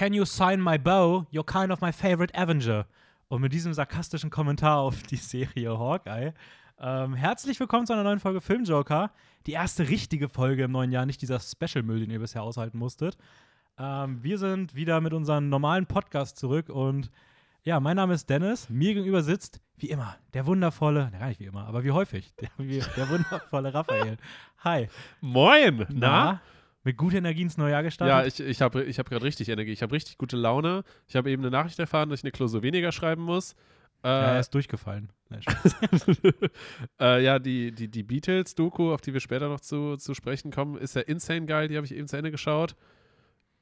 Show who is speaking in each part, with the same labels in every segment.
Speaker 1: Can you sign my bow? You're kind of my favorite Avenger. Und mit diesem sarkastischen Kommentar auf die Serie Hawkeye. Ähm, herzlich willkommen zu einer neuen Folge Filmjoker. Die erste richtige Folge im neuen Jahr, nicht dieser Special-Müll, den ihr bisher aushalten musstet. Ähm, wir sind wieder mit unserem normalen Podcast zurück und ja, mein Name ist Dennis. Mir gegenüber sitzt, wie immer, der wundervolle, na, gar nicht wie immer, aber wie häufig, der, der wundervolle Raphael. Hi.
Speaker 2: Moin!
Speaker 1: Na?
Speaker 2: Na?
Speaker 1: Mit guter Energie ins neue Jahr
Speaker 2: Ja,
Speaker 1: gestartet?
Speaker 2: ich, ich habe ich hab gerade richtig Energie. Ich habe richtig gute Laune. Ich habe eben eine Nachricht erfahren, dass ich eine Klausur weniger schreiben muss.
Speaker 1: ja, er
Speaker 2: Äh,
Speaker 1: ist durchgefallen.
Speaker 2: Äh, ja, die, die, die Beatles-Doku, auf die wir später noch zu, zu sprechen kommen, ist ja insane geil. Die habe ich eben zu Ende geschaut.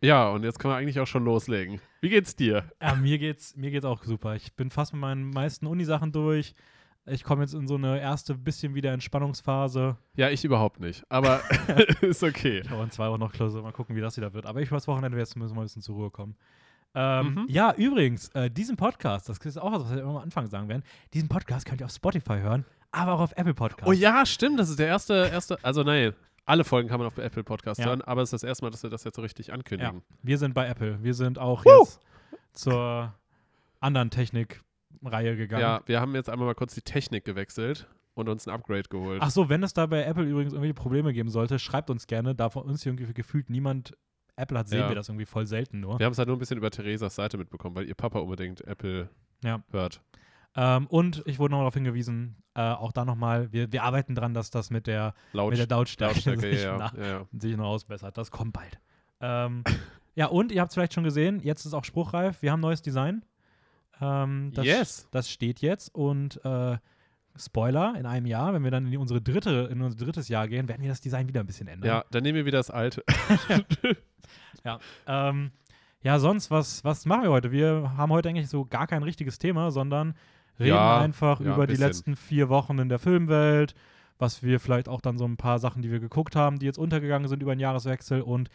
Speaker 2: Ja, und jetzt können wir eigentlich auch schon loslegen. Wie geht's dir?
Speaker 1: ja, mir geht's, mir geht's auch super. Ich bin fast mit meinen meisten Unisachen durch. Ich komme jetzt in so eine erste bisschen wieder Entspannungsphase.
Speaker 2: Ja, ich überhaupt nicht. Aber ist okay.
Speaker 1: Ich habe in zwei Wochen noch Klausur. Mal gucken, wie das wieder wird. Aber ich weiß, Wochenende jetzt müssen wir ein bisschen zur Ruhe kommen. Ähm,
Speaker 2: Mhm.
Speaker 1: Ja, übrigens, äh, diesen Podcast, das ist auch was, was wir immer am Anfang sagen werden, diesen Podcast könnt ihr auf Spotify hören, aber auch auf Apple Podcasts.
Speaker 2: Oh ja, stimmt. Das ist der erste, erste also nein, alle Folgen kann man auf Apple Podcast
Speaker 1: Ja.
Speaker 2: hören, aber es ist das erste Mal, dass wir das jetzt so richtig
Speaker 1: Ja,
Speaker 2: ankündigen.
Speaker 1: wir sind bei Apple. Wir sind auch
Speaker 2: Woo!
Speaker 1: jetzt zur anderen Technikreihe gegangen.
Speaker 2: Ja, wir haben jetzt einmal mal kurz die Technik gewechselt und uns ein Upgrade geholt.
Speaker 1: Ach so, wenn es da bei Apple übrigens irgendwelche Probleme geben sollte, schreibt uns gerne. Da von uns irgendwie gefühlt niemand Apple hat, sehen
Speaker 2: Ja.
Speaker 1: wir das irgendwie voll selten nur.
Speaker 2: Wir haben es halt nur ein bisschen über Theresas Seite mitbekommen, weil ihr Papa unbedingt Apple
Speaker 1: Ja.
Speaker 2: hört.
Speaker 1: Ähm, und ich wurde noch darauf hingewiesen, äh, auch da nochmal, wir, wir arbeiten dran, dass das mit der,
Speaker 2: Laut,
Speaker 1: mit der Lautstärke,
Speaker 2: Lautstärke,
Speaker 1: sich,
Speaker 2: ja,
Speaker 1: nach,
Speaker 2: ja.
Speaker 1: sich noch ausbessert. Das kommt bald. Ähm, ja, und ihr habt es vielleicht schon gesehen, jetzt ist auch spruchreif. Wir haben neues Design. Ähm, das,
Speaker 2: Yes.
Speaker 1: Das steht jetzt und äh, Spoiler, in einem Jahr, wenn wir dann in unsere dritte, in unser drittes Jahr gehen, werden wir das Design wieder ein bisschen ändern.
Speaker 2: Ja, dann nehmen wir wieder das alte.
Speaker 1: Ja, ähm, ja, sonst, was, was machen wir heute? Wir haben heute eigentlich so gar kein richtiges Thema, sondern reden
Speaker 2: Ja,
Speaker 1: einfach
Speaker 2: ja,
Speaker 1: über
Speaker 2: ein
Speaker 1: die letzten vier Wochen in der Filmwelt, was wir vielleicht auch dann so ein paar Sachen, die wir geguckt haben, die jetzt untergegangen sind über den Jahreswechsel und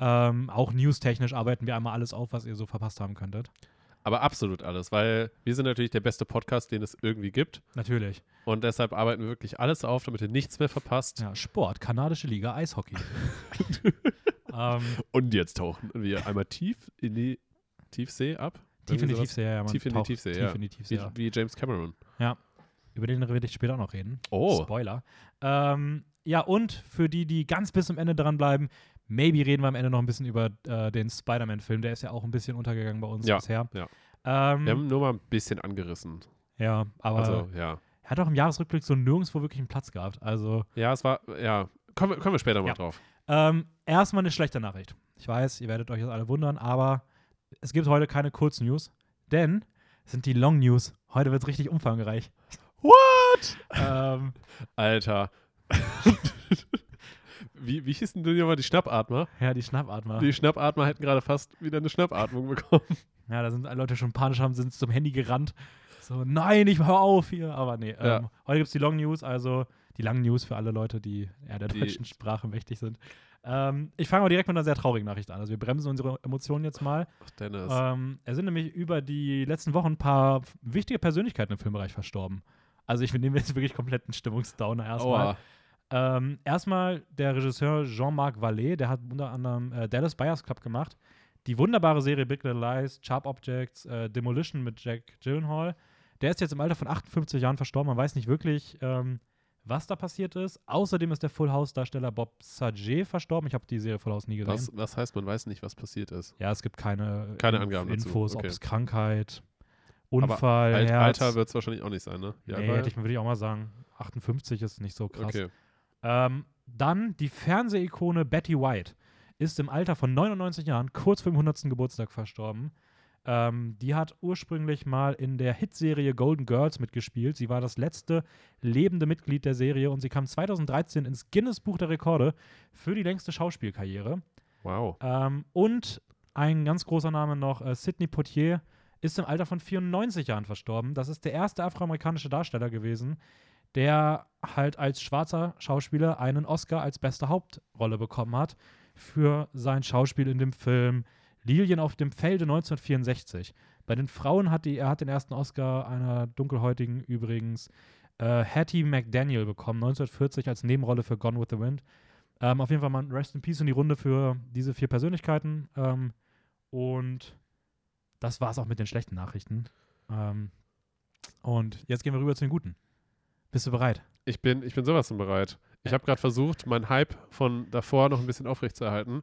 Speaker 1: ähm, auch newstechnisch arbeiten wir einmal alles auf, was ihr so verpasst haben könntet.
Speaker 2: Aber absolut alles, weil wir sind natürlich der beste Podcast, den es irgendwie gibt.
Speaker 1: Natürlich.
Speaker 2: Und deshalb arbeiten wir wirklich alles auf, damit ihr nichts mehr verpasst.
Speaker 1: Ja, Sport, kanadische Liga, Eishockey. ähm,
Speaker 2: Und jetzt tauchen wir einmal tief in die Tiefsee ab.
Speaker 1: tief in die. Tiefsee, ja, man
Speaker 2: Tief in die Tiefsee,
Speaker 1: tief
Speaker 2: ja.
Speaker 1: in die Tiefsee,
Speaker 2: Wie,
Speaker 1: ja.
Speaker 2: wie James Cameron.
Speaker 1: Über den werde ich später auch noch reden.
Speaker 2: Oh.
Speaker 1: Spoiler. Ähm, ja, und für die, die ganz bis zum Ende dranbleiben, maybe reden wir am Ende noch ein bisschen über äh, den Spider-Man-Film. Der ist ja auch ein bisschen untergegangen bei uns
Speaker 2: Ja,
Speaker 1: bisher.
Speaker 2: ja.
Speaker 1: Ähm,
Speaker 2: Wir haben nur mal ein bisschen angerissen.
Speaker 1: ja, aber
Speaker 2: Also, ja.
Speaker 1: er hat auch im Jahresrückblick so nirgendwo wirklich einen Platz gehabt. Also,
Speaker 2: Ja, es war, ja. Kommen wir, kommen wir später mal
Speaker 1: Ja.
Speaker 2: drauf.
Speaker 1: ähm, erstmal eine schlechte Nachricht. Ich weiß, ihr werdet euch jetzt alle wundern, aber es gibt heute keine Kurznews, denn es sind die Long News. Heute wird es richtig umfangreich.
Speaker 2: What?
Speaker 1: ähm,
Speaker 2: Alter. wie, wie hießen denn nochmal die Schnappatmer?
Speaker 1: ja, die Schnappatmer.
Speaker 2: Die Schnappatmer hätten gerade fast wieder eine Schnappatmung bekommen.
Speaker 1: Ja, da sind alle Leute schon panisch haben, sind zum Handy gerannt. So, nein, ich hör auf hier. Aber nee,
Speaker 2: Ja.
Speaker 1: ähm, heute gibt es die Long News, also die langen News für alle Leute, die ja, der
Speaker 2: Die-
Speaker 1: deutschen Sprache mächtig sind. Ähm, ich fange aber direkt mit einer sehr traurigen Nachricht an. Also wir bremsen unsere Emotionen jetzt mal.
Speaker 2: Ach, Dennis.
Speaker 1: Ähm, es sind nämlich über die letzten Wochen ein paar wichtige Persönlichkeiten im Filmbereich verstorben. Also ich nehme jetzt wirklich kompletten Stimmungsdowner erstmal.
Speaker 2: Aua.
Speaker 1: Ähm, erstmal der Regisseur Jean-Marc Vallée, der hat unter anderem äh, Dallas Buyers Club gemacht. Die wunderbare Serie Big Little Lies, Sharp Objects, äh, Demolition mit Jack Gyllenhaal. Der ist jetzt im Alter von 58 Jahren verstorben. Man weiß nicht wirklich, ähm, was da passiert ist. Außerdem ist der Full House-Darsteller Bob Saget verstorben. Ich habe die Serie Full House nie gesehen.
Speaker 2: Was, was heißt, man weiß nicht, was passiert ist?
Speaker 1: Ja, es gibt keine,
Speaker 2: Keine
Speaker 1: In-
Speaker 2: Angaben dazu,
Speaker 1: Infos, ob
Speaker 2: okay.
Speaker 1: es Krankheit, Unfall,
Speaker 2: Alt,
Speaker 1: Herz.
Speaker 2: Alter wird es wahrscheinlich auch nicht sein, ne? Wie alt
Speaker 1: nee, hätte ich, würde ich auch mal sagen. 58 ist nicht so krass.
Speaker 2: Okay.
Speaker 1: Ähm, dann die Fernsehikone Betty White ist im Alter von 99 Jahren kurz vor dem 100. Geburtstag verstorben. Ähm, die hat ursprünglich mal in der Hitserie Golden Girls mitgespielt. Sie war das letzte lebende Mitglied der Serie und sie kam 2013 ins Guinness Buch der Rekorde für die längste Schauspielkarriere.
Speaker 2: Wow.
Speaker 1: Ähm, und ein ganz großer Name noch, äh, Sidney Poitier, ist im Alter von 94 Jahren verstorben. Das ist der erste afroamerikanische Darsteller gewesen, der halt als schwarzer Schauspieler einen Oscar als beste Hauptrolle bekommen hat für sein Schauspiel in dem Film Lilien auf dem Felde 1964. Bei den Frauen hat die, er hat den ersten Oscar einer dunkelhäutigen übrigens äh, Hattie McDaniel bekommen, 1940 als Nebenrolle für Gone with the Wind. Ähm, auf jeden Fall mal ein Rest in Peace in die Runde für diese vier Persönlichkeiten. Ähm, Und das war es auch mit den schlechten Nachrichten. Ähm, und jetzt gehen wir rüber zu den guten. Bist du bereit?
Speaker 2: Ich bin, ich bin sowas von bereit. Ich habe gerade versucht, meinen Hype von davor noch ein bisschen aufrechtzuerhalten.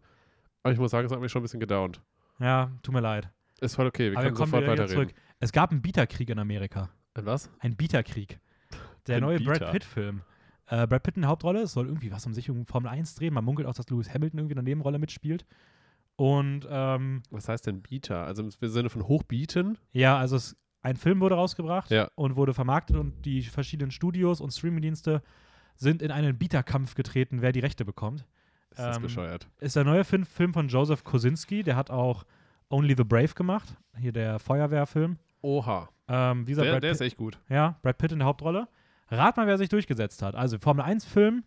Speaker 2: Aber ich muss sagen, es hat mich schon ein bisschen gedownt.
Speaker 1: Ja, tut mir leid.
Speaker 2: Ist voll okay, wir
Speaker 1: Aber wir
Speaker 2: können
Speaker 1: kommen
Speaker 2: sofort
Speaker 1: wieder zurück. Es gab einen Bieterkrieg in Amerika.
Speaker 2: Ein was?
Speaker 1: Ein Bieterkrieg. Der
Speaker 2: Ein
Speaker 1: neue Brad
Speaker 2: Bieter.
Speaker 1: Pitt-Film. Äh, Brad Pitt in der Hauptrolle. Es soll irgendwie was um sich um Formel 1 drehen. Man munkelt auch, dass Lewis Hamilton irgendwie in der Nebenrolle mitspielt. Und ähm,
Speaker 2: Was heißt denn Bieter? Also im Sinne von hochbieten?
Speaker 1: ja, also es, ein Film wurde rausgebracht
Speaker 2: Ja.
Speaker 1: und wurde vermarktet und die verschiedenen Studios und Streamingdienste sind in einen Bieterkampf getreten, wer die Rechte bekommt.
Speaker 2: Ist das
Speaker 1: Ähm,
Speaker 2: bescheuert?
Speaker 1: Ist der neue Film, Film von Joseph Kosinski. Der hat auch Only the Brave gemacht. Hier der Feuerwehrfilm.
Speaker 2: Oha.
Speaker 1: Ähm, dieser
Speaker 2: Der,
Speaker 1: Brad
Speaker 2: der
Speaker 1: Pitt-
Speaker 2: ist echt gut.
Speaker 1: Ja, Brad Pitt in der Hauptrolle. Rat mal, wer sich durchgesetzt hat. Also Formel 1-Film,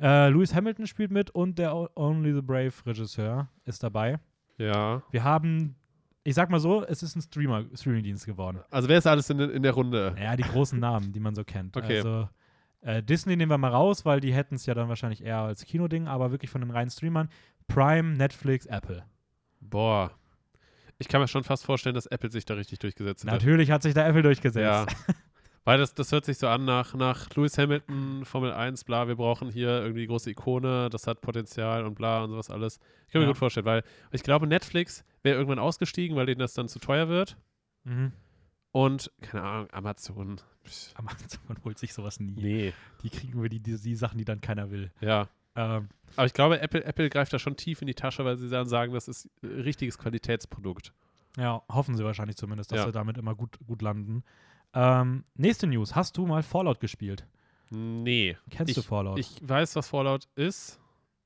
Speaker 1: äh, Lewis Hamilton spielt mit und der Only the Brave Regisseur ist dabei.
Speaker 2: Ja.
Speaker 1: Wir haben, ich sag mal so, es ist ein Streamer, Streamingdienst geworden.
Speaker 2: Also wer ist alles in, in der Runde?
Speaker 1: Ja, die großen Namen, die man so kennt.
Speaker 2: Okay.
Speaker 1: Also äh, Disney nehmen wir mal raus, weil die hätten es ja dann wahrscheinlich eher als Kinoding, aber wirklich von den reinen Streamern. Prime, Netflix, Apple.
Speaker 2: Boah. Ich kann mir schon fast vorstellen, dass Apple sich da richtig durchgesetzt hat.
Speaker 1: Natürlich hat sich da Apple durchgesetzt.
Speaker 2: Ja. Weil das, das hört sich so an nach, nach Lewis Hamilton, Formel 1, bla, wir brauchen hier irgendwie die große Ikone, das hat Potenzial und bla und sowas alles. Ich kann mir
Speaker 1: Ja.
Speaker 2: gut vorstellen, weil ich glaube, Netflix wäre irgendwann ausgestiegen, weil denen das dann zu teuer wird.
Speaker 1: Mhm.
Speaker 2: Und, keine Ahnung, Amazon.
Speaker 1: man holt sich sowas nie.
Speaker 2: Nee.
Speaker 1: Die kriegen wir die, die, die Sachen, die dann keiner will.
Speaker 2: Ja.
Speaker 1: Ähm,
Speaker 2: Aber ich glaube, Apple, Apple greift da schon tief in die Tasche, weil sie dann sagen, das ist äh, richtiges Qualitätsprodukt.
Speaker 1: Ja, hoffen sie wahrscheinlich zumindest, dass
Speaker 2: Ja.
Speaker 1: sie damit immer gut, gut landen. Ähm, nächste News. Hast du mal Fallout gespielt?
Speaker 2: Nee.
Speaker 1: Kennst du
Speaker 2: Ich-
Speaker 1: Fallout?
Speaker 2: Ich weiß, was Fallout ist,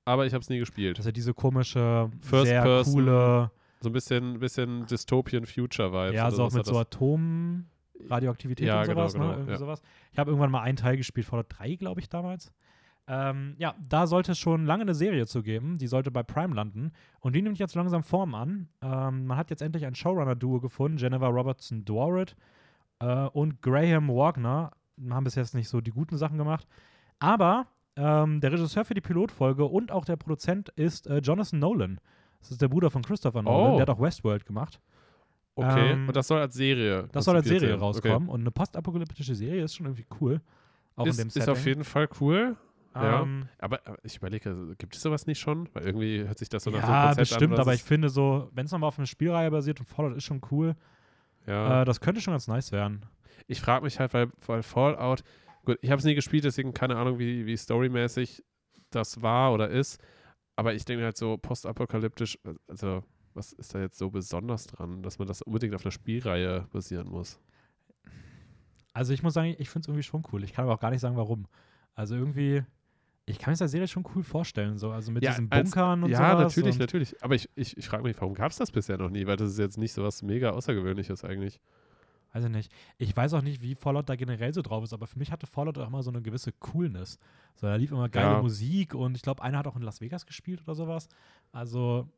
Speaker 2: aber ich habe es nie gespielt.
Speaker 1: das ist ja diese komische,
Speaker 2: First
Speaker 1: sehr
Speaker 2: Person
Speaker 1: coole,
Speaker 2: So ein bisschen, bisschen Dystopian Future Vibes.
Speaker 1: ja,
Speaker 2: oder
Speaker 1: so auch mit so
Speaker 2: das?
Speaker 1: Atomradioaktivität
Speaker 2: Ja,
Speaker 1: und
Speaker 2: genau,
Speaker 1: sowas. ne?
Speaker 2: genau,
Speaker 1: Irgendwie
Speaker 2: ja.
Speaker 1: sowas. Ich habe irgendwann mal einen Teil gespielt, Fallout 3, glaube ich, damals. Ähm, ja, da sollte es schon lange eine Serie zu geben. Die sollte bei Prime landen. Und die nimmt jetzt langsam Form an. Ähm, man hat jetzt endlich ein Showrunner-Duo gefunden, Jennifer Robertson Dorrit äh, und Graham Wagner. Haben bis jetzt nicht so die guten Sachen gemacht. Aber ähm, der Regisseur für die Pilotfolge und auch der Produzent ist äh, Jonathan Nolan. Das ist der Bruder von Christopher Nolan.
Speaker 2: Oh.
Speaker 1: Der hat auch Westworld gemacht.
Speaker 2: Okay,
Speaker 1: Ähm,
Speaker 2: und das soll als Serie.
Speaker 1: Das soll als Serie
Speaker 2: sein.
Speaker 1: rauskommen. Und eine postapokalyptische Serie ist schon irgendwie cool. Auch
Speaker 2: Okay. Ist,
Speaker 1: in dem
Speaker 2: ist
Speaker 1: Setting.
Speaker 2: auf jeden Fall cool. ja.
Speaker 1: Ähm,
Speaker 2: Aber, aber ich überlege, also, gibt es sowas nicht schon? Weil irgendwie hört sich das so nach so einem
Speaker 1: ja,
Speaker 2: Konzept
Speaker 1: bestimmt,
Speaker 2: an. was
Speaker 1: aber ich finde so, wenn es nochmal auf einer Spielreihe basiert und Fallout ist schon cool,
Speaker 2: ja.
Speaker 1: äh, das könnte schon ganz nice werden.
Speaker 2: ich frage mich halt, weil, weil Fallout, gut, ich habe es nie gespielt, deswegen keine Ahnung, wie, wie storymäßig das war oder ist. Aber ich denke halt so postapokalyptisch, also was ist da jetzt so besonders dran, dass man das unbedingt auf einer Spielreihe basieren muss?
Speaker 1: Also ich muss sagen, ich finde es irgendwie schon cool. Ich kann aber auch gar nicht sagen, warum. Also irgendwie, ich kann mir der Serie schon cool vorstellen, so, also mit
Speaker 2: Ja,
Speaker 1: diesen
Speaker 2: als-
Speaker 1: Bunkern und
Speaker 2: ja,
Speaker 1: sowas.
Speaker 2: natürlich, natürlich. Aber ich, ich, ich frage mich, warum gab es das bisher noch nie? Weil das ist jetzt nicht so was mega Außergewöhnliches eigentlich.
Speaker 1: Weiß ich nicht. Ich weiß auch nicht, wie Fallout da generell so drauf ist, aber für mich hatte Fallout auch immer so eine gewisse Coolness. So, da lief immer geile
Speaker 2: Ja.
Speaker 1: Musik und ich glaube, einer hat auch in Las Vegas gespielt oder sowas. Also,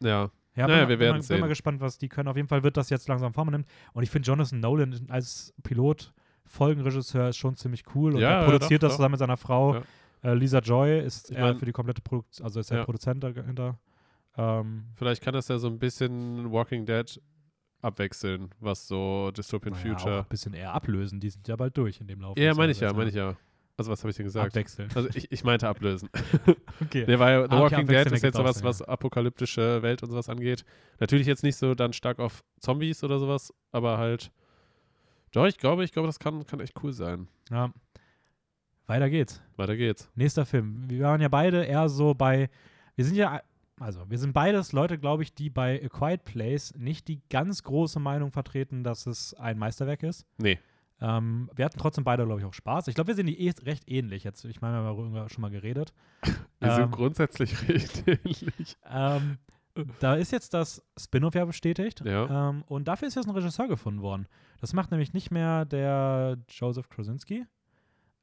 Speaker 2: Ja,
Speaker 1: Ja,
Speaker 2: Naja,
Speaker 1: bin,
Speaker 2: wir
Speaker 1: bin,
Speaker 2: werden
Speaker 1: bin
Speaker 2: sehen.
Speaker 1: mal gespannt, was die können. Auf jeden Fall wird das jetzt langsam Form nimmt. Und ich finde, Jonathan Nolan als Pilot, Folgenregisseur ist schon ziemlich cool. Und
Speaker 2: Ja,
Speaker 1: er
Speaker 2: ja,
Speaker 1: produziert
Speaker 2: doch,
Speaker 1: das
Speaker 2: doch.
Speaker 1: zusammen mit seiner Frau.
Speaker 2: Ja.
Speaker 1: Äh, Lisa Joy ist
Speaker 2: Ich mein-
Speaker 1: für die komplette Produktion, also ist der
Speaker 2: Ja.
Speaker 1: Produzent dahinter. Ähm,
Speaker 2: vielleicht kann das ja so ein bisschen Walking Dead abwechseln, was so Dystopian
Speaker 1: naja, auch
Speaker 2: Future.
Speaker 1: ein bisschen eher ablösen. Die sind ja bald durch in dem Lauf.
Speaker 2: Ja, meine ich ja, meine ich ja. Also was habe ich denn gesagt?
Speaker 1: Abwechseln.
Speaker 2: Also ich, ich meinte ablösen.
Speaker 1: Okay.
Speaker 2: Der war ja, The
Speaker 1: Ah, okay,
Speaker 2: Walking Dead ist jetzt
Speaker 1: auch
Speaker 2: sowas, was apokalyptische Welt und sowas angeht. Natürlich jetzt nicht so dann stark auf Zombies oder sowas, aber halt. Doch, ich glaube, ich glaube, das kann, kann echt cool sein.
Speaker 1: Ja. Weiter geht's.
Speaker 2: Weiter geht's.
Speaker 1: Nächster Film. Wir waren ja beide eher so bei. Wir sind ja. Also, wir sind beides Leute, glaube ich, die bei A Quiet Place nicht die ganz große Meinung vertreten, dass es ein Meisterwerk ist.
Speaker 2: Nee.
Speaker 1: Ähm, wir hatten trotzdem beide, glaube ich, auch Spaß. Ich glaube, wir sind die eh recht ähnlich. Jetzt, ich meine, wir haben darüber schon mal geredet.
Speaker 2: Wir
Speaker 1: Ähm,
Speaker 2: sind grundsätzlich recht ähnlich.
Speaker 1: Ähm, da ist jetzt das Spin-off ja bestätigt.
Speaker 2: Ja.
Speaker 1: Ähm, und dafür ist jetzt ein Regisseur gefunden worden. Das macht nämlich nicht mehr der Joseph Krasinski,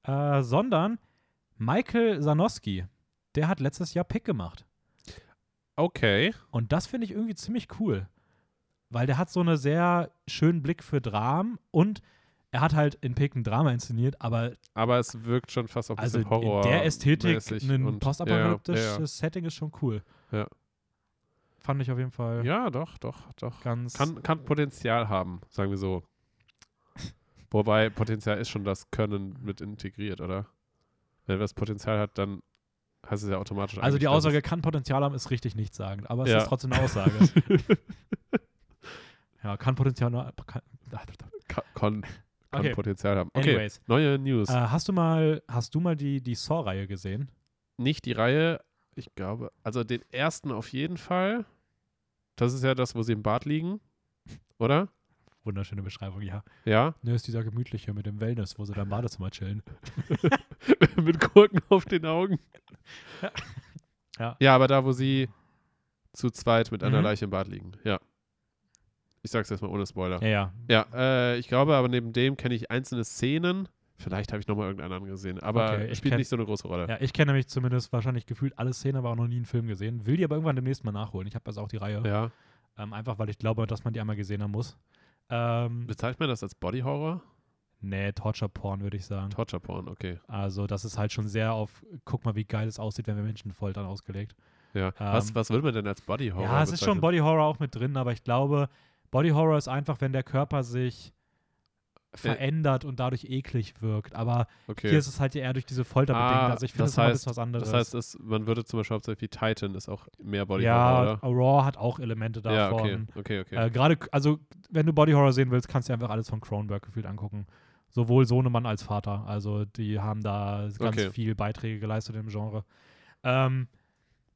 Speaker 1: äh, sondern Michael Zanowski. Der hat letztes Jahr Pick gemacht.
Speaker 2: Okay.
Speaker 1: Und das finde ich irgendwie ziemlich cool. Weil der hat so einen sehr schönen Blick für Dramen und er hat halt in Pick ein Drama inszeniert, aber
Speaker 2: Aber es wirkt schon fast auch ein
Speaker 1: also
Speaker 2: bisschen Horror.
Speaker 1: in der Ästhetik ein postapokalyptisches
Speaker 2: ja, ja, ja.
Speaker 1: Setting ist schon cool. fand ich auf jeden Fall
Speaker 2: Ja, doch, doch, doch.
Speaker 1: ganz.
Speaker 2: Kann, kann Potenzial haben, sagen wir so. Wobei Potenzial ist schon das Können mit integriert, oder? Wenn das Potenzial hat, dann heißt es ja automatisch
Speaker 1: also die Aussage kann Potenzial haben, ist richtig nichtssagend, aber es
Speaker 2: Ja.
Speaker 1: ist trotzdem eine Aussage. ja, kann Potenzial.
Speaker 2: Es kann, kann, kann
Speaker 1: Okay.
Speaker 2: Potenzial haben. Okay,
Speaker 1: Anyways,
Speaker 2: neue News.
Speaker 1: äh, hast du mal, hast du mal die, die Saw-Reihe gesehen?
Speaker 2: Nicht die Reihe, ich glaube, also den ersten auf jeden Fall. Das ist ja das, wo sie im Bad liegen, oder?
Speaker 1: Wunderschöne Beschreibung, ja.
Speaker 2: Ja.
Speaker 1: Ne, ist dieser gemütliche mit dem Wellness, wo sie da im Badezimmer chillen.
Speaker 2: mit Gurken auf den Augen.
Speaker 1: Ja.
Speaker 2: Ja, aber da, wo sie zu zweit mit einer
Speaker 1: Mhm.
Speaker 2: Leiche im Bad liegen. Ja. Ich sag's erstmal ohne Spoiler.
Speaker 1: Ja, ja.
Speaker 2: Ja, äh, ich glaube, aber neben dem kenne ich einzelne Szenen. Vielleicht habe ich nochmal irgendeinen anderen gesehen, aber
Speaker 1: Okay, ich
Speaker 2: spielt
Speaker 1: kenn-
Speaker 2: nicht so eine große Rolle.
Speaker 1: Ja, ich kenne nämlich zumindest wahrscheinlich gefühlt alle Szenen, aber auch noch nie einen Film gesehen. Will die aber irgendwann demnächst mal nachholen. Ich habe also auch die Reihe.
Speaker 2: Ja.
Speaker 1: Ähm, einfach, weil ich glaube, dass man die einmal gesehen haben muss. Ähm,
Speaker 2: Bezeichnet man das als Body Horror?
Speaker 1: nee, Torture Porn, würde ich sagen.
Speaker 2: Torture Porn, okay.
Speaker 1: Also, das ist halt schon sehr auf, guck mal, wie geil es aussieht, wenn wir Menschen foltern, ausgelegt.
Speaker 2: Ja. was,
Speaker 1: Ähm,
Speaker 2: was würde man denn als Body Horror
Speaker 1: ja, es ist schon
Speaker 2: bezeichnen?
Speaker 1: Body Horror auch mit drin, aber ich glaube, Body Horror ist einfach, wenn der Körper sich verändert und dadurch eklig wirkt. Aber
Speaker 2: Okay.
Speaker 1: hier ist es halt eher durch diese Folter bedingt.
Speaker 2: Ah,
Speaker 1: Also ich finde,
Speaker 2: das
Speaker 1: das
Speaker 2: heißt-
Speaker 1: was anderes.
Speaker 2: das heißt, es, man würde zum Beispiel hauptsächlich wie Titan ist auch mehr Body Horror,
Speaker 1: ja,
Speaker 2: oder?
Speaker 1: Raw hat auch Elemente davon.
Speaker 2: Ja, okay, okay, okay.
Speaker 1: Äh, Gerade, also wenn du Body Horror sehen willst, kannst du dir einfach alles von Cronenberg gefühlt angucken. Sowohl Sohnemann als Vater. Also die haben da ganz
Speaker 2: Okay.
Speaker 1: viel Beiträge geleistet im Genre. Ähm,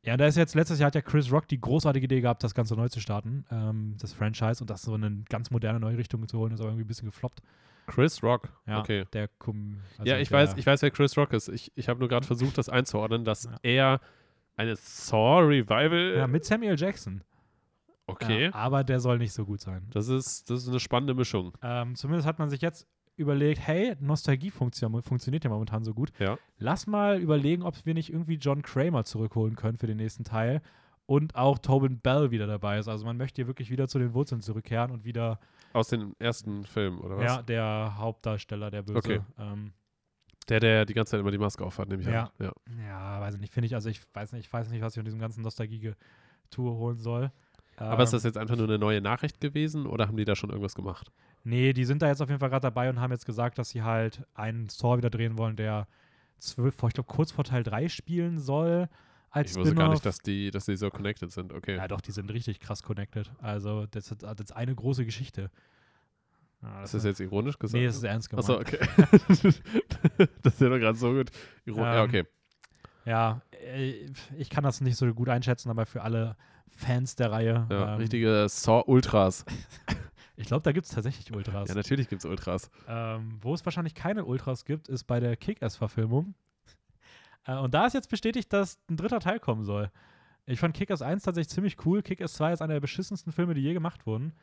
Speaker 1: ja, da ist jetzt letztes Jahr hat ja Chris Rock die großartige Idee gehabt, das Ganze neu zu starten, ähm, das Franchise und das so in eine ganz moderne neue Richtung zu holen, ist aber irgendwie ein bisschen gefloppt.
Speaker 2: Chris Rock,
Speaker 1: Ja,
Speaker 2: okay.
Speaker 1: Der Kum, also
Speaker 2: ja, ich weiß, ich weiß, wer Chris Rock ist. Ich, ich habe nur gerade versucht, das einzuordnen, dass
Speaker 1: Ja.
Speaker 2: er eine Saw Revival.
Speaker 1: Ja, mit Samuel Jackson.
Speaker 2: okay.
Speaker 1: Ja, aber der soll nicht so gut sein.
Speaker 2: Das ist, das ist eine spannende Mischung.
Speaker 1: Ähm, zumindest hat man sich jetzt überlegt, hey, Nostalgie funktio- funktioniert ja momentan so gut.
Speaker 2: Ja.
Speaker 1: Lass mal überlegen, ob wir nicht irgendwie John Kramer zurückholen können für den nächsten Teil und auch Tobin Bell wieder dabei ist. Also man möchte hier wirklich wieder zu den Wurzeln zurückkehren und wieder
Speaker 2: Aus den ersten Filmen, oder was?
Speaker 1: ja, der Hauptdarsteller, der Böse.
Speaker 2: Okay.
Speaker 1: Ähm,
Speaker 2: Der, der die ganze Zeit immer die Maske aufhat, nehme ich
Speaker 1: Ja.
Speaker 2: an. Ja.
Speaker 1: ja, weiß ich nicht, finde ich, also ich weiß nicht, ich weiß nicht, was ich von diesem ganzen Nostalgie-Tour holen soll.
Speaker 2: Aber ist das
Speaker 1: Ähm,
Speaker 2: jetzt einfach nur eine neue Nachricht gewesen oder haben die da schon irgendwas gemacht?
Speaker 1: Nee, die sind da jetzt auf jeden Fall gerade dabei und haben jetzt gesagt, dass sie halt einen Store wieder drehen wollen, der zwölf, ich glaube, kurz vor Teil 3 spielen soll. Als
Speaker 2: Ich wusste gar nicht, dass die, dass die so connected sind. Okay.
Speaker 1: Ja, doch, die sind richtig krass connected. Also, das ist, das ist eine große Geschichte. Ja,
Speaker 2: ist das jetzt ironisch gesagt?
Speaker 1: Nee, das ist ernst gemeint.
Speaker 2: Achso, okay. das ist ja doch gerade so gut. Iro ja,
Speaker 1: Ähm,
Speaker 2: okay.
Speaker 1: Ja, äh, ich kann das nicht so gut einschätzen, aber für alle Fans der Reihe.
Speaker 2: Ja,
Speaker 1: ähm,
Speaker 2: richtige Saw-Ultras.
Speaker 1: Ich glaube, da gibt es tatsächlich Ultras.
Speaker 2: Ja, natürlich gibt es Ultras.
Speaker 1: Ähm, wo es wahrscheinlich keine Ultras gibt, ist bei der Kick-Ass-Verfilmung. Äh, und da ist jetzt bestätigt, dass ein dritter Teil kommen soll. Ich fand Kick-Ass 1 tatsächlich ziemlich cool. Kick-Ass 2 ist einer der beschissensten Filme, die je gemacht wurden.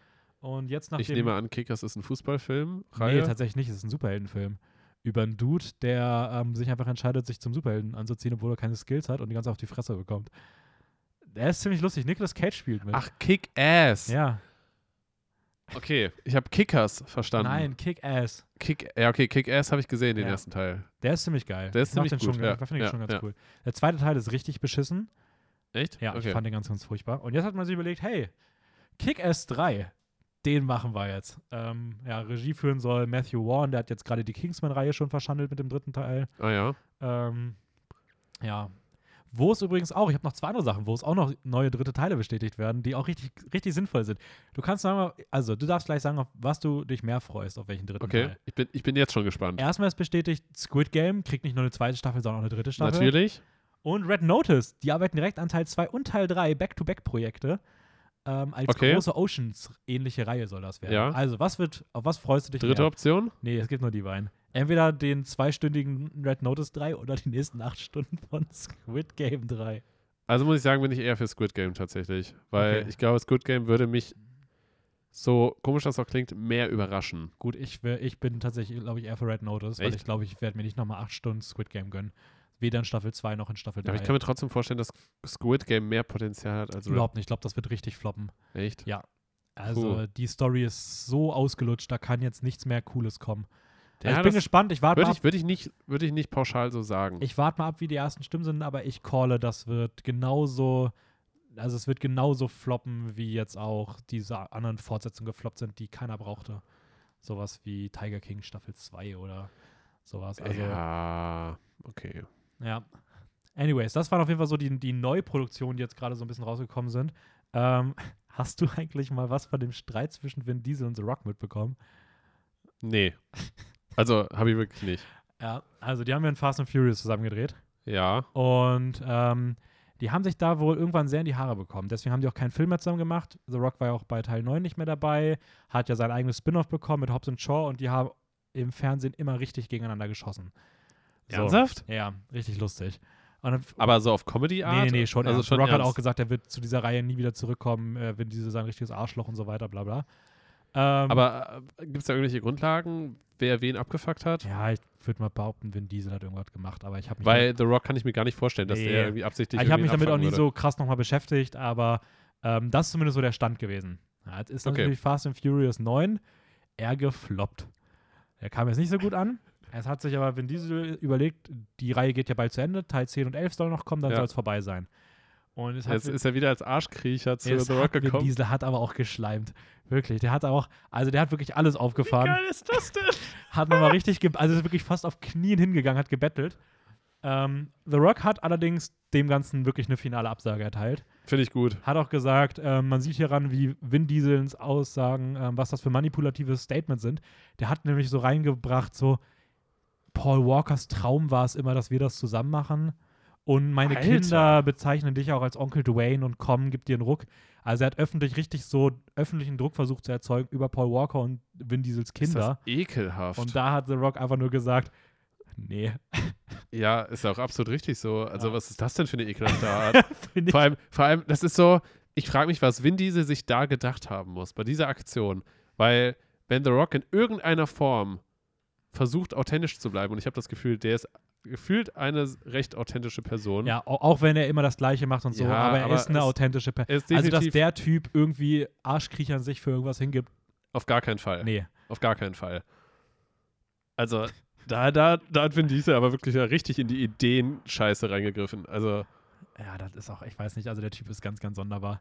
Speaker 1: Und jetzt nach
Speaker 2: Ich nehme an, Kickers ist ein Fußballfilm.
Speaker 1: Nee,
Speaker 2: Reihe.
Speaker 1: tatsächlich nicht. Es ist ein Superheldenfilm. Über einen Dude, der ähm, sich einfach entscheidet, sich zum Superhelden anzuziehen, obwohl er keine Skills hat und die ganze auf die Fresse bekommt. Der ist ziemlich lustig. Nicolas Cage spielt mit.
Speaker 2: Ach, Kick-Ass.
Speaker 1: ja.
Speaker 2: Okay, ich habe Kickers verstanden.
Speaker 1: Nein, Kick-Ass.
Speaker 2: Kick, ja, okay, Kick-Ass habe ich gesehen, den
Speaker 1: Ja.
Speaker 2: ersten Teil.
Speaker 1: Der ist ziemlich geil.
Speaker 2: Der ist
Speaker 1: Ich
Speaker 2: ziemlich
Speaker 1: den
Speaker 2: gut,
Speaker 1: Schon,
Speaker 2: ja.
Speaker 1: ich
Speaker 2: Ja,
Speaker 1: schon ganz cool. Der zweite Teil ist richtig beschissen.
Speaker 2: Echt?
Speaker 1: Ja,
Speaker 2: okay.
Speaker 1: ich fand den ganz, ganz furchtbar. Und jetzt hat man sich überlegt, hey, Kick-Ass 3, den machen wir jetzt. Ähm, ja, Regie führen soll Matthew Warren, der hat jetzt gerade die Kingsman-Reihe schon verschandelt mit dem dritten Teil.
Speaker 2: ah ja.
Speaker 1: Ähm, ja. Wo es übrigens auch, ich habe noch zwei andere Sachen, wo es auch noch neue dritte Teile bestätigt werden, die auch richtig, richtig sinnvoll sind. Du kannst sagen, also du darfst gleich sagen, auf was du dich mehr freust, auf welchen dritten
Speaker 2: Okay,
Speaker 1: Teil.
Speaker 2: ich bin, ich bin jetzt schon gespannt.
Speaker 1: Erstmal ist bestätigt, Squid Game kriegt nicht nur eine zweite Staffel, sondern auch eine dritte Staffel.
Speaker 2: Natürlich.
Speaker 1: Und Red Notice, die arbeiten direkt an Teil 2 und Teil 3, Back-to-Back-Projekte. Ähm, als
Speaker 2: Okay.
Speaker 1: große Oceans-ähnliche Reihe soll das werden.
Speaker 2: Ja.
Speaker 1: Also, was wird, auf was freust du dich
Speaker 2: Dritte
Speaker 1: mehr?
Speaker 2: Option?
Speaker 1: Nee, es gibt nur die beiden. Entweder den zweistündigen Red Notice 3 oder die nächsten acht Stunden von Squid Game 3.
Speaker 2: Also muss ich sagen, bin ich eher für Squid Game tatsächlich. Weil
Speaker 1: Okay.
Speaker 2: ich glaube, Squid Game würde mich, so komisch das auch klingt, mehr überraschen.
Speaker 1: Gut, ich, wär, ich bin tatsächlich, glaube ich, eher für Red Notice, weil
Speaker 2: Echt?
Speaker 1: ich glaube, ich werde mir nicht nochmal acht Stunden Squid Game gönnen. Weder in Staffel 2 noch in Staffel 3.
Speaker 2: Aber ich kann mir trotzdem vorstellen, dass Squid Game mehr Potenzial hat als Red.
Speaker 1: Überhaupt nicht. Ich glaube, das wird richtig floppen.
Speaker 2: Echt?
Speaker 1: Ja. Also,
Speaker 2: Puh.
Speaker 1: die Story ist so ausgelutscht, da kann jetzt nichts mehr Cooles kommen. Also ich bin gespannt, ich warte mal,
Speaker 2: Würde
Speaker 1: ab-
Speaker 2: ich, würd ich, nicht, würd ich nicht pauschal so sagen.
Speaker 1: ich warte mal ab, wie die ersten Stimmen sind, aber ich calle, das wird genauso also es wird genauso floppen, wie jetzt auch diese anderen Fortsetzungen gefloppt sind, die keiner brauchte. Sowas wie Tiger King Staffel 2 oder sowas. Also,
Speaker 2: ja, okay.
Speaker 1: ja. Anyways, das waren auf jeden Fall so die, die Neuproduktionen, die jetzt gerade so ein bisschen rausgekommen sind. Ähm, hast du eigentlich mal was von dem Streit zwischen Vin Diesel und The Rock mitbekommen?
Speaker 2: Nee. Also, habe ich wirklich nicht.
Speaker 1: Ja, also die haben ja in Fast and Furious zusammen gedreht.
Speaker 2: Ja.
Speaker 1: Und ähm, die haben sich da wohl irgendwann sehr in die Haare bekommen. Deswegen haben die auch keinen Film mehr zusammen gemacht. The Rock war ja auch bei Teil 9 nicht mehr dabei, hat ja sein eigenes Spin-off bekommen mit Hobbs und Shaw und die haben im Fernsehen immer richtig gegeneinander geschossen. So.
Speaker 2: Ernsthaft?
Speaker 1: Ja, richtig lustig. Dann,
Speaker 2: Aber so auf Comedy-Art?
Speaker 1: nee, nee, schon.
Speaker 2: Also
Speaker 1: ernst.
Speaker 2: schon
Speaker 1: Rock hat
Speaker 2: ernst.
Speaker 1: auch gesagt, er wird zu dieser Reihe nie wieder zurückkommen, äh, wenn diese sein richtiges Arschloch und so weiter, bla bla. Ähm,
Speaker 2: Aber äh, gibt es da irgendwelche Grundlagen, wer wen abgefuckt hat?
Speaker 1: ja, ich würde mal behaupten, Vin Diesel hat irgendwas gemacht, aber ich habe
Speaker 2: Weil The Rock kann ich mir gar nicht vorstellen, dass
Speaker 1: Nee.
Speaker 2: der irgendwie absichtlich
Speaker 1: ich habe mich damit auch nie
Speaker 2: abfucken
Speaker 1: so krass nochmal beschäftigt, aber ähm, das ist zumindest so der Stand gewesen. Ja, jetzt ist
Speaker 2: Okay.
Speaker 1: natürlich Fast and Furious 9 eher gefloppt. Der kam jetzt nicht so gut an. Es hat sich aber Vin Diesel überlegt, die Reihe geht ja bald zu Ende, Teil 10 und 11 soll noch kommen, dann
Speaker 2: Ja.
Speaker 1: soll es vorbei sein. Und es
Speaker 2: Jetzt ist er wieder als Arschkriecher zu The Rock gekommen.
Speaker 1: Diesel hat aber auch geschleimt. Wirklich, der hat auch, also der hat wirklich alles aufgefahren.
Speaker 2: ist das denn?
Speaker 1: Hat nochmal richtig, also ist wirklich fast auf Knien hingegangen, hat gebettelt. Ähm, The Rock hat allerdings dem Ganzen wirklich eine finale Absage erteilt.
Speaker 2: Finde ich gut.
Speaker 1: Hat auch gesagt, ähm, man sieht hieran, wie Vin Diesels Aussagen, ähm, was das für manipulative Statements sind. Der hat nämlich so reingebracht, so Paul Walkers Traum war es immer, dass wir das zusammen machen. Und meine
Speaker 2: Alter.
Speaker 1: Kinder bezeichnen dich auch als Onkel Dwayne und komm, gib dir einen Ruck. Also er hat öffentlich richtig so öffentlichen Druck versucht zu erzeugen über Paul Walker und Vin Diesels
Speaker 2: Ist
Speaker 1: Kinder.
Speaker 2: das ekelhaft.
Speaker 1: Und da hat The Rock einfach nur gesagt, nee.
Speaker 2: ja, ist auch absolut richtig so. Also,
Speaker 1: Ja.
Speaker 2: was ist das denn für eine ekelhafte Art? Vor, allem, vor allem, das ist so, ich frage mich, was Vin Diesel sich da gedacht haben muss bei dieser Aktion. Weil, wenn The Rock in irgendeiner Form versucht, authentisch zu bleiben, und ich habe das Gefühl, der ist gefühlt eine recht authentische Person.
Speaker 1: ja, au- auch wenn er immer das Gleiche macht und so,
Speaker 2: Ja,
Speaker 1: aber er
Speaker 2: aber
Speaker 1: ist eine authentische Person.
Speaker 2: Er
Speaker 1: Also, dass der Typ irgendwie Arschkriechern sich für irgendwas hingibt,
Speaker 2: auf gar keinen Fall.
Speaker 1: nee.
Speaker 2: Auf gar keinen Fall. Also, da, da, da hat Vin Diesel aber wirklich richtig in die Ideen-Scheiße reingegriffen. Also,
Speaker 1: Ja, das ist auch, ich weiß nicht, also der Typ ist ganz, ganz sonderbar.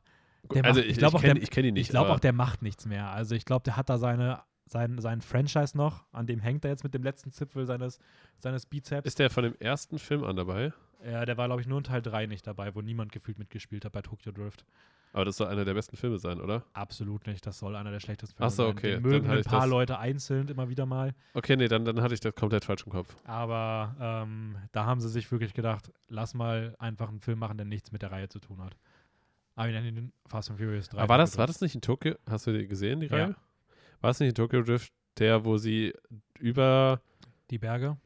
Speaker 1: Der
Speaker 2: also
Speaker 1: macht-
Speaker 2: ich,
Speaker 1: ich glaub
Speaker 2: ich
Speaker 1: auch,
Speaker 2: kenne
Speaker 1: der-
Speaker 2: ich kenn ihn nicht.
Speaker 1: ich glaube auch, der macht nichts mehr. Also ich glaube, der hat da seine, sein, sein Franchise noch, an dem hängt er jetzt mit dem letzten Zipfel seines, seines Bizeps.
Speaker 2: Ist der von dem ersten Film an dabei?
Speaker 1: ja, der war, glaube ich, nur in Teil 3 nicht dabei, wo niemand gefühlt mitgespielt hat bei Tokyo Drift.
Speaker 2: Aber das soll einer der besten Filme sein, oder?
Speaker 1: Absolut nicht. Das soll einer der schlechtesten Filme
Speaker 2: Ach so,
Speaker 1: sein.
Speaker 2: okay,
Speaker 1: Den mögen ein paar Leute einzeln immer wieder mal.
Speaker 2: Okay, nee, dann, dann hatte ich das komplett falsch im Kopf.
Speaker 1: Aber ähm, da haben sie sich wirklich gedacht, lass mal einfach einen Film machen, der nichts mit der Reihe zu tun hat. Aber wir nennen ihn Fast and Furious 3.
Speaker 2: Aber war das, war das nicht in Tokio? Hast du die gesehen, die
Speaker 1: Ja.
Speaker 2: Reihe? War es nicht in Tokyo Drift, der, wo sie über.
Speaker 1: Die Berge?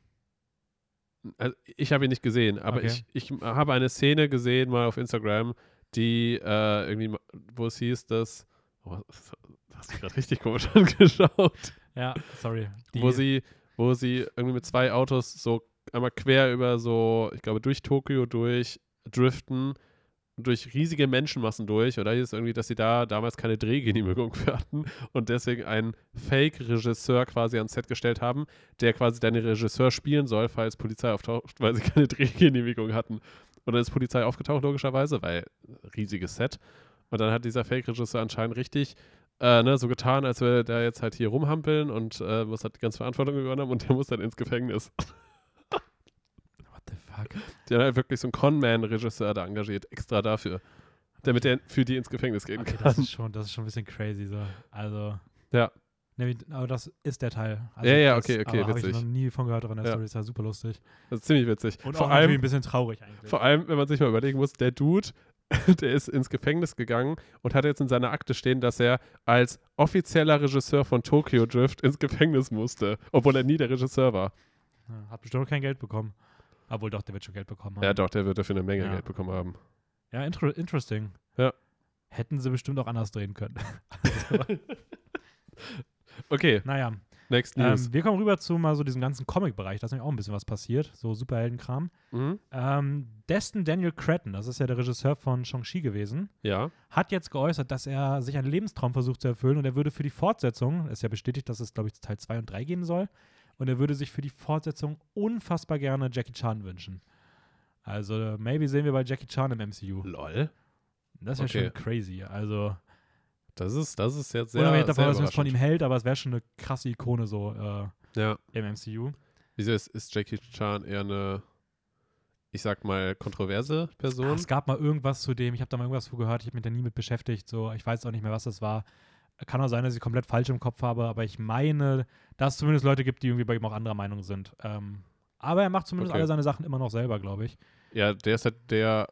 Speaker 2: Also ich habe ihn nicht gesehen, aber
Speaker 1: Okay.
Speaker 2: ich, ich habe eine Szene gesehen, mal auf Instagram, die äh, irgendwie, wo es hieß, dass. Oh, das hast du gerade richtig komisch angeschaut.
Speaker 1: Ja, sorry. Die,
Speaker 2: wo sie, wo sie irgendwie mit zwei Autos so einmal quer über so, ich glaube, durch Tokio durch driften, durch riesige Menschenmassen durch. Oder hieß irgendwie, dass sie da damals keine Drehgenehmigung für hatten und deswegen einen Fake-Regisseur quasi ans Set gestellt haben, der quasi den Regisseur spielen soll, falls Polizei auftaucht, weil sie keine Drehgenehmigung hatten. Und dann ist Polizei aufgetaucht, logischerweise, weil riesiges Set. Und dann hat dieser Fake-Regisseur anscheinend richtig äh, ne, so getan, als würde der jetzt halt hier rumhampeln und äh, muss halt die ganze Verantwortung übernommen und der muss dann ins Gefängnis.
Speaker 1: Fuck?
Speaker 2: Die haben halt wirklich so einen Conman-Regisseur da engagiert, extra dafür. Damit er für die ins Gefängnis gehen
Speaker 1: Okay,
Speaker 2: kann.
Speaker 1: das ist schon, das ist schon ein bisschen crazy so. Also.
Speaker 2: Ja.
Speaker 1: Nämlich, aber das ist der Teil. Also
Speaker 2: Ja, ja, okay, okay,
Speaker 1: aber Habe ich
Speaker 2: witzig.
Speaker 1: noch nie von gehört, aber in der
Speaker 2: Ja.
Speaker 1: Story ist ja super lustig.
Speaker 2: Das ist ziemlich witzig.
Speaker 1: Und
Speaker 2: vor,
Speaker 1: auch
Speaker 2: allem,
Speaker 1: ein bisschen traurig eigentlich.
Speaker 2: vor allem, wenn man sich mal überlegen muss, der Dude, der ist ins Gefängnis gegangen und hat jetzt in seiner Akte stehen, dass er als offizieller Regisseur von Tokyo Drift ins Gefängnis musste, obwohl er nie der Regisseur war.
Speaker 1: Ja, hat bestimmt noch kein Geld bekommen. Obwohl doch, der wird schon Geld bekommen haben.
Speaker 2: Ja, doch, der wird dafür eine Menge
Speaker 1: Ja.
Speaker 2: Geld bekommen haben.
Speaker 1: Ja, inter interesting.
Speaker 2: Ja.
Speaker 1: Hätten sie bestimmt auch anders drehen können.
Speaker 2: Okay,
Speaker 1: naja,
Speaker 2: next News.
Speaker 1: ähm, wir kommen rüber zu mal so diesem ganzen Comic-Bereich. Da ist nämlich auch ein bisschen was passiert. So Superheldenkram.
Speaker 2: mhm.
Speaker 1: Ähm, Destin Daniel Cretton, das ist ja der Regisseur von Shang-Chi gewesen,
Speaker 2: Ja.
Speaker 1: hat jetzt geäußert, dass er sich einen Lebenstraum versucht zu erfüllen und er würde für die Fortsetzung, ist ja bestätigt, dass es, glaube ich, Teil 2 und 3 geben soll, und er würde sich für die Fortsetzung unfassbar gerne Jackie Chan wünschen. Also, maybe sehen wir bei Jackie Chan im MCU.
Speaker 2: Lol.
Speaker 1: Das wäre
Speaker 2: Okay.
Speaker 1: schon crazy. Also,
Speaker 2: Das ist, das ist jetzt sehr,
Speaker 1: unabhängig davon, was man von ihm hält, aber es wäre schon eine krasse Ikone so äh,
Speaker 2: Ja.
Speaker 1: im MCU.
Speaker 2: Wieso ist, ist Jackie Chan eher eine, ich sag mal, kontroverse Person?
Speaker 1: es gab mal irgendwas zu dem, ich habe da mal irgendwas zu gehört, ich habe mich da nie mit beschäftigt, so, ich weiß auch nicht mehr, was das war. Kann auch sein, dass ich komplett falsch im Kopf habe, aber ich meine, dass es zumindest Leute gibt, die irgendwie bei ihm auch anderer Meinung sind. Ähm, aber er macht zumindest
Speaker 2: Okay.
Speaker 1: alle seine Sachen immer noch selber, glaube ich.
Speaker 2: Ja, der ist halt der.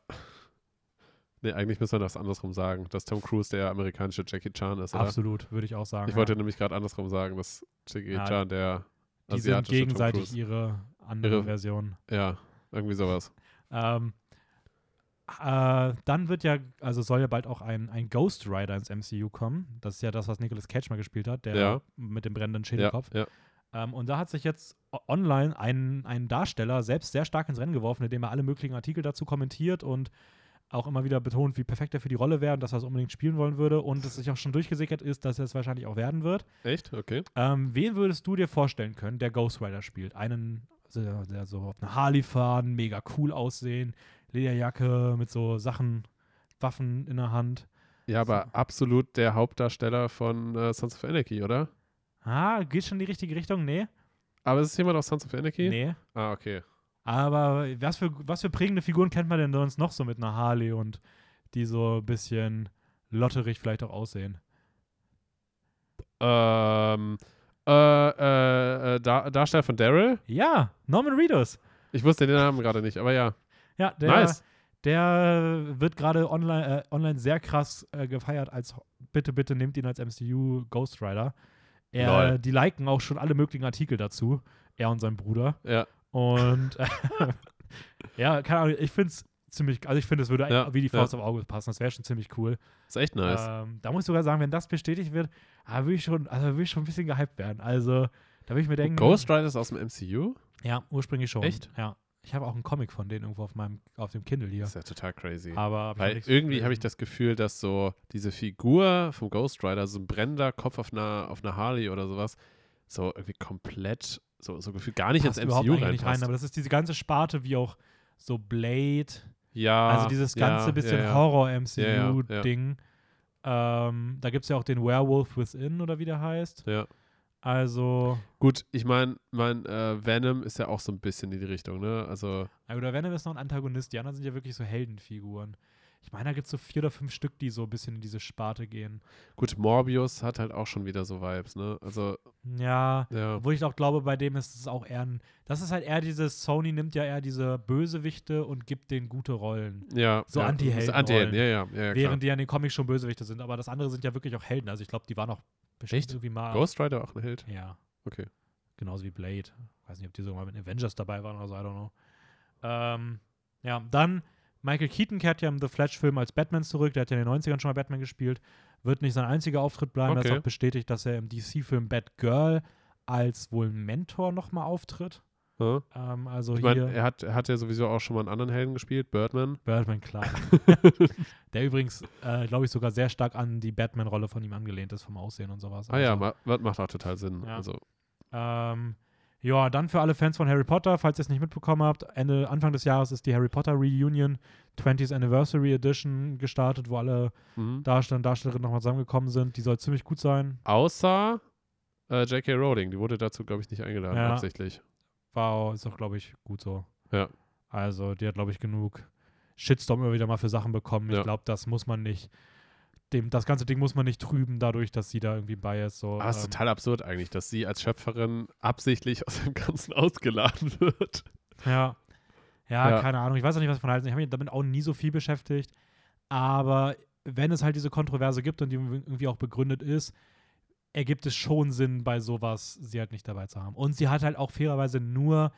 Speaker 2: Nee, eigentlich müssen wir das andersrum sagen, dass Tom Cruise der amerikanische Jackie Chan ist, oder?
Speaker 1: Absolut, würde ich auch sagen.
Speaker 2: Ich wollte nämlich gerade andersrum sagen, dass Jackie
Speaker 1: Ja,
Speaker 2: Chan der
Speaker 1: die sind gegenseitig ihre andere
Speaker 2: Ihre-
Speaker 1: Version.
Speaker 2: Ja, irgendwie sowas.
Speaker 1: Ähm, äh, dann wird ja, also soll ja bald auch ein, ein Ghost Rider ins MCU kommen. Das ist ja das, was Nicolas Cage mal gespielt hat, der
Speaker 2: Ja.
Speaker 1: mit dem brennenden
Speaker 2: Ja,
Speaker 1: Schädelkopf.
Speaker 2: ja.
Speaker 1: Ähm, und da hat sich jetzt online ein, ein Darsteller selbst sehr stark ins Rennen geworfen, indem er alle möglichen Artikel dazu kommentiert und auch immer wieder betont, wie perfekt er für die Rolle wäre und dass er es unbedingt spielen wollen würde und es sich auch schon durchgesickert ist, dass er es wahrscheinlich auch werden wird.
Speaker 2: Echt? Okay.
Speaker 1: Ähm, wen würdest du dir vorstellen können, der Ghost Rider spielt? Einen, der, so auf einer Harley fahren, mega cool aussehen, Lederjacke mit so Sachen, Waffen in der Hand.
Speaker 2: Ja, aber absolut der Hauptdarsteller von äh, Sons of Anarchy, oder?
Speaker 1: Ah, geht schon in die richtige Richtung? Nee.
Speaker 2: Aber ist es jemand aus Sons of Anarchy?
Speaker 1: Nee.
Speaker 2: Ah, okay.
Speaker 1: Aber was für, was für prägende Figuren kennt man denn sonst noch so mit einer Harley und die so ein bisschen lotterig vielleicht auch aussehen?
Speaker 2: Ähm, äh, äh, äh, Dar Darsteller von Daryl?
Speaker 1: Ja, Norman Reedus.
Speaker 2: Ich wusste den Namen gerade nicht, aber ja.
Speaker 1: Ja, der,
Speaker 2: Nice.
Speaker 1: der wird gerade online, äh, online sehr krass äh, gefeiert als bitte, bitte nehmt ihn als MCU Ghost Rider. Er, die liken auch schon alle möglichen Artikel dazu, er und sein Bruder.
Speaker 2: Ja.
Speaker 1: Und äh, ja, keine Ahnung, ich finde es ziemlich, also ich finde, es würde
Speaker 2: Ja,
Speaker 1: wie die
Speaker 2: ja.
Speaker 1: Faust auf Auge passen. Das wäre schon ziemlich cool.
Speaker 2: Ist echt nice.
Speaker 1: Ähm, da muss ich sogar sagen, wenn das bestätigt wird, ah, würde ich schon, also würde ich schon ein bisschen gehypt werden. Also, da würde ich mir denken.
Speaker 2: Ghost Rider ist aus dem MCU?
Speaker 1: Ja, ursprünglich schon.
Speaker 2: Echt?
Speaker 1: Ja. Ich habe auch einen Comic von denen irgendwo auf meinem, auf dem Kindle hier.
Speaker 2: Das ist ja total crazy.
Speaker 1: Aber hab
Speaker 2: Weil
Speaker 1: nichts
Speaker 2: irgendwie habe ich das Gefühl, dass so diese Figur vom Ghost Rider, so ein brennender Kopf auf einer, auf einer Harley oder sowas, so irgendwie komplett, so, so gefühlt gar nicht
Speaker 1: passt
Speaker 2: ins
Speaker 1: überhaupt
Speaker 2: MCU
Speaker 1: eigentlich nicht rein. Aber das ist diese ganze Sparte, wie auch so Blade.
Speaker 2: ja,
Speaker 1: also dieses ganze
Speaker 2: ja,
Speaker 1: bisschen
Speaker 2: ja, ja.
Speaker 1: Horror-MCU-Ding. Ähm, da gibt es ja auch den Werewolf Within oder wie der heißt.
Speaker 2: Ja.
Speaker 1: Also,
Speaker 2: Gut, ich meine, mein äh, Venom ist ja auch so ein bisschen in die Richtung, ne? Also,
Speaker 1: na gut, der Venom ist noch ein Antagonist. Die anderen sind ja wirklich so Heldenfiguren. Ich meine, da gibt es so vier oder fünf Stück, die so ein bisschen in diese Sparte gehen.
Speaker 2: gut, Morbius hat halt auch schon wieder so Vibes, ne? Also,
Speaker 1: Ja,
Speaker 2: ja.
Speaker 1: Obwohl ich auch glaube, bei dem ist es auch eher ein. Das ist halt eher dieses. Sony nimmt ja eher diese Bösewichte und gibt denen gute Rollen.
Speaker 2: Ja,
Speaker 1: So
Speaker 2: ja,
Speaker 1: Anti-Helden
Speaker 2: Anti-Helden, ja, ja, ja, ja klar.
Speaker 1: während die ja in den Comics schon Bösewichte sind. Aber das andere sind ja wirklich auch Helden. Also ich glaube, die waren auch bestimmt
Speaker 2: Echt?
Speaker 1: irgendwie mal.
Speaker 2: Ghost Rider auch ein Held?
Speaker 1: Ja.
Speaker 2: Okay.
Speaker 1: Genauso wie Blade. Weiß nicht, ob die sogar mal mit Avengers dabei waren oder so, I don't know. Ähm, ja, dann. Michael Keaton kehrt ja im The Flash-Film als Batman zurück. Der hat ja in den 90ern schon mal Batman gespielt. Wird nicht sein einziger Auftritt bleiben. Er
Speaker 2: Okay.
Speaker 1: ist auch bestätigt, dass er im DC-Film Batgirl als wohl Mentor nochmal auftritt.
Speaker 2: Ja.
Speaker 1: Ähm, also
Speaker 2: Ich
Speaker 1: hier.
Speaker 2: meine, er hat, er hat ja sowieso auch schon mal einen anderen Helden gespielt, Birdman.
Speaker 1: Birdman, klar. der übrigens, äh, glaube ich, sogar sehr stark an die Batman-Rolle von ihm angelehnt ist, vom Aussehen und sowas.
Speaker 2: Ah ja,
Speaker 1: Also,
Speaker 2: ma macht auch total Sinn.
Speaker 1: Ja.
Speaker 2: Also,
Speaker 1: ähm, ja, dann für alle Fans von Harry Potter, falls ihr es nicht mitbekommen habt, Ende, Anfang des Jahres ist die Harry Potter Reunion 20th Anniversary Edition gestartet, wo alle
Speaker 2: mhm.
Speaker 1: Darsteller und Darstellerinnen nochmal zusammengekommen sind. Die soll ziemlich gut sein.
Speaker 2: Außer äh, J.K. Rowling, die wurde dazu, glaube ich, nicht eingeladen,
Speaker 1: Ja.
Speaker 2: absichtlich.
Speaker 1: War, ist auch, glaube ich, gut so.
Speaker 2: Ja.
Speaker 1: Also, die hat, glaube ich, genug Shitstorm immer wieder mal für Sachen bekommen. Ich
Speaker 2: Ja.
Speaker 1: glaube, das muss man nicht, dem, das ganze Ding muss man nicht trüben, dadurch, dass sie da irgendwie bei ist. So,
Speaker 2: Aber es ist
Speaker 1: ähm,
Speaker 2: total absurd eigentlich, dass sie als Schöpferin absichtlich aus dem Ganzen ausgeladen wird.
Speaker 1: Ja. ja.
Speaker 2: Ja.
Speaker 1: keine Ahnung. Ich weiß auch nicht, was von halten. Ich habe mich damit auch nie so viel beschäftigt. Aber wenn es halt diese Kontroverse gibt und die irgendwie auch begründet ist, ergibt es schon Sinn, bei sowas sie halt nicht dabei zu haben. Und sie hat halt auch fairerweise nur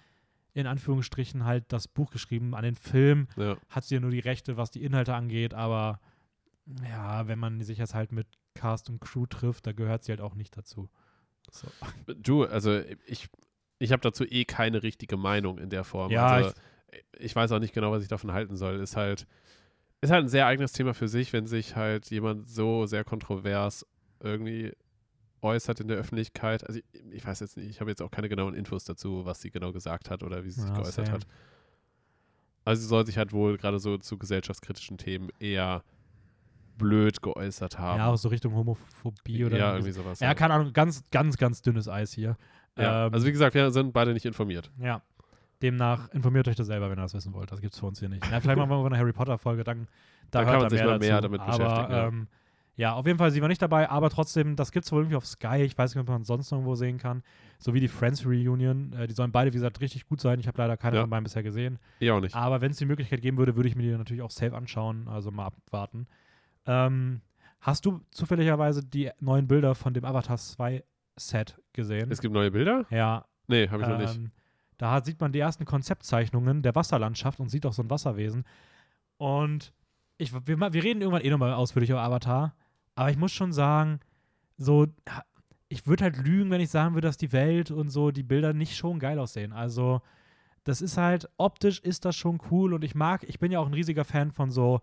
Speaker 1: in Anführungsstrichen halt das Buch geschrieben. An den Film
Speaker 2: Ja.
Speaker 1: hat sie ja nur die Rechte, was die Inhalte angeht, aber ja, wenn man sich jetzt halt mit Cast und Crew trifft, da gehört sie halt auch nicht dazu. So.
Speaker 2: Du, also ich, ich habe dazu eh keine richtige Meinung in der Form.
Speaker 1: Ja,
Speaker 2: also, ich, weiß auch nicht genau, was ich davon halten soll. Ist halt, ist halt ein sehr eigenes Thema für sich, wenn sich halt jemand so sehr kontrovers irgendwie äußert in der Öffentlichkeit. Also ich, ich weiß jetzt nicht, ich habe jetzt auch keine genauen Infos dazu, was sie genau gesagt hat oder wie sie sich
Speaker 1: Ja,
Speaker 2: geäußert
Speaker 1: same.
Speaker 2: hat. Also sie soll sich halt wohl gerade so zu gesellschaftskritischen Themen eher blöd geäußert haben.
Speaker 1: Ja, auch so Richtung Homophobie oder
Speaker 2: ja,
Speaker 1: irgendwie
Speaker 2: sowas.
Speaker 1: Ja, keine Ahnung, ganz, ganz, ganz dünnes Eis hier.
Speaker 2: Ja,
Speaker 1: Ähm,
Speaker 2: also wie gesagt, wir sind beide nicht informiert.
Speaker 1: ja. Demnach informiert euch das selber, wenn ihr das wissen wollt. Das gibt's für uns hier nicht. Na, vielleicht machen wir mal eine Harry Potter-Folge, dann da
Speaker 2: Da kann man sich
Speaker 1: mehr
Speaker 2: mal mehr
Speaker 1: dazu.
Speaker 2: damit
Speaker 1: aber,
Speaker 2: beschäftigen, ja.
Speaker 1: Ähm, ja, auf jeden Fall, sie war nicht dabei, aber trotzdem, das gibt's wohl irgendwie auf Sky. Ich weiß nicht, ob man es sonst irgendwo sehen kann. So wie die Friends Reunion. Äh, die sollen beide, wie gesagt, richtig gut sein. Ich habe leider keine
Speaker 2: Ja.
Speaker 1: von beiden bisher gesehen.
Speaker 2: Ich auch nicht.
Speaker 1: Aber wenn es die Möglichkeit geben würde, würde ich mir die natürlich auch safe anschauen. Also mal abwarten. Ähm, hast du zufälligerweise die neuen Bilder von dem Avatar 2 Set gesehen?
Speaker 2: Es gibt neue Bilder?
Speaker 1: ja,
Speaker 2: Nee, habe ich noch nicht.
Speaker 1: ähm, da hat, sieht man die ersten Konzeptzeichnungen der Wasserlandschaft und sieht auch so ein Wasserwesen. Und ich, wir, wir reden irgendwann eh nochmal ausführlich über Avatar. Aber ich muss schon sagen, so, ich würde halt lügen, wenn ich sagen würde, dass die Welt und so die Bilder nicht schon geil aussehen. Also, das ist halt, optisch ist das schon cool und ich mag, ich bin ja auch ein riesiger Fan von so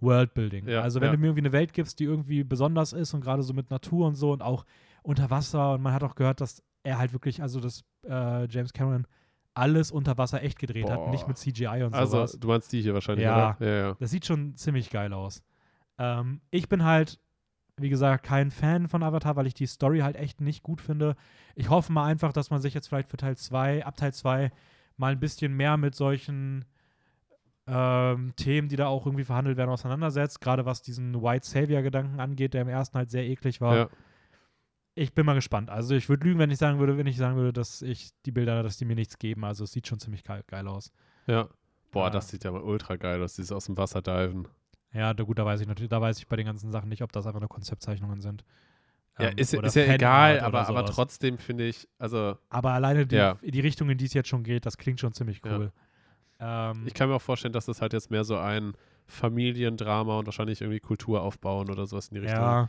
Speaker 1: Worldbuilding.
Speaker 2: Ja,
Speaker 1: also, wenn
Speaker 2: ja.
Speaker 1: du mir irgendwie eine Welt gibst, die irgendwie besonders ist und gerade so mit Natur und so und auch unter Wasser und man hat auch gehört, dass er halt wirklich, also dass äh, James Cameron alles unter Wasser echt gedreht hat,
Speaker 2: Boah.
Speaker 1: nicht mit CGI und
Speaker 2: Also,
Speaker 1: sowas.
Speaker 2: du meinst die hier wahrscheinlich,
Speaker 1: Ja.
Speaker 2: Ja, ja.
Speaker 1: Das sieht schon ziemlich geil aus. Ähm, ich bin halt, wie gesagt, kein Fan von Avatar, weil ich die Story halt echt nicht gut finde. Ich hoffe mal einfach, dass man sich jetzt vielleicht für Teil 2, ab Teil 2, mal ein bisschen mehr mit solchen ähm, Themen, die da auch irgendwie verhandelt werden, auseinandersetzt. Gerade was diesen White Savior-Gedanken angeht, der im ersten halt sehr eklig war.
Speaker 2: ja.
Speaker 1: Ich bin mal gespannt. Also ich würde lügen, wenn ich sagen würde, wenn ich sagen würde, dass ich die Bilder, dass die mir nichts geben. Also es sieht schon ziemlich geil, geil aus.
Speaker 2: Ja. Boah,
Speaker 1: Ja.
Speaker 2: das sieht ja mal ultra geil aus, dieses aus dem Wasser diven.
Speaker 1: Ja, da, gut, da weiß ich natürlich, da weiß ich bei den ganzen Sachen nicht, ob das einfach nur Konzeptzeichnungen sind.
Speaker 2: Ja,
Speaker 1: Ähm,
Speaker 2: ist, ja-
Speaker 1: oder
Speaker 2: ist ja egal, aber, aber trotzdem finde ich, also
Speaker 1: Aber alleine die,
Speaker 2: Ja.
Speaker 1: die Richtung, in die es jetzt schon geht, das klingt schon ziemlich
Speaker 2: Ja.
Speaker 1: cool. Ähm,
Speaker 2: ich kann mir auch vorstellen, dass das halt jetzt mehr so ein Familiendrama und wahrscheinlich irgendwie Kultur aufbauen oder sowas in die Richtung.
Speaker 1: ja.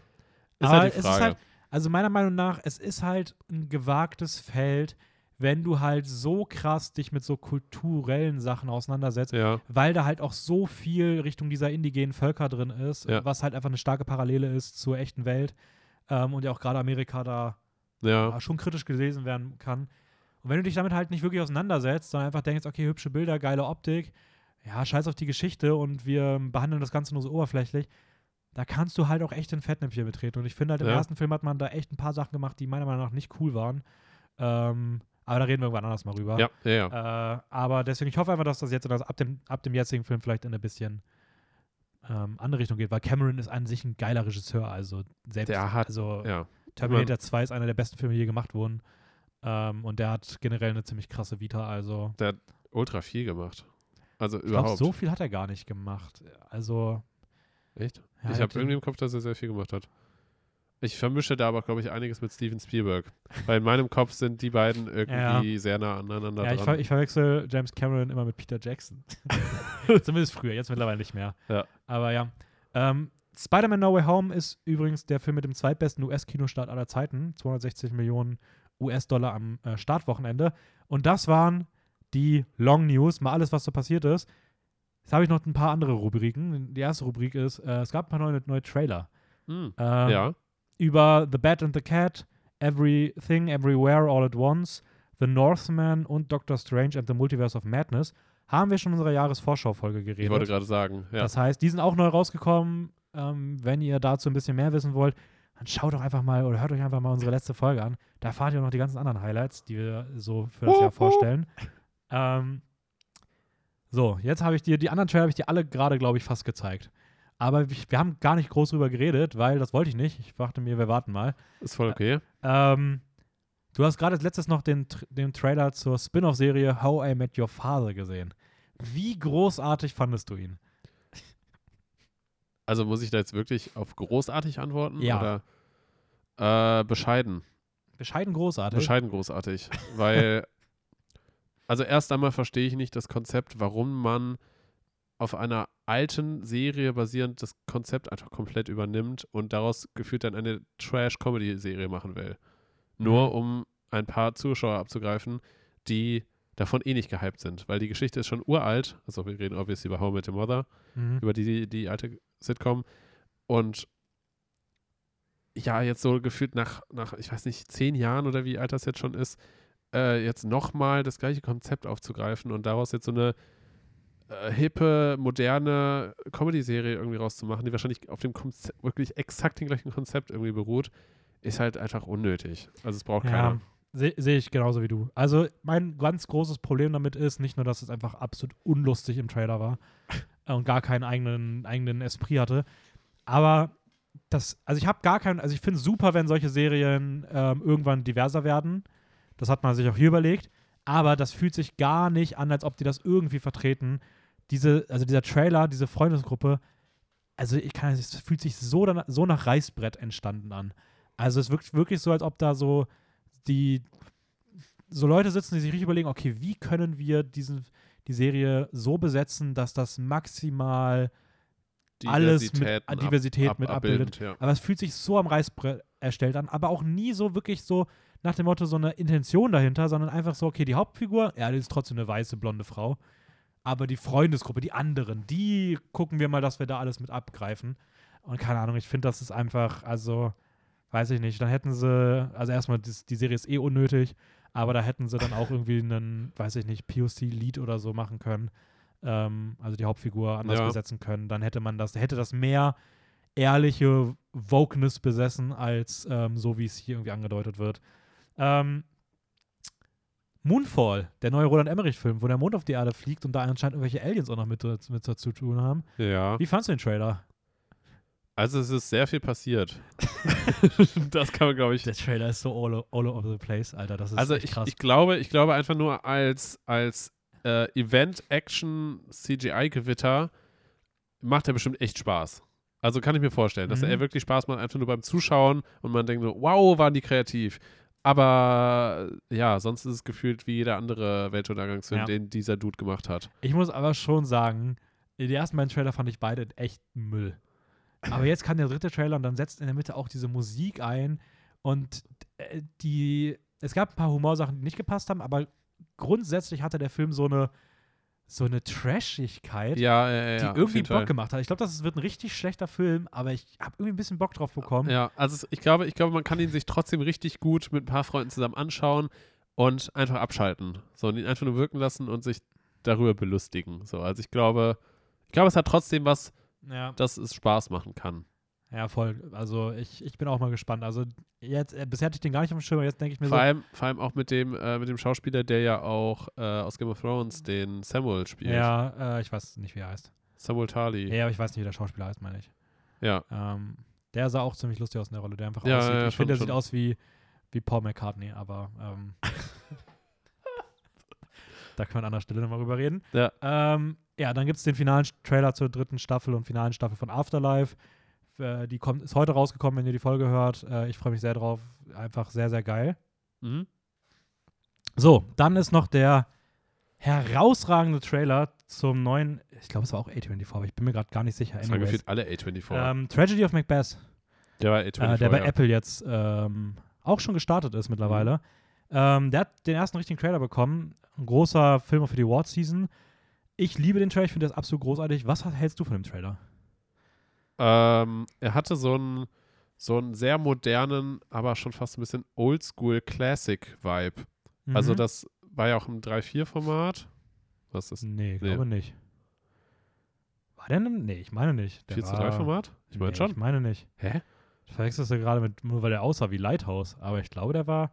Speaker 2: Ist
Speaker 1: aber
Speaker 2: halt die
Speaker 1: es
Speaker 2: Frage.
Speaker 1: ist halt, also meiner Meinung nach, es ist halt ein gewagtes Feld, wenn du halt so krass dich mit so kulturellen Sachen auseinandersetzt,
Speaker 2: ja,
Speaker 1: weil da halt auch so viel Richtung dieser indigenen Völker drin ist,
Speaker 2: Ja.
Speaker 1: was halt einfach eine starke Parallele ist zur echten Welt ähm, und ja auch gerade Amerika da
Speaker 2: ja,
Speaker 1: ja, schon kritisch gelesen werden kann. Und wenn du dich damit halt nicht wirklich auseinandersetzt, sondern einfach denkst, okay, hübsche Bilder, geile Optik, ja, scheiß auf die Geschichte und wir behandeln das Ganze nur so oberflächlich, da kannst du halt auch echt in Fettnäpfchen betreten. Und ich finde halt, im ersten Film hat man da echt ein paar Sachen gemacht, die meiner Meinung nach nicht cool waren. Ähm, aber da reden wir irgendwann anders mal rüber.
Speaker 2: ja, ja, ja.
Speaker 1: Äh, aber deswegen, ich hoffe einfach, dass das jetzt das ab, dem, ab dem jetzigen Film vielleicht in eine bisschen ähm, andere Richtung geht, weil Cameron ist an sich ein geiler Regisseur, also selbst,
Speaker 2: Der hat-
Speaker 1: also
Speaker 2: ja.
Speaker 1: Terminator 2 ist einer der besten Filme, die je gemacht wurden. Ähm, und der hat generell eine ziemlich krasse Vita, also
Speaker 2: Der hat ultra viel gemacht. Also
Speaker 1: ich
Speaker 2: überhaupt.
Speaker 1: so viel hat er gar nicht gemacht. Also,
Speaker 2: Echt?
Speaker 1: ja,
Speaker 2: ich habe irgendwie im Kopf, dass er sehr viel gemacht hat. Ich vermische da aber, glaube ich, einiges mit Steven Spielberg. Weil in meinem Kopf sind die beiden irgendwie sehr nah aneinander
Speaker 1: ja, ich, ver
Speaker 2: dran.
Speaker 1: ich verwechsel James Cameron immer mit Peter Jackson. Zumindest früher, jetzt mittlerweile nicht mehr.
Speaker 2: Ja.
Speaker 1: Aber ja. Ähm, Spider-Man No Way Home ist übrigens der Film mit dem zweitbesten US-Kinostart aller Zeiten. 260 Millionen US-Dollar am äh, Startwochenende. Und das waren die Long News, mal alles, was so passiert ist. Jetzt habe ich noch ein paar andere Rubriken. Die erste Rubrik ist, äh, es gab ein paar neue, neue Trailer.
Speaker 2: Hm.
Speaker 1: Ähm,
Speaker 2: ja,
Speaker 1: über The Bat and the Cat, Everything, Everywhere, All at Once, The Northman und Doctor Strange and the Multiverse of Madness haben wir schon in unserer Jahresvorschau-Folge
Speaker 2: ich wollte
Speaker 1: geredet.
Speaker 2: gerade sagen. Ja.
Speaker 1: Das heißt, die sind auch neu rausgekommen. Ähm, wenn ihr dazu ein bisschen mehr wissen wollt, dann schaut doch einfach mal oder hört euch einfach mal unsere letzte Folge an. Da erfahrt ihr auch noch die ganzen anderen Highlights, die wir so für das Jahr vorstellen. Ähm, so, jetzt habe ich dir, die anderen Trailer habe ich dir alle gerade, glaube ich, fast gezeigt. Aber ich, wir haben gar nicht groß drüber geredet, weil das wollte ich nicht. Ich dachte mir, wir warten mal.
Speaker 2: Ist voll okay.
Speaker 1: Ähm, du hast gerade als letztes noch den, den Trailer zur Spin-off-Serie How I Met Your Father gesehen. Wie großartig fandest du ihn?
Speaker 2: Also muss ich da jetzt wirklich auf großartig antworten?
Speaker 1: Ja.
Speaker 2: Oder äh, bescheiden?
Speaker 1: Bescheiden großartig.
Speaker 2: Bescheiden großartig. Weil, also erst einmal verstehe ich nicht das Konzept, warum man auf einer alten Serie basierend das Konzept einfach komplett übernimmt und daraus gefühlt dann eine Trash-Comedy-Serie machen will. Nur
Speaker 1: Mhm.
Speaker 2: um ein paar Zuschauer abzugreifen, die davon eh nicht gehypt sind. Weil die Geschichte ist schon uralt. Also wir reden obviously über I Met Your Mother
Speaker 1: Mhm.
Speaker 2: über die, die alte Sitcom. Und ja, jetzt so gefühlt nach, nach, ich weiß nicht, zehn Jahren oder wie alt das jetzt schon ist, äh, jetzt nochmal das gleiche Konzept aufzugreifen und daraus jetzt so eine äh, hippe, moderne Comedy-Serie irgendwie rauszumachen, die wahrscheinlich auf dem Konze wirklich exakt dem gleichen Konzept irgendwie beruht, ist halt einfach unnötig. Also es braucht
Speaker 1: Ja,
Speaker 2: keiner.
Speaker 1: sehe seh ich genauso wie du. Also mein ganz großes Problem damit ist nicht nur, dass es einfach absolut unlustig im Trailer war äh, und gar keinen eigenen, eigenen Esprit hatte, aber das, also ich habe gar keinen, also ich finde es super, wenn solche Serien ähm, irgendwann diverser werden. Das hat man sich auch hier überlegt, aber das fühlt sich gar nicht an, als ob die das irgendwie vertreten. Diese, also dieser Trailer, diese Freundesgruppe, also ich kann, es fühlt sich so, dann, so nach Reißbrett entstanden an. Also es wirkt wirklich so, als ob da so die so Leute sitzen, die sich richtig überlegen, okay, wie können wir diesen, die Serie so besetzen, dass das maximal alles mit Diversität
Speaker 2: ab-
Speaker 1: mit
Speaker 2: abbildend,
Speaker 1: abbildet.
Speaker 2: Ja.
Speaker 1: Aber es fühlt sich so am Reißbrett erstellt an, aber auch nie so wirklich so nach dem Motto so eine Intention dahinter, sondern einfach so, okay, die Hauptfigur, ja, die ist trotzdem eine weiße, blonde Frau. Aber die Freundesgruppe, die anderen, die gucken wir mal, dass wir da alles mit abgreifen. Und keine Ahnung, ich finde, das ist einfach, also, weiß ich nicht, dann hätten sie, also erstmal, das, die Serie ist eh unnötig, aber da hätten sie dann auch irgendwie einen, weiß ich nicht, POC-Lead oder so machen können. Ähm, also die Hauptfigur anders
Speaker 2: Ja.
Speaker 1: besetzen können. Dann hätte man das, hätte das mehr ehrliche Wokeness besessen, als ähm, so, wie es hier irgendwie angedeutet wird. Ähm, Moonfall, der neue Roland Emmerich-Film, wo der Mond auf die Erde fliegt und da anscheinend irgendwelche Aliens auch noch mit, mit dazu tun haben.
Speaker 2: ja.
Speaker 1: Wie fandst du den Trailer?
Speaker 2: Also es ist sehr viel passiert. das kann man, glaube ich.
Speaker 1: Der Trailer ist so all, all over the place, Alter. Das ist
Speaker 2: Also ich,
Speaker 1: krass.
Speaker 2: ich glaube, ich glaube einfach nur als, als äh, Event-Action-CGI-Gewitter macht er bestimmt echt Spaß. Also kann ich mir vorstellen, dass
Speaker 1: Mhm.
Speaker 2: er wirklich Spaß macht, einfach nur beim Zuschauen und man denkt so, wow, waren die kreativ. Aber ja, sonst ist es gefühlt wie jeder andere Weltuntergangsfilm,
Speaker 1: Ja.
Speaker 2: den dieser Dude gemacht hat.
Speaker 1: Ich muss aber schon sagen, die ersten beiden Trailer fand ich beide echt Müll. Aber jetzt kam der dritte Trailer und dann setzt in der Mitte auch diese Musik ein und äh, die, es gab ein paar Humorsachen, die nicht gepasst haben, aber grundsätzlich hatte der Film so eine, so eine Trashigkeit,
Speaker 2: Ja, ja, ja.
Speaker 1: die irgendwie Bock
Speaker 2: Fall.
Speaker 1: gemacht hat. Ich glaube, das wird ein richtig schlechter Film, aber ich habe irgendwie ein bisschen Bock drauf bekommen.
Speaker 2: Ja, also ich glaube, ich glaube, man kann ihn sich trotzdem richtig gut mit ein paar Freunden zusammen anschauen und einfach abschalten. So, und ihn einfach nur wirken lassen und sich darüber belustigen. So, also ich glaube, ich glaube, es hat trotzdem was,
Speaker 1: Ja.
Speaker 2: dass es Spaß machen kann.
Speaker 1: Ja, voll. Also ich, ich bin auch mal gespannt. Also jetzt, äh, bisher hatte ich den gar nicht auf dem Schirm, aber jetzt denke ich mir
Speaker 2: Vor
Speaker 1: so,
Speaker 2: allem, vor allem auch mit dem, äh, mit dem Schauspieler, der ja auch äh, aus Game of Thrones den Samuel spielt.
Speaker 1: ja, äh, ich weiß nicht, wie er heißt.
Speaker 2: Samuel Tarly.
Speaker 1: Ja, aber ich weiß nicht, wie der Schauspieler heißt, meine ich.
Speaker 2: Ja.
Speaker 1: Ähm, der sah auch ziemlich lustig aus in der Rolle, der einfach
Speaker 2: Ja,
Speaker 1: aussieht.
Speaker 2: ja,
Speaker 1: ich finde, der
Speaker 2: schon,
Speaker 1: sieht aus wie, wie Paul McCartney, aber ähm, da können wir an anderer Stelle nochmal drüber reden.
Speaker 2: Ja.
Speaker 1: Ähm, ja, dann gibt es den finalen Trailer zur dritten Staffel und finalen Staffel von Afterlife. Äh, die kommt, ist heute rausgekommen, wenn ihr die Folge hört. Äh, ich freue mich sehr drauf. Einfach sehr, sehr geil.
Speaker 2: Mhm.
Speaker 1: So, dann ist noch der herausragende Trailer zum neuen, ich glaube, es war auch A24, aber ich bin mir gerade gar nicht sicher.
Speaker 2: Das waren gefühlt alle A24.
Speaker 1: Ähm, Tragedy of Macbeth,
Speaker 2: der war A24.
Speaker 1: äh, der bei
Speaker 2: ja.
Speaker 1: Apple jetzt ähm, auch schon gestartet ist mittlerweile.
Speaker 2: Mhm.
Speaker 1: Ähm, der hat den ersten richtigen Trailer bekommen. Ein großer Film für die Award-Season. Ich liebe den Trailer, ich finde das absolut großartig. Was hältst du von dem Trailer?
Speaker 2: Ähm, er hatte so einen, so einen sehr modernen, aber schon fast ein bisschen Oldschool-Classic-Vibe. Also
Speaker 1: Mhm.
Speaker 2: das war ja auch im 3-4-Format. Was ist
Speaker 1: Nee,
Speaker 2: Nee.
Speaker 1: glaube nicht. War der denn? Nee, ich meine nicht. Der
Speaker 2: 4 zu
Speaker 1: war-
Speaker 2: 3 Format? Ich meine
Speaker 1: nee,
Speaker 2: schon.
Speaker 1: Ich meine nicht.
Speaker 2: Hä?
Speaker 1: Du verwechselst du gerade mit, nur weil der aussah wie Lighthouse. Aber ich glaube, der war.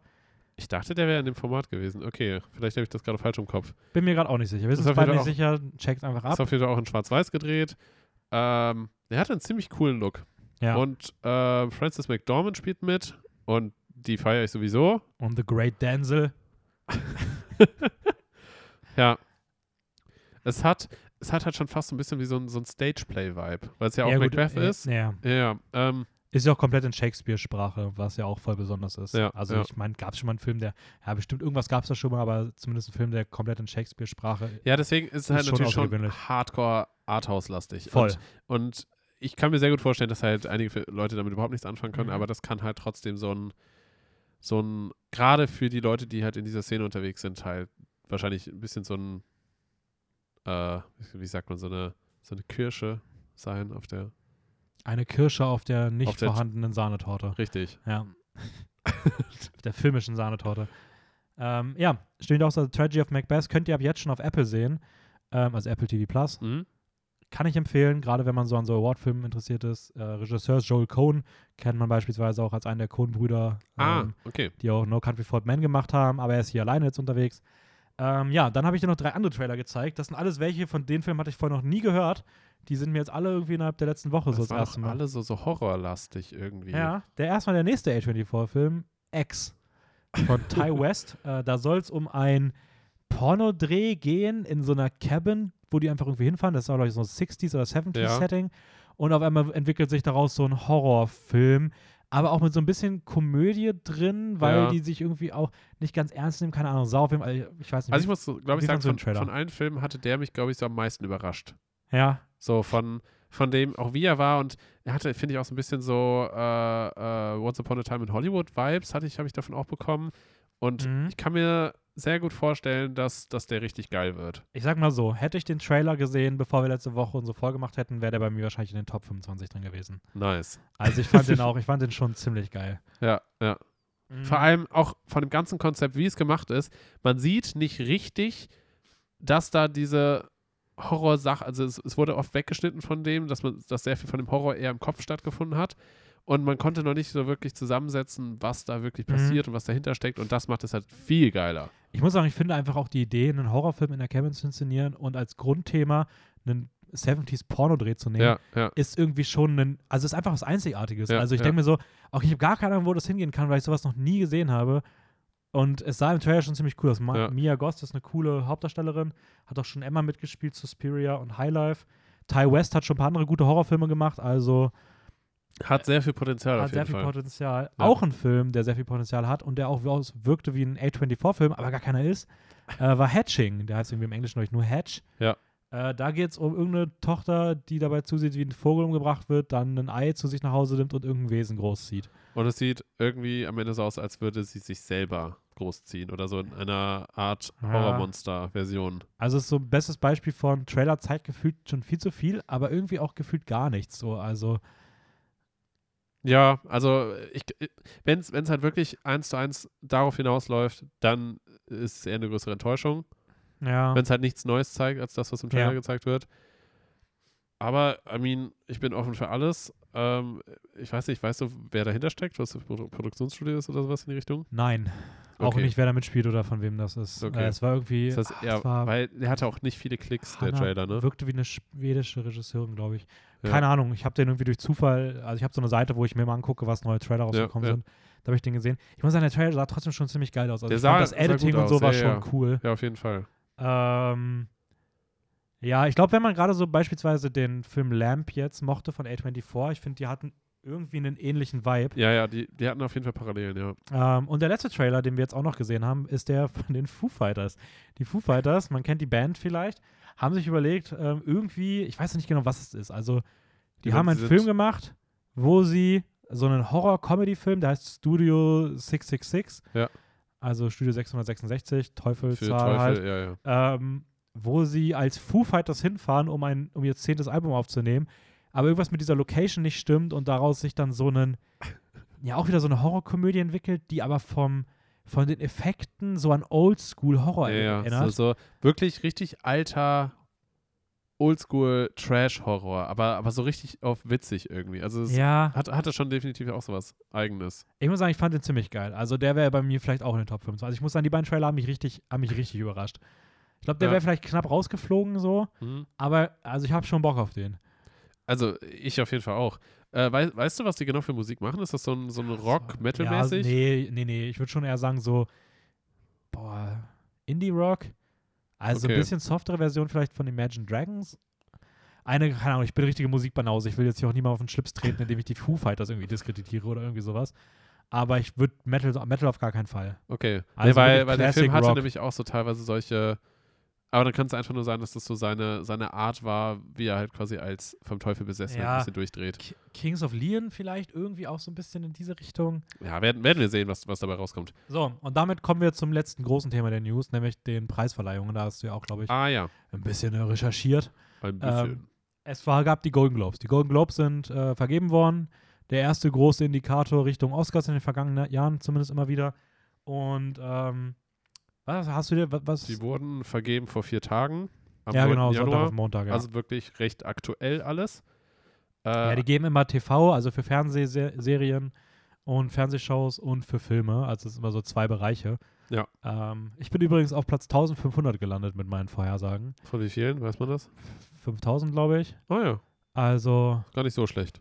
Speaker 2: Ich dachte, der wäre in dem Format gewesen. Okay, vielleicht habe ich das gerade falsch im Kopf.
Speaker 1: Bin mir gerade auch nicht sicher. Wir sind uns beide nicht sicher. Checkt einfach ab.
Speaker 2: Ist auf jeden Fall auch in Schwarz-Weiß gedreht. Ähm, er hat einen ziemlich coolen Look.
Speaker 1: ja.
Speaker 2: Und äh, Francis McDormand spielt mit. Und die feiere ich sowieso.
Speaker 1: Und The Great Denzel.
Speaker 2: Ja. Es hat, es hat halt schon fast so ein bisschen wie so ein, so ein Stage-Play-Vibe. Weil es ja auch
Speaker 1: gut,
Speaker 2: Macbeth
Speaker 1: äh,
Speaker 2: ist.
Speaker 1: Ja.
Speaker 2: Ja, ja. Ähm,
Speaker 1: Ist ja auch komplett in Shakespeare-Sprache, was ja auch voll besonders ist.
Speaker 2: Ja,
Speaker 1: also
Speaker 2: ja.
Speaker 1: ich meine, gab es schon mal einen Film, der, ja bestimmt irgendwas gab es da schon mal, aber zumindest ein Film, der komplett in Shakespeare-Sprache
Speaker 2: ja, deswegen ist es halt natürlich schon hardcore Arthouse-lastig.
Speaker 1: voll.
Speaker 2: Und, und ich kann mir sehr gut vorstellen, dass halt einige Leute damit überhaupt nichts anfangen können,
Speaker 1: Mhm.
Speaker 2: aber das kann halt trotzdem so ein, so ein, gerade für die Leute, die halt in dieser Szene unterwegs sind, halt wahrscheinlich ein bisschen so ein, äh, wie sagt man, so eine, so eine Kirsche sein auf der,
Speaker 1: Eine Kirsche auf der nicht
Speaker 2: Auf der-
Speaker 1: vorhandenen Sahnetorte.
Speaker 2: richtig.
Speaker 1: Ja. auf der filmischen Sahnetorte. Ähm, ja, steht auch so Tragedy of Macbeth, könnt ihr ab jetzt schon auf Apple sehen. ähm, also Apple TV Plus.
Speaker 2: Mhm.
Speaker 1: Kann ich empfehlen, gerade wenn man so an so Award-Filmen interessiert ist. Äh, Regisseur Joel Cohn, kennt man beispielsweise auch als einen der Cohn-Brüder,
Speaker 2: Ah,
Speaker 1: ähm,
Speaker 2: okay.
Speaker 1: die auch No Country for Old Men gemacht haben, aber er ist hier alleine jetzt unterwegs. Ähm, ja, dann habe ich dir noch drei andere Trailer gezeigt. Das sind alles welche, von den Filmen hatte ich vorher noch nie gehört. Die sind mir jetzt alle irgendwie innerhalb der letzten Woche so
Speaker 2: Das
Speaker 1: das
Speaker 2: war
Speaker 1: erste Mal.
Speaker 2: alle so, so horrorlastig irgendwie.
Speaker 1: Ja, der erstmal der nächste A24-Film, X von Ty West. Äh, da soll es um ein Pornodreh gehen in so einer Cabin, wo die einfach irgendwie hinfahren. Das ist auch, glaube ich, so ein 60s oder 70s
Speaker 2: Ja.
Speaker 1: Setting. Und auf einmal entwickelt sich daraus so ein Horrorfilm. Aber auch mit so ein bisschen Komödie drin, weil
Speaker 2: Ja.
Speaker 1: die sich irgendwie auch nicht ganz ernst nehmen. Keine Ahnung, Saufilm, also ich weiß nicht.
Speaker 2: Also ich muss, glaube ich, sagen, von, von allen Filmen hatte der mich, glaube ich, so am meisten überrascht.
Speaker 1: ja,
Speaker 2: So von, von dem, auch wie er war und er hatte, finde ich, auch so ein bisschen so äh, äh, Once Upon a Time in Hollywood Vibes, hatte ich, habe ich davon auch bekommen. Und
Speaker 1: Mhm.
Speaker 2: ich kann mir sehr gut vorstellen, dass, dass der richtig geil wird.
Speaker 1: ich sag mal so, hätte ich den Trailer gesehen, bevor wir letzte Woche unsere Folge gemacht hätten, wäre der bei mir wahrscheinlich in den Top 25 drin gewesen.
Speaker 2: Nice.
Speaker 1: Also ich fand den auch, ich fand den schon ziemlich geil.
Speaker 2: Ja, ja. Vor allem auch von dem ganzen Konzept, wie es gemacht ist. Man sieht nicht richtig, dass da diese Horrorsache, also es, es wurde oft weggeschnitten von dem, dass man, dass sehr viel von dem Horror eher im Kopf stattgefunden hat. Und man konnte noch nicht so wirklich zusammensetzen, was da wirklich
Speaker 1: Mhm.
Speaker 2: passiert und was dahinter steckt. Und das macht es halt viel geiler.
Speaker 1: Ich muss sagen, ich finde einfach auch die Idee, einen Horrorfilm in der Cabin zu inszenieren und als Grundthema einen 70s Pornodreh zu nehmen,
Speaker 2: Ja, ja.
Speaker 1: ist irgendwie schon ein, also ist einfach was Einzigartiges.
Speaker 2: Ja,
Speaker 1: also ich denke mir so, auch ich habe gar keine Ahnung, wo das hingehen kann, weil ich sowas noch nie gesehen habe. Und es sah im Trailer schon ziemlich cool aus. Ma. Mia Gost ist eine coole Hauptdarstellerin, hat auch schon Emma mitgespielt, Suspiria und High Life. Ty West hat schon ein paar andere gute Horrorfilme gemacht, also
Speaker 2: Hat sehr viel Potenzial
Speaker 1: hat sehr viel
Speaker 2: Fall.
Speaker 1: Potenzial.
Speaker 2: Ja.
Speaker 1: Auch ein Film, der sehr viel Potenzial hat und der auch aus- wirkte wie ein A24-Film, aber gar keiner ist, äh, war Hatching. Der heißt irgendwie im Englischen, glaube ich, nur Hatch.
Speaker 2: Ja.
Speaker 1: Äh, da geht es um irgendeine Tochter, die dabei zusieht, wie ein Vogel umgebracht wird, dann ein Ei zu sich nach Hause nimmt und irgendein Wesen großzieht.
Speaker 2: Und es sieht irgendwie am Ende so aus, als würde sie sich selber großziehen oder so in einer Art. Horrormonster-Version.
Speaker 1: Also es ist so ein bestes Beispiel von Trailer Zeit gefühlt schon viel zu viel, aber irgendwie auch gefühlt gar nichts. So, also
Speaker 2: Ja, also ich, wenn es halt wirklich eins zu eins darauf hinausläuft, dann ist es eher eine größere Enttäuschung.
Speaker 1: ja.
Speaker 2: Wenn es halt nichts Neues zeigt, als das, was im Trailer
Speaker 1: Ja.
Speaker 2: gezeigt wird. Aber, I mean, ich bin offen für alles. Ähm, ich weiß nicht, weißt du, wer dahinter steckt? Was das Produ Produktionsstudio ist oder sowas in die Richtung?
Speaker 1: Nein. Auch
Speaker 2: Okay.
Speaker 1: nicht, wer da mitspielt oder von wem das ist.
Speaker 2: Okay.
Speaker 1: Äh, es war irgendwie.
Speaker 2: Das heißt,
Speaker 1: ach, es war
Speaker 2: weil der hatte auch nicht viele Klicks, der
Speaker 1: Hannah
Speaker 2: Trailer, ne?
Speaker 1: Wirkte wie eine schwedische Regisseurin, glaube ich. Keine Ahnung, ich habe den irgendwie durch Zufall, also ich habe so eine Seite, wo ich mir mal angucke, was neue Trailer rausgekommen sind. Da habe ich den gesehen. Ich muss sagen, der Trailer sah trotzdem schon ziemlich geil aus. Also
Speaker 2: Der sah-
Speaker 1: fand das
Speaker 2: sah
Speaker 1: Editing
Speaker 2: gut
Speaker 1: und so
Speaker 2: aus,
Speaker 1: war schon cool.
Speaker 2: Ja, auf jeden Fall.
Speaker 1: Ähm, ja, ich glaube, wenn man gerade so beispielsweise den Film Lamp jetzt mochte von A24, ich finde, die hatten irgendwie einen ähnlichen Vibe.
Speaker 2: Ja, ja, die, die hatten auf jeden Fall Parallelen, ja.
Speaker 1: Ähm, und der letzte Trailer, den wir jetzt auch noch gesehen haben, ist der von den Foo Fighters. Die Foo Fighters, man kennt die Band vielleicht, haben sich überlegt, ähm, irgendwie, ich weiß nicht genau, was es ist. Also, die
Speaker 2: Ja,
Speaker 1: haben einen Film gemacht, wo sie so einen Horror-Comedy-Film, der heißt Studio 666.
Speaker 2: Ja.
Speaker 1: Also Studio 666,
Speaker 2: Für
Speaker 1: Teufelszahl
Speaker 2: Teufel,
Speaker 1: halt.
Speaker 2: ja, ja.
Speaker 1: Ähm, wo sie als Foo Fighters hinfahren, um, ein, um ihr zehntes Album aufzunehmen. Aber irgendwas mit dieser Location nicht stimmt und daraus sich dann so einen, ja auch wieder so eine Horrorkomödie entwickelt, die aber vom, von den Effekten so an Oldschool-Horror
Speaker 2: ja, ja.
Speaker 1: erinnert.
Speaker 2: So, so wirklich richtig alter Oldschool-Trash-Horror, aber, aber so richtig auf witzig irgendwie. Also es
Speaker 1: ja,
Speaker 2: hat, hatte schon definitiv auch sowas Eigenes.
Speaker 1: ich muss sagen, ich fand den ziemlich geil. Also der wäre bei mir vielleicht auch in den Top 5. Also ich muss sagen, die beiden Trailer haben mich richtig, haben mich richtig überrascht. Ich glaube, der
Speaker 2: Ja.
Speaker 1: wäre vielleicht knapp rausgeflogen so,
Speaker 2: Mhm.
Speaker 1: aber also ich habe schon Bock auf den.
Speaker 2: Also ich auf jeden Fall auch. Äh, wei weißt du, was die genau für Musik machen? Ist das so ein, so ein
Speaker 1: Ja,
Speaker 2: Rock-Metal-mäßig?
Speaker 1: nee, nee, nee. Ich würde schon eher sagen so, boah, Indie-Rock. Also
Speaker 2: Okay.
Speaker 1: ein bisschen softere Version vielleicht von Imagine Dragons. Eine, keine Ahnung, ich bin richtige Musikbanause. Ich will jetzt hier auch niemand auf den Schlips treten, indem ich die Foo Fighters irgendwie diskreditiere oder irgendwie sowas. Aber ich würde Metal, Metal auf gar keinen Fall.
Speaker 2: Okay.
Speaker 1: Also
Speaker 2: nee, weil, weil der Film hatte
Speaker 1: Rock.
Speaker 2: nämlich auch so teilweise solche. Aber dann kann es einfach nur sein, dass das so seine, seine Art war, wie er halt quasi als vom Teufel besessen
Speaker 1: Ja.
Speaker 2: ein bisschen durchdreht.
Speaker 1: K Kings of Leon vielleicht irgendwie auch so ein bisschen in diese Richtung.
Speaker 2: Ja, werden, werden wir sehen, was, was dabei rauskommt.
Speaker 1: So, und damit kommen wir zum letzten großen Thema der News, nämlich den Preisverleihungen. Da hast du ja auch, glaube ich,
Speaker 2: Ah ja,
Speaker 1: ein bisschen äh, recherchiert.
Speaker 2: ein bisschen.
Speaker 1: Ähm, es war, gab die Golden Globes. Die Golden Globes sind äh, vergeben worden. Der erste große Indikator Richtung Oscars in den vergangenen Jahren, zumindest immer wieder. Und ähm, was hast du dir, was?
Speaker 2: die wurden vergeben vor vier Tagen.
Speaker 1: ja,
Speaker 2: 9.
Speaker 1: genau, Sonntag
Speaker 2: Januar.
Speaker 1: auf Montag. Ja.
Speaker 2: Also wirklich recht aktuell alles. Äh,
Speaker 1: ja, die geben immer TV, also für Fernsehserien und Fernsehshows und für Filme. Also es sind immer so zwei Bereiche.
Speaker 2: Ja.
Speaker 1: Ähm, ich bin übrigens auf Platz 1500 gelandet mit meinen Vorhersagen.
Speaker 2: von wie vielen, weiß man das?
Speaker 1: 5000, glaube ich.
Speaker 2: Oh ja,
Speaker 1: Also,
Speaker 2: gar nicht so schlecht.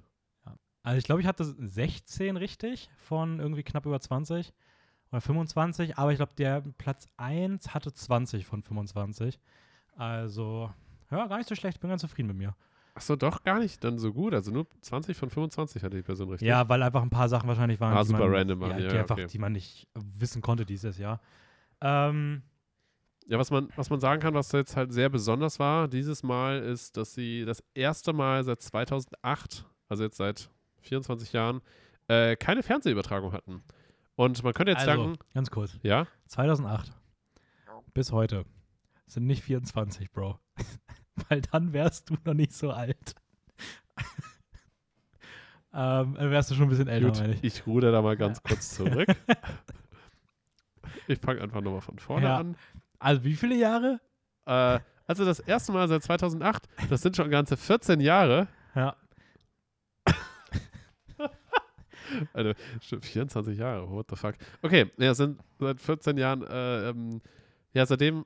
Speaker 1: also ich glaube, ich hatte 16 richtig von irgendwie knapp über 20 oder 25, aber ich glaube, der Platz 1 hatte 20 von 25. Also, ja, gar nicht so schlecht, bin ganz zufrieden mit mir.
Speaker 2: Achso, doch gar nicht dann so gut. Also nur 20 von 25 hatte die Person richtig.
Speaker 1: Ja, weil einfach ein paar Sachen wahrscheinlich waren,
Speaker 2: Ah,
Speaker 1: die,
Speaker 2: super
Speaker 1: man,
Speaker 2: random
Speaker 1: ja,
Speaker 2: ja,
Speaker 1: die, einfach,
Speaker 2: okay.
Speaker 1: die man nicht wissen konnte dieses Jahr. Ähm,
Speaker 2: Ja, was man, was man sagen kann, was jetzt halt sehr besonders war, dieses Mal ist, dass sie das erste Mal seit 2008, also jetzt seit 24 Jahren, äh, keine Fernsehübertragung hatten. Und man könnte jetzt
Speaker 1: also,
Speaker 2: sagen,
Speaker 1: ganz kurz.
Speaker 2: ja,
Speaker 1: 2008 bis heute sind nicht 24, Bro. Weil dann wärst du noch nicht so alt. ähm, dann wärst du schon ein bisschen älter,
Speaker 2: gut,
Speaker 1: ich.
Speaker 2: ich ruder da mal ganz kurz zurück. ich fange einfach nochmal von vorne
Speaker 1: Ja.
Speaker 2: an.
Speaker 1: Also wie viele Jahre?
Speaker 2: Äh, also das erste Mal seit 2008, das sind schon ganze 14 Jahre.
Speaker 1: Ja.
Speaker 2: Also, stimmt, 24 Jahre, what the fuck. Okay, ja, sind seit 14 Jahren, äh, ähm, ja, seitdem,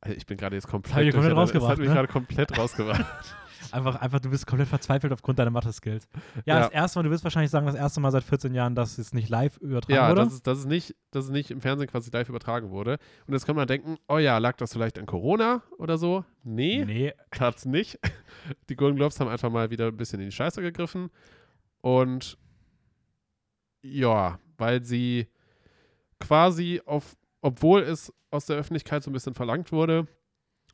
Speaker 2: also ich bin gerade jetzt komplett,
Speaker 1: ich komplett rausgebracht,
Speaker 2: hat mich
Speaker 1: ne?
Speaker 2: gerade komplett rausgebracht.
Speaker 1: Einfach, einfach, du bist komplett verzweifelt aufgrund deiner Mathe-Skills. Ja,
Speaker 2: Ja.
Speaker 1: das erste Mal, du wirst wahrscheinlich sagen, das erste Mal seit 14 Jahren, dass es nicht live übertragen
Speaker 2: ja,
Speaker 1: wurde.
Speaker 2: dass es, dass, es nicht, dass es nicht im Fernsehen quasi live übertragen wurde. Und jetzt kann man denken, oh ja, lag das vielleicht an Corona oder so? Nee,
Speaker 1: nee,
Speaker 2: tat's nicht. Die Golden Globes haben einfach mal wieder ein bisschen in die Scheiße gegriffen. Und ja, weil sie quasi auf, obwohl es aus der Öffentlichkeit so ein bisschen verlangt wurde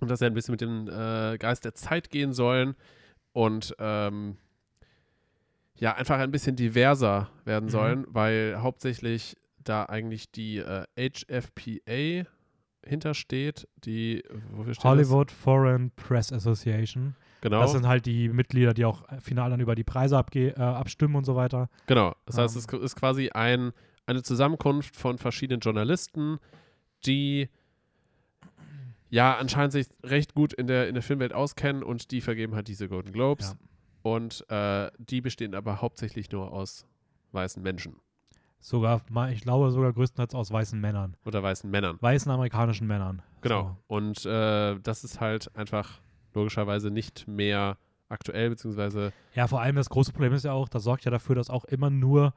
Speaker 2: und dass sie ein bisschen mit dem äh, Geist der Zeit gehen sollen und ähm, ja, einfach ein bisschen diverser werden
Speaker 1: Mhm.
Speaker 2: sollen, weil hauptsächlich da eigentlich die äh, HFPA hintersteht, die wofür steht das?
Speaker 1: Hollywood Foreign Press Association.
Speaker 2: Genau.
Speaker 1: Das sind halt die Mitglieder, die auch final dann über die Preise äh, abstimmen und so weiter.
Speaker 2: Genau. Das heißt,
Speaker 1: Ähm.
Speaker 2: es ist quasi ein, eine Zusammenkunft von verschiedenen Journalisten, die ja anscheinend sich recht gut in der, in der Filmwelt auskennen und die vergeben halt diese Golden Globes.
Speaker 1: Ja.
Speaker 2: Und äh, die bestehen aber hauptsächlich nur aus weißen Menschen
Speaker 1: Sogar, ich glaube, sogar größtenteils aus weißen Männern.
Speaker 2: oder weißen Männern.
Speaker 1: Weißen amerikanischen Männern.
Speaker 2: Genau. Und äh, das ist halt einfach logischerweise nicht mehr aktuell, beziehungsweise.
Speaker 1: Ja, vor allem das große Problem ist ja auch, das sorgt ja dafür, dass auch immer nur,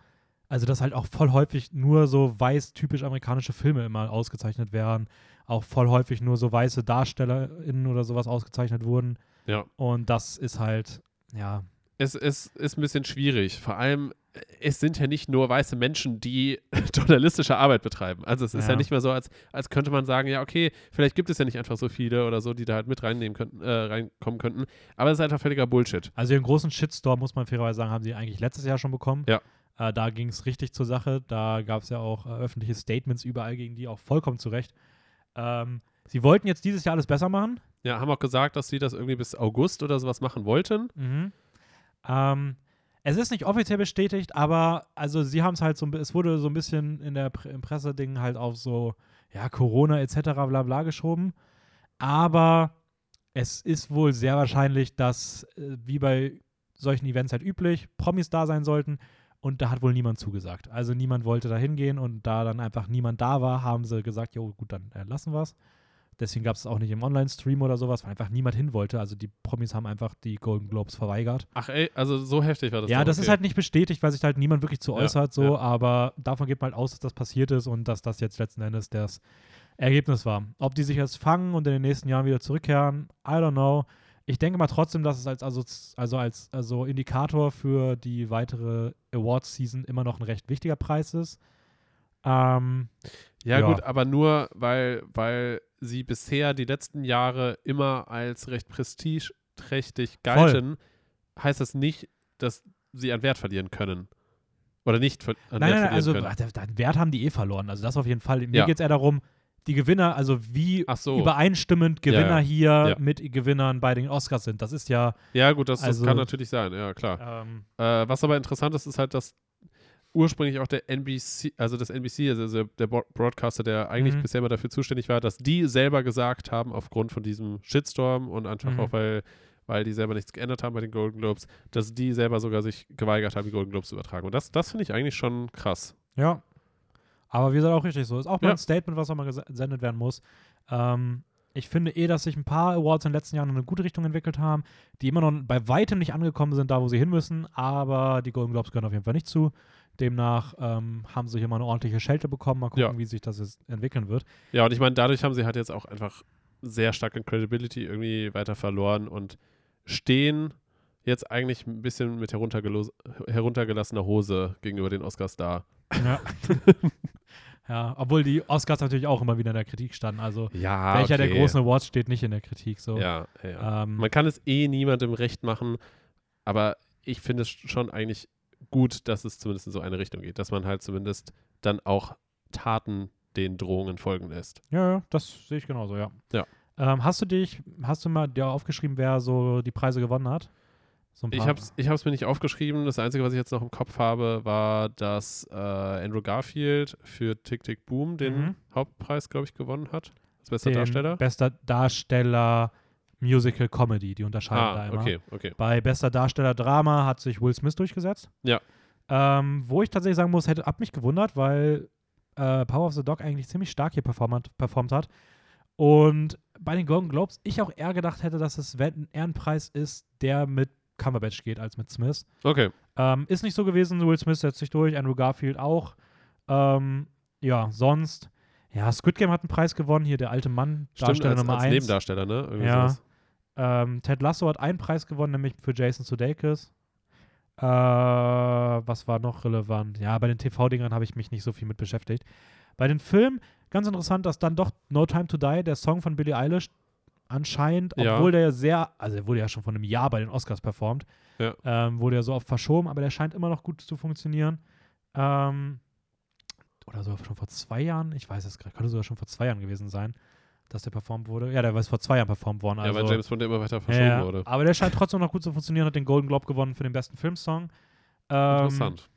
Speaker 1: also dass halt auch voll häufig nur so weiß typisch amerikanische Filme immer ausgezeichnet werden. Auch voll häufig nur so weiße DarstellerInnen oder sowas ausgezeichnet wurden.
Speaker 2: ja.
Speaker 1: Und das ist halt, ja,
Speaker 2: Es, es ist ein bisschen schwierig. Vor allem, es sind ja nicht nur weiße Menschen, die journalistische Arbeit betreiben. Also es ist ja,
Speaker 1: Ja.
Speaker 2: nicht mehr so, als, als könnte man sagen, ja, okay, vielleicht gibt es ja nicht einfach so viele oder so, die da halt mit reinnehmen könnten, äh, reinkommen könnten. Aber es ist einfach völliger Bullshit.
Speaker 1: Also den großen Shitstorm, muss man fairerweise sagen, haben sie eigentlich letztes Jahr schon bekommen.
Speaker 2: Ja.
Speaker 1: Äh, da ging es richtig zur Sache. Da gab es ja auch äh, öffentliche Statements überall gegen die, auch vollkommen zu Recht. Ähm, sie wollten jetzt dieses Jahr alles besser machen.
Speaker 2: Ja, haben auch gesagt, dass sie das irgendwie bis August oder sowas machen wollten.
Speaker 1: Mhm. Ähm, es ist nicht offiziell bestätigt, aber also sie haben es halt so, es wurde so ein bisschen in der Pre Presseding halt auf so, ja, Corona etc. bla bla geschoben. Aber es ist wohl sehr wahrscheinlich, dass, äh, wie bei solchen Events halt üblich, Promis da sein sollten. Und da hat wohl niemand zugesagt. Also niemand wollte da hingehen und da dann einfach niemand da war, haben sie gesagt, jo gut, dann äh, lassen wir es. Deswegen gab es auch nicht im Online-Stream oder sowas, weil einfach niemand hin wollte. Also die Promis haben einfach die Golden Globes verweigert.
Speaker 2: Ach ey, also so heftig war das.
Speaker 1: ja, das
Speaker 2: okay.
Speaker 1: ist halt nicht bestätigt, weil sich halt niemand wirklich zu
Speaker 2: Ja,
Speaker 1: äußert, so,
Speaker 2: ja.
Speaker 1: aber davon geht man halt aus, dass das passiert ist und dass das jetzt letzten Endes das Ergebnis war. Ob die sich jetzt fangen und in den nächsten Jahren wieder zurückkehren, I don't know. Ich denke mal trotzdem, dass es als, also, also als also Indikator für die weitere Awards-Season immer noch ein recht wichtiger Preis ist. Ähm,
Speaker 2: Ja,
Speaker 1: Ja.
Speaker 2: gut, aber nur, weil, weil sie bisher die letzten Jahre immer als recht prestigeträchtig galten, heißt das nicht, dass sie an Wert verlieren können. Oder nicht an
Speaker 1: nein,
Speaker 2: Wert
Speaker 1: nein, nein, also
Speaker 2: verlieren können.
Speaker 1: ach, den Wert haben die eh verloren. Also das auf jeden Fall. Mir
Speaker 2: Ja.
Speaker 1: geht es eher darum, die Gewinner, also wie
Speaker 2: so.
Speaker 1: übereinstimmend
Speaker 2: Ja,
Speaker 1: Gewinner
Speaker 2: ja.
Speaker 1: hier
Speaker 2: Ja.
Speaker 1: mit Gewinnern bei den Oscars sind. Das ist ja
Speaker 2: Ja, gut, das,
Speaker 1: also-
Speaker 2: das kann natürlich sein, ja, klar.
Speaker 1: ähm,
Speaker 2: Äh, was aber interessant ist, ist halt, dass ursprünglich auch der NBC, also das NBC, also der Broadcaster, der eigentlich
Speaker 1: Mhm.
Speaker 2: bisher immer dafür zuständig war, dass die selber gesagt haben, aufgrund von diesem Shitstorm und einfach
Speaker 1: Mhm.
Speaker 2: auch, weil, weil die selber nichts geändert haben bei den Golden Globes, dass die selber sogar sich geweigert haben, die Golden Globes zu übertragen. Und das, das finde ich eigentlich schon krass.
Speaker 1: Ja. Aber wie gesagt, auch richtig so. Ist auch mal
Speaker 2: Ja.
Speaker 1: ein Statement, was auch mal ges- gesendet werden muss. Ähm, ich finde eh, dass sich ein paar Awards in den letzten Jahren in eine gute Richtung entwickelt haben, die immer noch bei weitem nicht angekommen sind, da wo sie hin müssen, aber die Golden Globes gehören auf jeden Fall nicht zu. Demnach ähm, haben sie hier mal eine ordentliche Schelte bekommen. Mal gucken,
Speaker 2: Ja.
Speaker 1: wie sich das jetzt entwickeln wird.
Speaker 2: Ja, und ich meine, dadurch haben sie halt jetzt auch einfach sehr stark in Credibility irgendwie weiter verloren und stehen jetzt eigentlich ein bisschen mit heruntergelassener Hose gegenüber den Oscars da.
Speaker 1: Ja. ja, obwohl die Oscars natürlich auch immer wieder in der Kritik standen. Also
Speaker 2: Ja,
Speaker 1: welcher der großen Awards steht nicht in der Kritik. So.
Speaker 2: Ja, ja, ja.
Speaker 1: Ähm,
Speaker 2: Man kann es eh niemandem recht machen, aber ich finde es schon eigentlich gut, dass es zumindest in so eine Richtung geht, dass man halt zumindest dann auch Taten den Drohungen folgen lässt.
Speaker 1: Ja, ja, das sehe ich genauso, ja.
Speaker 2: Ja.
Speaker 1: Ähm, hast du dich, hast du mal dir aufgeschrieben, wer so die Preise gewonnen hat? So
Speaker 2: Ich habe es ich hab's mir nicht aufgeschrieben. Das Einzige, was ich jetzt noch im Kopf habe, war, dass äh, Andrew Garfield für Tick Tick Boom den
Speaker 1: Mhm.
Speaker 2: Hauptpreis, glaube ich, gewonnen hat. Als bester
Speaker 1: den
Speaker 2: Darsteller.
Speaker 1: Bester Darsteller Musical Comedy, die unterscheiden da
Speaker 2: Ah,
Speaker 1: immer.
Speaker 2: okay, okay.
Speaker 1: Bei bester Darsteller Drama hat sich Will Smith durchgesetzt.
Speaker 2: Ja.
Speaker 1: Ähm, wo ich tatsächlich sagen muss, hätte ab mich gewundert, weil äh, Power of the Dog eigentlich ziemlich stark hier performt, performt hat. Und bei den Golden Globes ich auch eher gedacht hätte, dass es ein Ehrenpreis ist, der mit Cumberbatch geht als mit Smith.
Speaker 2: Okay.
Speaker 1: Ähm, ist nicht so gewesen. Will Smith setzt sich durch, Andrew Garfield auch. Ähm, ja, sonst. Ja, Squid Game hat einen Preis gewonnen. Hier der alte Mann,
Speaker 2: Stimmt,
Speaker 1: Darsteller
Speaker 2: als,
Speaker 1: Nummer
Speaker 2: als
Speaker 1: 1.
Speaker 2: Nebendarsteller, ne? Irgendwie
Speaker 1: Ja.
Speaker 2: sowas.
Speaker 1: Ähm, Ted Lasso hat einen Preis gewonnen, nämlich für Jason Sudeikis. Äh, was war noch relevant? Ja, bei den TV-Dingern habe ich mich nicht so viel mit beschäftigt. Bei den Filmen, ganz interessant, dass dann doch No Time to Die, der Song von Billie Eilish, anscheinend,
Speaker 2: Ja.
Speaker 1: obwohl der ja sehr, also er wurde ja schon vor einem Jahr bei den Oscars performt,
Speaker 2: Ja.
Speaker 1: ähm, wurde ja so oft verschoben, aber der scheint immer noch gut zu funktionieren. Ähm, oder sogar schon vor zwei Jahren, ich weiß es gerade, könnte sogar schon vor zwei Jahren gewesen sein, dass der performt wurde. Ja, der war vor zwei Jahren performt worden.
Speaker 2: ja,
Speaker 1: Also,
Speaker 2: weil James Bond ja immer weiter verschoben
Speaker 1: ja,
Speaker 2: wurde.
Speaker 1: Aber der scheint trotzdem noch gut zu funktionieren, hat den Golden Globe gewonnen für den besten Filmsong. Ähm,
Speaker 2: Interessant.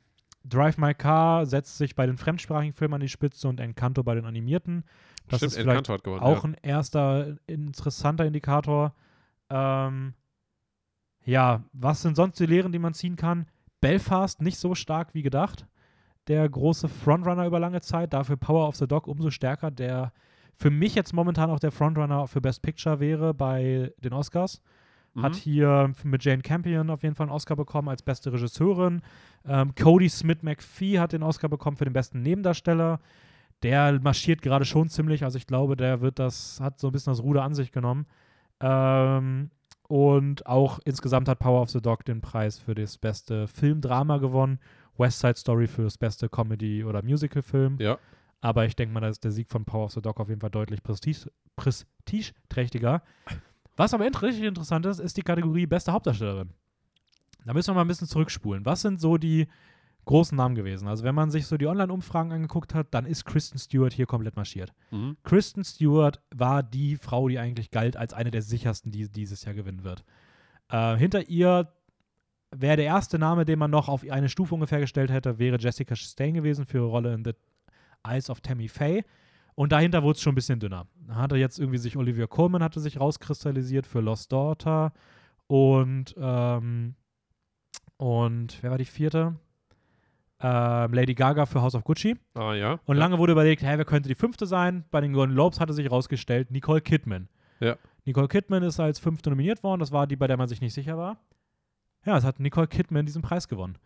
Speaker 1: Drive My Car setzt sich bei den fremdsprachigen Filmen an die Spitze und Encanto bei den animierten. Das
Speaker 2: Stimmt,
Speaker 1: ist vielleicht
Speaker 2: Encanto hat gewonnen.
Speaker 1: auch
Speaker 2: ja.
Speaker 1: ein erster interessanter Indikator. Ähm, ja, was sind sonst die Lehren, die man ziehen kann? Belfast nicht so stark wie gedacht. Der große Frontrunner über lange Zeit, dafür Power of the Dog umso stärker, der für mich jetzt momentan auch der Frontrunner für Best Picture wäre bei den Oscars. Hat
Speaker 2: Mhm.
Speaker 1: hier mit Jane Campion auf jeden Fall einen Oscar bekommen als beste Regisseurin. Ähm, Cody Smith McPhee hat den Oscar bekommen für den besten Nebendarsteller. Der marschiert gerade schon ziemlich, also ich glaube, der wird das, hat so ein bisschen das Ruder an sich genommen. Ähm, und auch insgesamt hat Power of the Dog den Preis für das beste Filmdrama gewonnen. West Side Story für das beste Comedy- oder Musical-Film.
Speaker 2: Ja.
Speaker 1: Aber ich denke mal, da ist der Sieg von Power of the Dog auf jeden Fall deutlich prestige, prestigeträchtiger. Was aber richtig interessant ist, ist die Kategorie beste Hauptdarstellerin. Da müssen wir mal ein bisschen zurückspulen. Was sind so die großen Namen gewesen? Also, wenn man sich so die Online-Umfragen angeguckt hat, dann ist Kristen Stewart hier komplett marschiert.
Speaker 2: Mhm.
Speaker 1: Kristen Stewart war die Frau, die eigentlich galt als eine der sichersten, die dieses Jahr gewinnen wird. Äh, hinter ihr wäre der erste Name, den man noch auf eine Stufe ungefähr gestellt hätte, wäre Jessica Chastain gewesen für ihre Rolle in The Eyes of Tammy Faye. Und dahinter wurde es schon ein bisschen dünner. Da hatte jetzt irgendwie sich Olivia Colman hatte sich rauskristallisiert für Lost Daughter und ähm, und wer war die vierte? Ähm, Lady Gaga für House of Gucci.
Speaker 2: Ah, ja.
Speaker 1: Und
Speaker 2: ja.
Speaker 1: lange wurde überlegt, hä, wer könnte die fünfte sein? Bei den Golden Globes hatte sich rausgestellt, Nicole Kidman.
Speaker 2: Ja.
Speaker 1: Nicole Kidman ist als fünfte nominiert worden. Das war die, bei der man sich nicht sicher war. Ja, es hat Nicole Kidman diesen Preis gewonnen.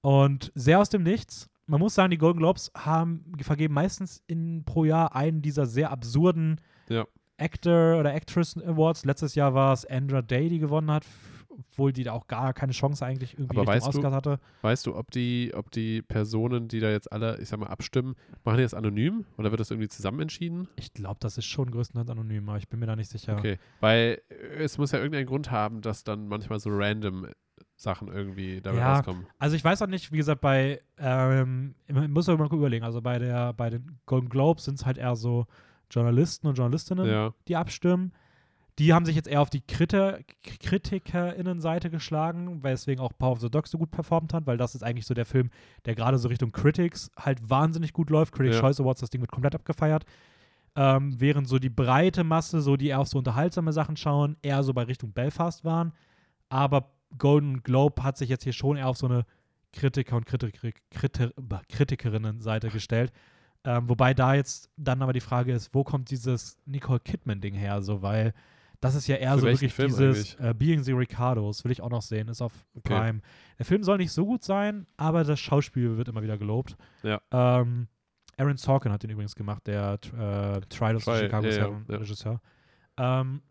Speaker 1: Und sehr aus dem Nichts. Man muss sagen, die Golden Globes haben, vergeben meistens in, pro Jahr einen dieser sehr absurden
Speaker 2: Ja.
Speaker 1: Actor oder Actress Awards. Letztes Jahr war es Andra Day, die gewonnen hat, obwohl die da auch gar keine Chance eigentlich irgendwie
Speaker 2: Aber weißt du-
Speaker 1: Oscars hatte.
Speaker 2: Weißt du, ob die, ob die Personen, die da jetzt alle, ich sag mal, abstimmen, machen die das anonym oder wird das irgendwie zusammen entschieden?
Speaker 1: Ich glaube, das ist schon größtenteils anonym, aber ich bin mir da nicht sicher.
Speaker 2: Okay. Weil es muss ja irgendeinen Grund haben, dass dann manchmal so random Sachen irgendwie dabei
Speaker 1: Ja,
Speaker 2: rauskommen.
Speaker 1: Also ich weiß auch nicht, wie gesagt, bei, ähm, man muss aber mal überlegen, also bei der, bei den Golden Globes sind es halt eher so Journalisten und Journalistinnen,
Speaker 2: Ja.
Speaker 1: die abstimmen. Die haben sich jetzt eher auf die Kriter KritikerInnenseite geschlagen, weswegen auch Power of the Dog so gut performt hat, weil das ist eigentlich so der Film, der gerade so Richtung Critics halt wahnsinnig gut läuft. Critics
Speaker 2: Ja.
Speaker 1: Choice Awards, das Ding wird komplett abgefeiert. Ähm, während so die breite Masse, so die eher auf so unterhaltsame Sachen schauen, eher so bei Richtung Belfast waren. Aber Golden Globe hat sich jetzt hier schon eher auf so eine Kritiker- und Kritiker Kriter Kritikerinnen-Seite gestellt. Ähm, wobei da jetzt dann aber die Frage ist, wo kommt dieses Nicole Kidman-Ding her? So, weil das ist ja eher
Speaker 2: Für
Speaker 1: so wirklich
Speaker 2: Film
Speaker 1: dieses äh, Being the Ricardos, will ich auch noch sehen, ist auf
Speaker 2: Okay.
Speaker 1: Prime. Der Film soll nicht so gut sein, aber das Schauspiel wird immer wieder gelobt.
Speaker 2: Ja.
Speaker 1: Ähm, Aaron Sorkin hat den übrigens gemacht, der äh, Trial of the
Speaker 2: Trial,
Speaker 1: Chicago
Speaker 2: ja, ja.
Speaker 1: Regisseur. Ähm,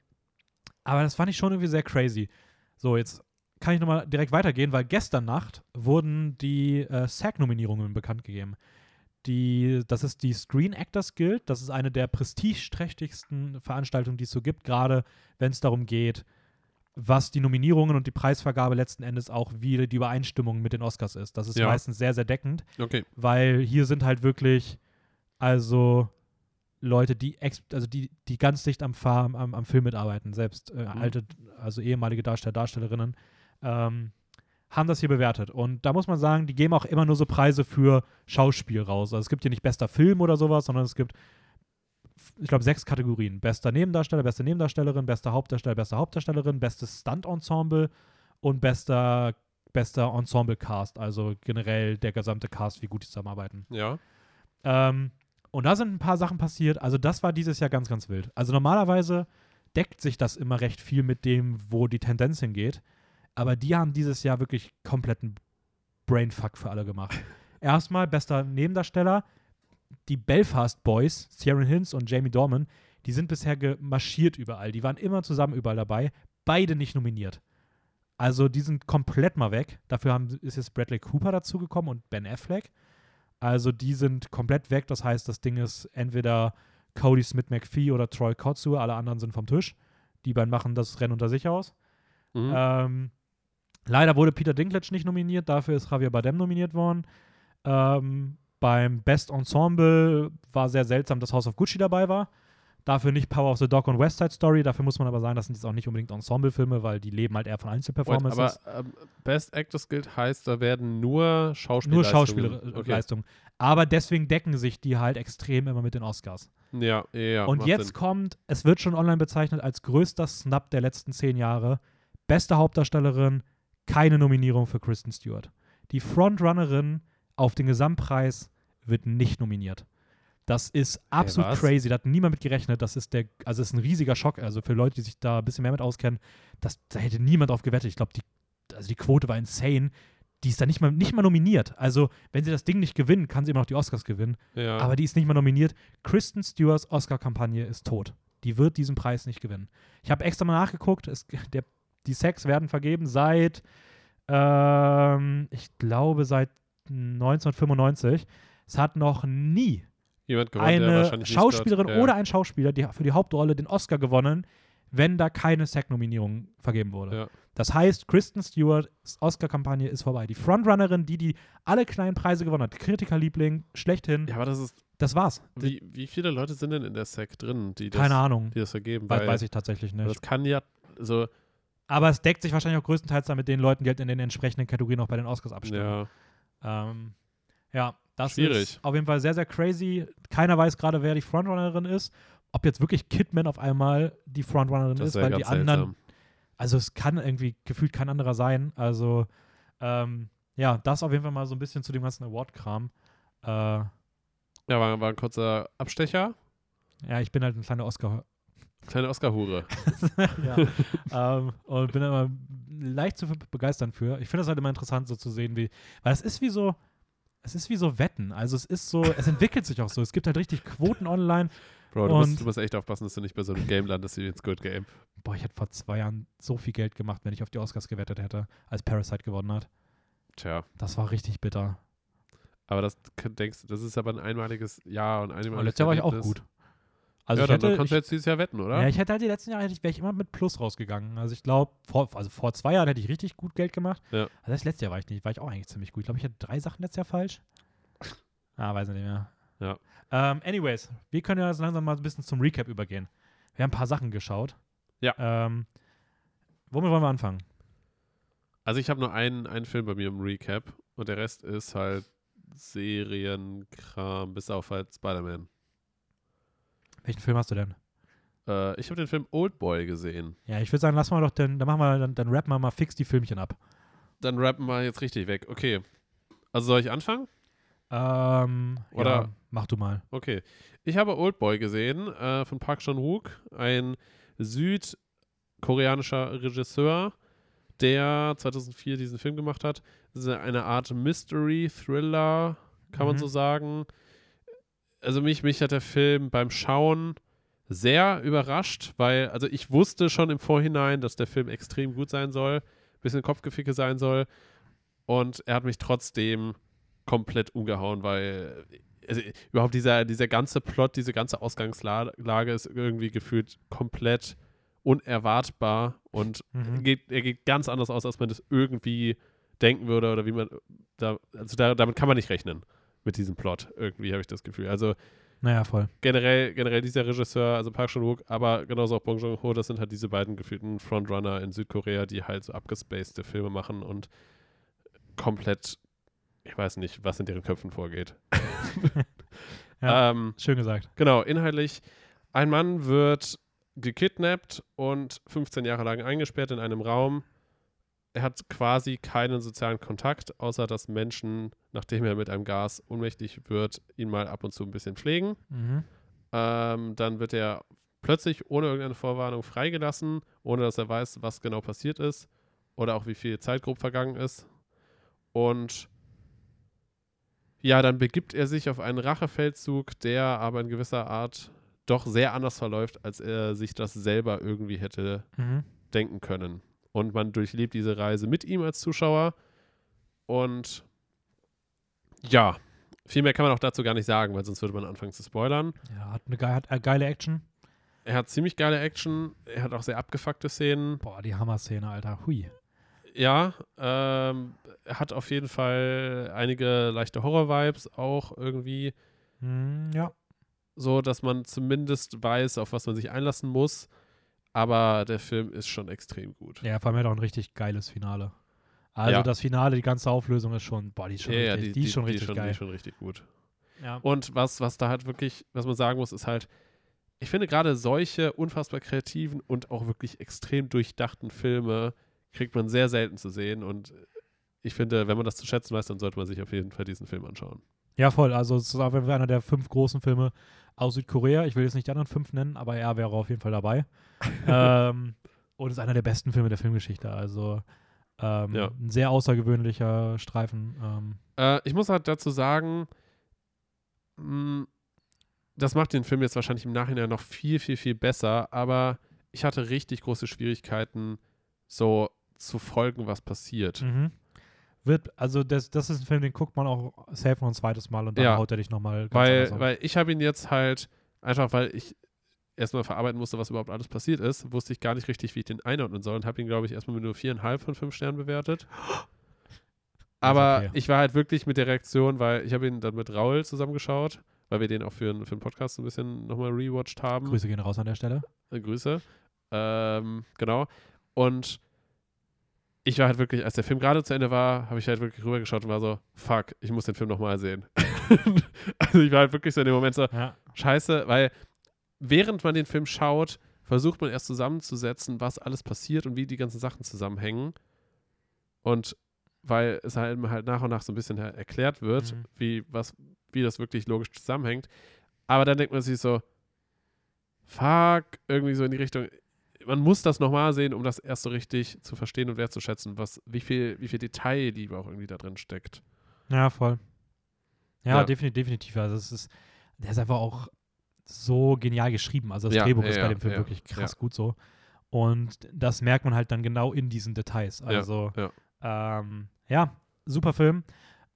Speaker 1: aber das fand ich schon irgendwie sehr crazy. So, jetzt kann ich nochmal direkt weitergehen, weil gestern Nacht wurden die äh, SAG-Nominierungen bekannt gegeben. Die, das ist die Screen Actors Guild. Das ist eine der prestigeträchtigsten Veranstaltungen, die es so gibt, gerade wenn es darum geht, was die Nominierungen und die Preisvergabe letzten Endes auch wie die Übereinstimmung mit den Oscars ist. Das ist
Speaker 2: Ja.
Speaker 1: meistens sehr, sehr deckend
Speaker 2: Okay.
Speaker 1: weil hier sind halt wirklich also Leute, die also die, die ganz dicht am, am, am Film mitarbeiten, selbst äh, alte, also ehemalige Darsteller, Darstellerinnen, ähm, haben das hier bewertet. Und da muss man sagen, die geben auch immer nur so Preise für Schauspiel raus. Also es gibt hier nicht bester Film oder sowas, sondern es gibt, ich glaube, sechs Kategorien. Bester Nebendarsteller, beste Nebendarstellerin, bester Hauptdarsteller, beste Hauptdarstellerin, bestes Stunt-Ensemble und bester, bester Ensemble-Cast, also generell der gesamte Cast, wie gut die zusammenarbeiten.
Speaker 2: Ja.
Speaker 1: Ähm, und da sind ein paar Sachen passiert. Also, das war dieses Jahr ganz, ganz wild. Also, normalerweise deckt sich das immer recht viel mit dem, wo die Tendenz hingeht. Aber die haben dieses Jahr wirklich kompletten Brainfuck für alle gemacht. Erstmal bester Nebendarsteller. Die Belfast Boys, Ciaran Hinz und Jamie Dorman, die sind bisher gemarschiert überall. Die waren immer zusammen überall dabei. Beide nicht nominiert. Also, die sind komplett mal weg. Dafür haben, ist jetzt Bradley Cooper dazugekommen und Ben Affleck. Also die sind komplett weg. Das heißt, das Ding ist entweder Cody Smith McPhee oder Troy Kotsur. Alle anderen sind vom Tisch. Die beiden machen das Rennen unter sich aus.
Speaker 2: Mhm.
Speaker 1: Ähm, leider wurde Peter Dinklage nicht nominiert. Dafür ist Javier Bardem nominiert worden. Ähm, beim Best Ensemble war sehr seltsam, dass House of Gucci dabei war. Dafür nicht Power of the Dog und West Side Story. Dafür muss man aber sagen, das sind jetzt auch nicht unbedingt Ensemble-Filme, weil die leben halt eher von Einzelperformances.
Speaker 2: aber ähm, Best Actors Guild heißt, da werden nur Schauspieler.
Speaker 1: Nur Schauspielleistungen. Aber deswegen decken sich die halt extrem immer mit den Oscars.
Speaker 2: Ja, ja.
Speaker 1: Und jetzt
Speaker 2: Sinn.
Speaker 1: kommt, es wird schon online bezeichnet als größter Snap der letzten zehn Jahre. Beste Hauptdarstellerin, keine Nominierung für Kristen Stewart. Die Frontrunnerin auf den Gesamtpreis wird nicht nominiert. Das ist absolut
Speaker 2: was?
Speaker 1: crazy. Da hat niemand mit gerechnet. Das ist der, also ist ein riesiger Schock. Also für Leute, die sich da ein bisschen mehr mit auskennen, das, da hätte niemand drauf gewettet. Ich glaube, die, also die Quote war insane. Die ist da nicht mal, nicht mal nominiert. Also, wenn sie das Ding nicht gewinnen, kann sie immer noch die Oscars gewinnen.
Speaker 2: Ja.
Speaker 1: Aber die ist nicht mal nominiert. Kristen Stewarts Oscar-Kampagne ist tot. Die wird diesen Preis nicht gewinnen. Ich habe extra mal nachgeguckt. Es, der, die Sex werden vergeben seit, ähm, ich glaube, seit 1995. Es hat noch nie
Speaker 2: Jemand gewonnen,
Speaker 1: eine Schauspielerin
Speaker 2: ja.
Speaker 1: oder ein Schauspieler die für die Hauptrolle den Oscar gewonnen, wenn da keine SAG-Nominierung vergeben wurde.
Speaker 2: Ja.
Speaker 1: Das heißt, Kristen Stewarts Oscar-Kampagne ist vorbei. Die Frontrunnerin, die die alle kleinen Preise gewonnen hat, Kritikerliebling, schlechthin,
Speaker 2: Ja, aber das ist.
Speaker 1: das war's.
Speaker 2: Wie, wie viele Leute sind denn in der SEC drin, die das,
Speaker 1: Keine Ahnung.
Speaker 2: die das vergeben?
Speaker 1: Weiß,
Speaker 2: Weil
Speaker 1: weiß ich tatsächlich nicht.
Speaker 2: das kann ja so.
Speaker 1: Aber es deckt sich wahrscheinlich auch größtenteils dann mit den Leuten, die halt in den entsprechenden Kategorien auch bei den Oscars abstimmen.
Speaker 2: Ja.
Speaker 1: Ähm, ja, das
Speaker 2: Schwierig.
Speaker 1: ist auf jeden Fall sehr, sehr crazy. Keiner weiß gerade, wer die Frontrunnerin ist. Ob jetzt wirklich Kidman auf einmal die Frontrunnerin
Speaker 2: Das
Speaker 1: ist, weil die anderen,
Speaker 2: seltsam.
Speaker 1: also es kann irgendwie gefühlt kein anderer sein. Also, ähm, ja, das auf jeden Fall mal so ein bisschen zu dem ganzen Award-Kram. Äh,
Speaker 2: Ja, war, war ein kurzer Abstecher.
Speaker 1: ja, ich bin halt ein kleiner Oscar.
Speaker 2: Kleine Oscar-Hure.
Speaker 1: ja. ähm, und bin immer leicht zu begeistern für. Ich finde das halt immer interessant, so zu sehen, wie. Weil es ist wie so. Es ist wie so Wetten. Also es ist so, es entwickelt sich auch so. Es gibt halt richtig Quoten online.
Speaker 2: Bro, du musst, du musst echt aufpassen, dass du nicht bei so einem Game landest wie ins Good Game.
Speaker 1: Boah, ich hätte vor zwei Jahren so viel Geld gemacht, wenn ich auf die Oscars gewettet hätte, als Parasite gewonnen hat.
Speaker 2: Tja.
Speaker 1: Das war richtig bitter.
Speaker 2: Aber das denkst du, das ist aber ein einmaliges Jahr und einmaliges
Speaker 1: Aber letztes Jahr war ich auch gut. Also
Speaker 2: ja,
Speaker 1: ich
Speaker 2: dann,
Speaker 1: hätte,
Speaker 2: dann kannst du jetzt dieses Jahr wetten, oder?
Speaker 1: ja, ich hätte halt die letzten Jahre, hätte ich- wäre ich immer mit Plus rausgegangen. Also ich glaube, vor, also vor zwei Jahren hätte ich richtig gut Geld gemacht.
Speaker 2: Ja.
Speaker 1: Also das letzte Jahr war ich nicht, war ich auch eigentlich ziemlich gut. Ich glaube, ich hatte drei Sachen letztes Jahr falsch. Ah, weiß ich nicht mehr.
Speaker 2: Ja.
Speaker 1: Ähm, anyways, wir können ja jetzt langsam mal ein bisschen zum Recap übergehen. Wir haben ein paar Sachen geschaut.
Speaker 2: Ja.
Speaker 1: Ähm, womit wollen wir anfangen?
Speaker 2: Also ich habe nur einen, einen Film bei mir im Recap und der Rest ist halt Serienkram, bis auf halt Spider-Man.
Speaker 1: Welchen Film hast du denn?
Speaker 2: Äh, ich habe den Film Oldboy gesehen.
Speaker 1: Ja, ich würde sagen, lass mal doch, den, dann machen wir, dann, dann rappen wir mal fix die Filmchen ab.
Speaker 2: Dann rappen wir jetzt richtig weg. Okay. Also soll ich anfangen?
Speaker 1: Ähm,
Speaker 2: Oder-
Speaker 1: ja, mach du mal.
Speaker 2: Okay. Ich habe Oldboy gesehen äh, von Park Chan-wook, ein südkoreanischer Regisseur, der 2004 diesen Film gemacht hat. Das ist eine Art Mystery-Thriller, kann man
Speaker 1: Mhm.
Speaker 2: so sagen. Also mich, mich hat der Film beim Schauen sehr überrascht, weil, also ich wusste schon im Vorhinein, dass der Film extrem gut sein soll, bisschen Kopfgeficke sein soll. Und er hat mich trotzdem komplett umgehauen, weil also überhaupt dieser, dieser ganze Plot, diese ganze Ausgangslage ist irgendwie gefühlt komplett unerwartbar und
Speaker 1: Mhm.
Speaker 2: geht, er geht ganz anders aus, als man das irgendwie denken würde oder wie man da, also da, damit kann man nicht rechnen mit diesem Plot irgendwie habe ich das Gefühl. Also
Speaker 1: Naja, voll.
Speaker 2: generell, generell dieser Regisseur, also Park Chan-wook, aber genauso auch Bong Joon-ho, das sind halt diese beiden gefühlten Frontrunner in Südkorea, die halt so abgespacede Filme machen und komplett, ich weiß nicht, was in deren Köpfen vorgeht.
Speaker 1: Ja.
Speaker 2: ähm,
Speaker 1: Schön gesagt.
Speaker 2: genau, inhaltlich, ein Mann wird gekidnappt und 15 Jahre lang eingesperrt in einem Raum. Er hat quasi keinen sozialen Kontakt, außer dass Menschen, nachdem er mit einem Gas ohnmächtig wird, ihn mal ab und zu ein bisschen pflegen.
Speaker 1: Mhm.
Speaker 2: Ähm, dann wird er plötzlich ohne irgendeine Vorwarnung freigelassen, ohne dass er weiß, was genau passiert ist oder auch wie viel Zeit grob vergangen ist. Und ja, dann begibt er sich auf einen Rachefeldzug, der aber in gewisser Art doch sehr anders verläuft, als er sich das selber irgendwie hätte
Speaker 1: Mhm.
Speaker 2: denken können. Und man durchlebt diese Reise mit ihm als Zuschauer. Und ja, viel mehr kann man auch dazu gar nicht sagen, weil sonst würde man anfangen zu spoilern.
Speaker 1: Ja, hat eine ge hat, äh, geile Action.
Speaker 2: Er hat ziemlich geile Action. Er hat auch sehr abgefuckte Szenen.
Speaker 1: Boah, die Hammer-Szene, Alter. Hui.
Speaker 2: Ja, ähm, er hat auf jeden Fall einige leichte Horror-Vibes auch irgendwie.
Speaker 1: Mhm, ja.
Speaker 2: So, dass man zumindest weiß, auf was man sich einlassen muss. Aber der Film ist schon extrem gut.
Speaker 1: Ja, vor allem hat auch ein richtig geiles Finale. Also
Speaker 2: Ja.
Speaker 1: das Finale, die ganze Auflösung ist schon, boah, die ist schon,
Speaker 2: Ja, ja,
Speaker 1: richtig, die, ist schon richtig
Speaker 2: die
Speaker 1: geil.
Speaker 2: ist schon richtig gut.
Speaker 1: ja.
Speaker 2: Und was, was da halt wirklich, was man sagen muss, ist halt, ich finde gerade solche unfassbar kreativen und auch wirklich extrem durchdachten Filme kriegt man sehr selten zu sehen. Und ich finde, wenn man das zu schätzen weiß, dann sollte man sich auf jeden Fall diesen Film anschauen.
Speaker 1: ja, voll. Also es ist auf jeden Fall einer der fünf großen Filme aus Südkorea. Ich will jetzt nicht die anderen fünf nennen, aber er wäre auf jeden Fall dabei. ähm, und ist einer der besten Filme der Filmgeschichte. Also ähm,
Speaker 2: Ja.
Speaker 1: ein sehr außergewöhnlicher Streifen. Ähm,
Speaker 2: Äh, ich muss halt dazu sagen, mh, das macht den Film jetzt wahrscheinlich im Nachhinein noch viel, viel, viel besser, aber ich hatte richtig große Schwierigkeiten, so zu folgen, was passiert.
Speaker 1: mhm. Wird, also das, das ist ein Film, den guckt man auch safe noch ein zweites Mal und dann
Speaker 2: Ja.
Speaker 1: haut er dich nochmal ganz
Speaker 2: Weil, weil ich habe ihn jetzt halt, einfach weil ich erstmal verarbeiten musste, was überhaupt alles passiert ist, wusste ich gar nicht richtig, wie ich den einordnen soll und habe ihn, glaube ich, erstmal mit nur viereinhalb von fünf Sternen bewertet. Aber
Speaker 1: okay.
Speaker 2: ich war halt wirklich mit der Reaktion, weil ich habe ihn dann mit Raul zusammengeschaut, weil wir den auch für, für einen Podcast ein bisschen nochmal rewatcht haben.
Speaker 1: Grüße gehen raus an der Stelle.
Speaker 2: Äh, Grüße. Ähm, genau. Und ich war halt wirklich, als der Film gerade zu Ende war, habe ich halt wirklich rübergeschaut und war so, fuck, ich muss den Film nochmal sehen. also ich war halt wirklich so in dem Moment so,
Speaker 1: Ja.
Speaker 2: scheiße, weil während man den Film schaut, versucht man erst zusammenzusetzen, was alles passiert und wie die ganzen Sachen zusammenhängen. Und weil es halt, halt nach und nach so ein bisschen erklärt wird,
Speaker 1: Mhm.
Speaker 2: wie, was, wie das wirklich logisch zusammenhängt. Aber dann denkt man sich so, fuck, irgendwie so in die Richtung, man muss das nochmal sehen, um das erst so richtig zu verstehen und wertzuschätzen, was, wie viel, wie viel Detailliebe auch irgendwie da drin steckt.
Speaker 1: Ja, voll. Ja,
Speaker 2: Ja.
Speaker 1: Definitiv, definitiv. Also es ist, der ist einfach auch so genial geschrieben. Also das
Speaker 2: Ja,
Speaker 1: Drehbuch
Speaker 2: ja,
Speaker 1: ist bei dem Film wirklich krass gut so. Und das merkt man halt dann genau in diesen Details. Also. Ähm, ja super Film.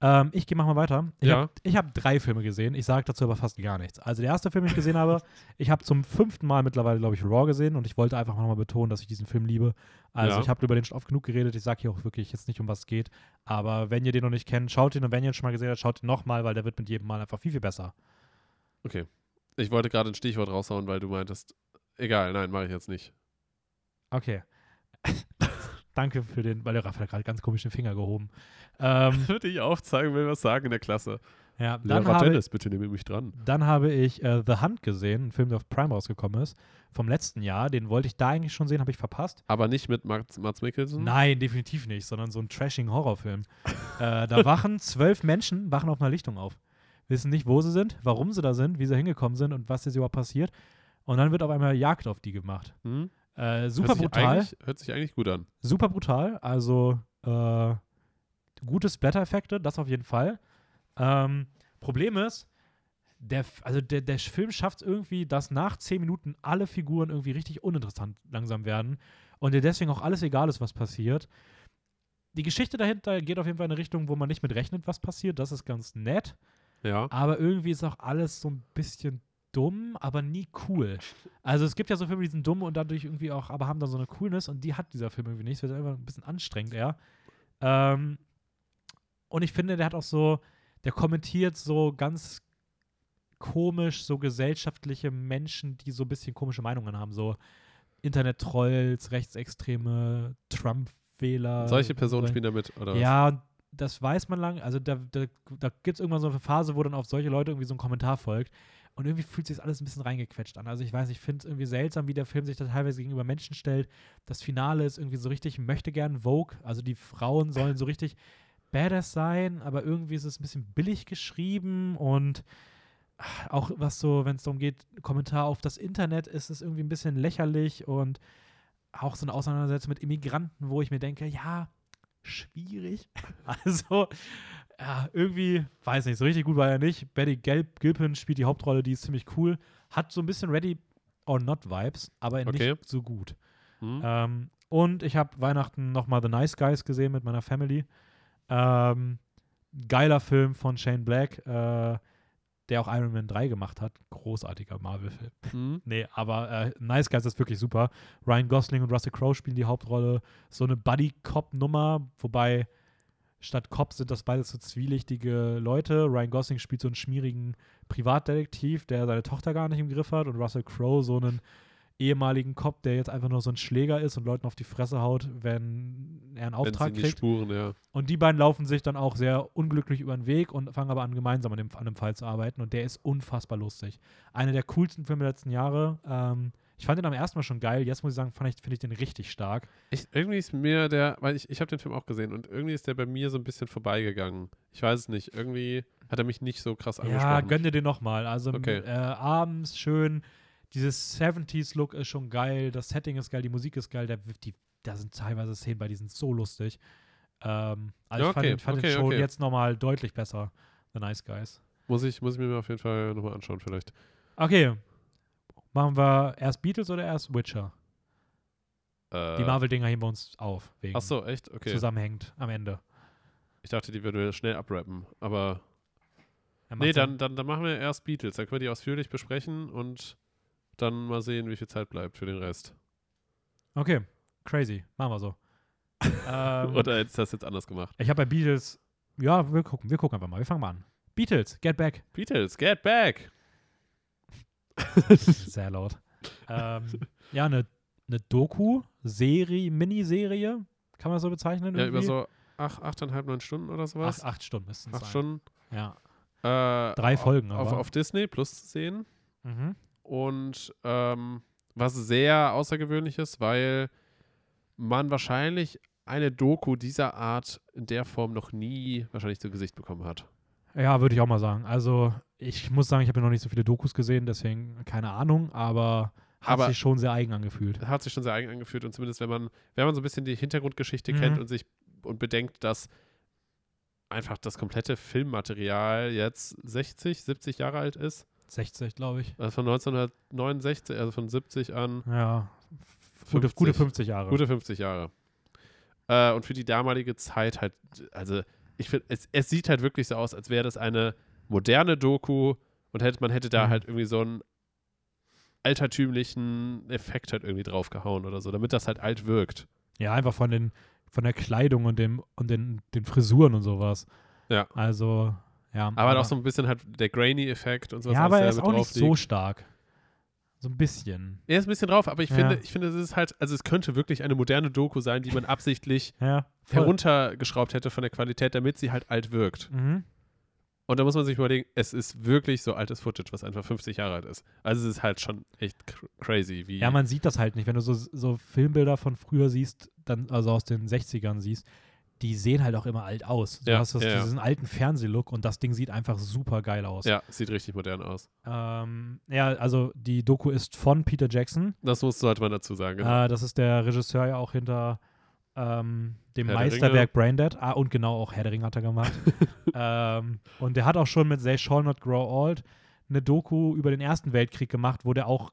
Speaker 1: Ähm, ich gehe mal weiter. Ich
Speaker 2: Ja.
Speaker 1: habe hab drei Filme gesehen. Ich sage dazu aber fast gar nichts. Also der erste Film, den ich gesehen habe, ich habe zum fünften Mal mittlerweile, glaube ich, Raw gesehen und ich wollte einfach nochmal betonen, dass ich diesen Film liebe. Also
Speaker 2: Ja.
Speaker 1: ich habe über den schon oft genug geredet. Ich sage hier auch wirklich jetzt nicht, um was es geht. Aber wenn ihr den noch nicht kennt, schaut ihn und wenn ihr ihn schon mal gesehen habt, schaut ihn nochmal, weil der wird mit jedem Mal einfach viel, viel besser.
Speaker 2: Okay. Ich wollte gerade ein Stichwort raushauen, weil du meintest, egal, nein, mache ich jetzt nicht.
Speaker 1: Okay. Danke für den, weil der Raphael hat gerade ganz komisch den Finger gehoben. Ähm,
Speaker 2: Würde ich aufzeigen, will was sagen in der Klasse.
Speaker 1: ja, dann
Speaker 2: Lehrer
Speaker 1: habe,
Speaker 2: Dennis, bitte nehme mich dran.
Speaker 1: dann habe ich äh, The Hunt gesehen, ein Film, der auf Prime rausgekommen ist, vom letzten Jahr. Den wollte ich da eigentlich schon sehen, habe ich verpasst.
Speaker 2: Aber nicht mit Mats, Mats Mikkelsen?
Speaker 1: Nein, definitiv nicht, sondern so ein trashing Horrorfilm. äh, da wachen zwölf Menschen, wachen auf einer Lichtung auf. Wissen nicht, wo sie sind, warum sie da sind, wie sie hingekommen sind und was jetzt überhaupt passiert. Und dann wird auf einmal Jagd auf die gemacht.
Speaker 2: Hm?
Speaker 1: Äh, super
Speaker 2: hört
Speaker 1: brutal.
Speaker 2: Hört sich eigentlich gut an.
Speaker 1: super brutal. Also äh, gute Splatter-Effekte, das auf jeden Fall. Ähm, Problem ist, der, also der, der Film schafft es irgendwie, dass nach zehn Minuten alle Figuren irgendwie richtig uninteressant langsam werden und dir deswegen auch alles egal ist, was passiert. Die Geschichte dahinter geht auf jeden Fall in eine Richtung, wo man nicht mit rechnet, was passiert. Das ist ganz nett.
Speaker 2: Ja.
Speaker 1: Aber irgendwie ist auch alles so ein bisschen dumm, aber nie cool. Also es gibt ja so Filme, die sind dumm und dadurch irgendwie auch, aber haben dann so eine Coolness und die hat dieser Film irgendwie nicht. Es wird einfach ein bisschen anstrengend eher. Ähm, und ich finde, der hat auch so, der kommentiert so ganz komisch so gesellschaftliche Menschen, die so ein bisschen komische Meinungen haben, so Internet-Trolls, Rechtsextreme, Trump-Wähler.
Speaker 2: Solche Personen
Speaker 1: so-
Speaker 2: spielen da mit, oder
Speaker 1: ja, und das weiß man lang. Also da, da, da gibt es irgendwann so eine Phase, wo dann auf solche Leute irgendwie so ein Kommentar folgt. Und irgendwie fühlt sich das alles ein bisschen reingequetscht an. Also ich weiß, ich finde es irgendwie seltsam, wie der Film sich da teilweise gegenüber Menschen stellt. Das Finale ist irgendwie so richtig, möchte gern Vogue. Also die Frauen sollen so richtig badass sein, aber irgendwie ist es ein bisschen billig geschrieben und ach, auch was so, wenn es darum geht, Kommentar auf das Internet, ist es irgendwie ein bisschen lächerlich und auch so eine Auseinandersetzung mit Immigranten, wo ich mir denke, ja, schwierig. Also, ja, irgendwie, weiß nicht, so richtig gut war er nicht. Betty Gil Gilpin spielt die Hauptrolle, die ist ziemlich cool. Hat so ein bisschen Ready or Not Vibes, aber
Speaker 2: Okay.
Speaker 1: nicht so gut.
Speaker 2: Hm?
Speaker 1: Ähm, und ich habe Weihnachten nochmal The Nice Guys gesehen mit meiner Family. Ähm, geiler Film von Shane Black, äh, der auch Iron Man 3 gemacht hat. Großartiger Marvel-Film.
Speaker 2: Hm?
Speaker 1: Nee, aber äh, Nice Guys ist wirklich super. Ryan Gosling und Russell Crowe spielen die Hauptrolle. So eine Buddy-Cop-Nummer, wobei statt Cops sind das beides so zwielichtige Leute. Ryan Gosling spielt so einen schmierigen Privatdetektiv, der seine Tochter gar nicht im Griff hat und Russell Crowe so einen ehemaligen Cop, der jetzt einfach nur so ein Schläger ist und Leuten auf die Fresse haut, wenn er einen Auftrag kriegt.
Speaker 2: spuren, ja.
Speaker 1: Und die beiden laufen sich dann auch sehr unglücklich über den Weg und fangen aber an, gemeinsam an dem, an dem Fall zu arbeiten. Und der ist unfassbar lustig. Einer der coolsten Filme der letzten Jahre. Ähm, ich fand den am ersten Mal schon geil. Jetzt muss ich sagen, finde ich den richtig stark.
Speaker 2: Ich, irgendwie ist mir der, weil ich, ich habe den Film auch gesehen und irgendwie ist der bei mir so ein bisschen vorbeigegangen. Ich weiß es nicht. Irgendwie hat er mich nicht so krass angesprochen.
Speaker 1: Ja, gönn dir den nochmal. Also
Speaker 2: Okay.
Speaker 1: äh, abends schön. Dieses 70s-Look ist schon geil. Das Setting ist geil. Die Musik ist geil. Der, die, da sind teilweise Szenen bei, die sind so lustig. Ähm, also
Speaker 2: Ja,
Speaker 1: ich fand,
Speaker 2: okay,
Speaker 1: den, fand
Speaker 2: okay,
Speaker 1: den schon
Speaker 2: okay.
Speaker 1: jetzt nochmal deutlich besser. The Nice Guys.
Speaker 2: Muss ich, muss ich mir auf jeden Fall nochmal anschauen, vielleicht.
Speaker 1: Okay. Machen wir erst Beatles oder erst Witcher?
Speaker 2: Äh,
Speaker 1: Die Marvel-Dinger heben wir uns auf, wegen
Speaker 2: Ach so, echt? Okay.
Speaker 1: zusammenhängt am Ende.
Speaker 2: Ich dachte, die würden wir schnell abrappen. Aber
Speaker 1: Er
Speaker 2: nee, dann, dann, dann machen wir erst Beatles. Dann können wir die ausführlich besprechen und dann mal sehen, wie viel Zeit bleibt für den Rest.
Speaker 1: Okay, crazy. Machen wir so. ähm,
Speaker 2: Oder jetzt hast du jetzt anders gemacht.
Speaker 1: ich habe bei Beatles, ja, wir gucken, wir gucken einfach mal. Wir fangen mal an. Beatles, Get Back.
Speaker 2: Beatles, get back!
Speaker 1: Sehr laut. ähm, ja, eine ne Doku, Serie, Miniserie, kann man das so bezeichnen?
Speaker 2: Ja, über so ach, achteinhalb, neun Stunden oder sowas.
Speaker 1: Acht, acht Stunden müssten es
Speaker 2: Acht
Speaker 1: sein.
Speaker 2: Stunden.
Speaker 1: Ja.
Speaker 2: Äh,
Speaker 1: Drei Folgen
Speaker 2: auf,
Speaker 1: aber.
Speaker 2: auf Disney Plus zu sehen.
Speaker 1: Mhm.
Speaker 2: Und ähm, was sehr außergewöhnlich ist, weil man wahrscheinlich eine Doku dieser Art in der Form noch nie wahrscheinlich zu Gesicht bekommen hat.
Speaker 1: Ja, würde ich auch mal sagen. Also, ich muss sagen, ich habe ja noch nicht so viele Dokus gesehen, deswegen keine Ahnung, aber hat
Speaker 2: Aber-
Speaker 1: sich schon sehr eigen angefühlt.
Speaker 2: Hat sich schon sehr eigen angefühlt und zumindest wenn man, wenn man so ein bisschen die Hintergrundgeschichte
Speaker 1: Mhm.
Speaker 2: kennt und sich und bedenkt, dass einfach das komplette Filmmaterial jetzt 60, 70 Jahre alt ist,
Speaker 1: 60, glaube ich.
Speaker 2: also von 1969, also von 70 an
Speaker 1: Ja, f- gute,
Speaker 2: 50.
Speaker 1: gute 50 Jahre.
Speaker 2: Gute 50 Jahre. Äh, und für die damalige Zeit halt, also ich finde, es, es sieht halt wirklich so aus, als wäre das eine moderne Doku und hätte, man hätte da
Speaker 1: Mhm.
Speaker 2: halt irgendwie so einen altertümlichen Effekt halt irgendwie draufgehauen oder so, damit das halt alt wirkt.
Speaker 1: Ja, einfach von den von der Kleidung und dem und den, den Frisuren und sowas.
Speaker 2: Ja.
Speaker 1: Also, ja.
Speaker 2: Aber, halt auch so ein bisschen halt der Grainy-Effekt und sowas.
Speaker 1: Ja, aber er ist auch nicht
Speaker 2: drauf
Speaker 1: so
Speaker 2: liegt.
Speaker 1: stark. So ein bisschen.
Speaker 2: Er ist ein bisschen drauf, aber ich
Speaker 1: Ja.
Speaker 2: finde, ich finde, es ist halt, also es könnte wirklich eine moderne Doku sein, die man absichtlich
Speaker 1: Ja.
Speaker 2: heruntergeschraubt hätte von der Qualität, damit sie halt alt wirkt.
Speaker 1: Mhm.
Speaker 2: Und da muss man sich überlegen, es ist wirklich so altes Footage, was einfach 50 Jahre alt ist. Also es ist halt schon echt cr crazy, wie.
Speaker 1: Ja, man sieht das halt nicht. Wenn du so, so Filmbilder von früher siehst, dann, also aus den 60ern siehst, die sehen halt auch immer alt aus. Du
Speaker 2: Ja,
Speaker 1: hast das,
Speaker 2: ja, ja.
Speaker 1: diesen alten Fernsehlook und das Ding sieht einfach super geil aus.
Speaker 2: ja, sieht richtig modern aus.
Speaker 1: Ähm, ja, also die Doku ist von Peter Jackson.
Speaker 2: Das muss, sollte man dazu sagen. Genau.
Speaker 1: Äh, das ist der Regisseur ja auch hinter ähm, dem
Speaker 2: Herr
Speaker 1: Meisterwerk Braindead. Ah, und genau, auch Herr der Ringe hat er gemacht. ähm, und der hat auch schon mit They Shall Not Grow Old eine Doku über den Ersten Weltkrieg gemacht, wo der auch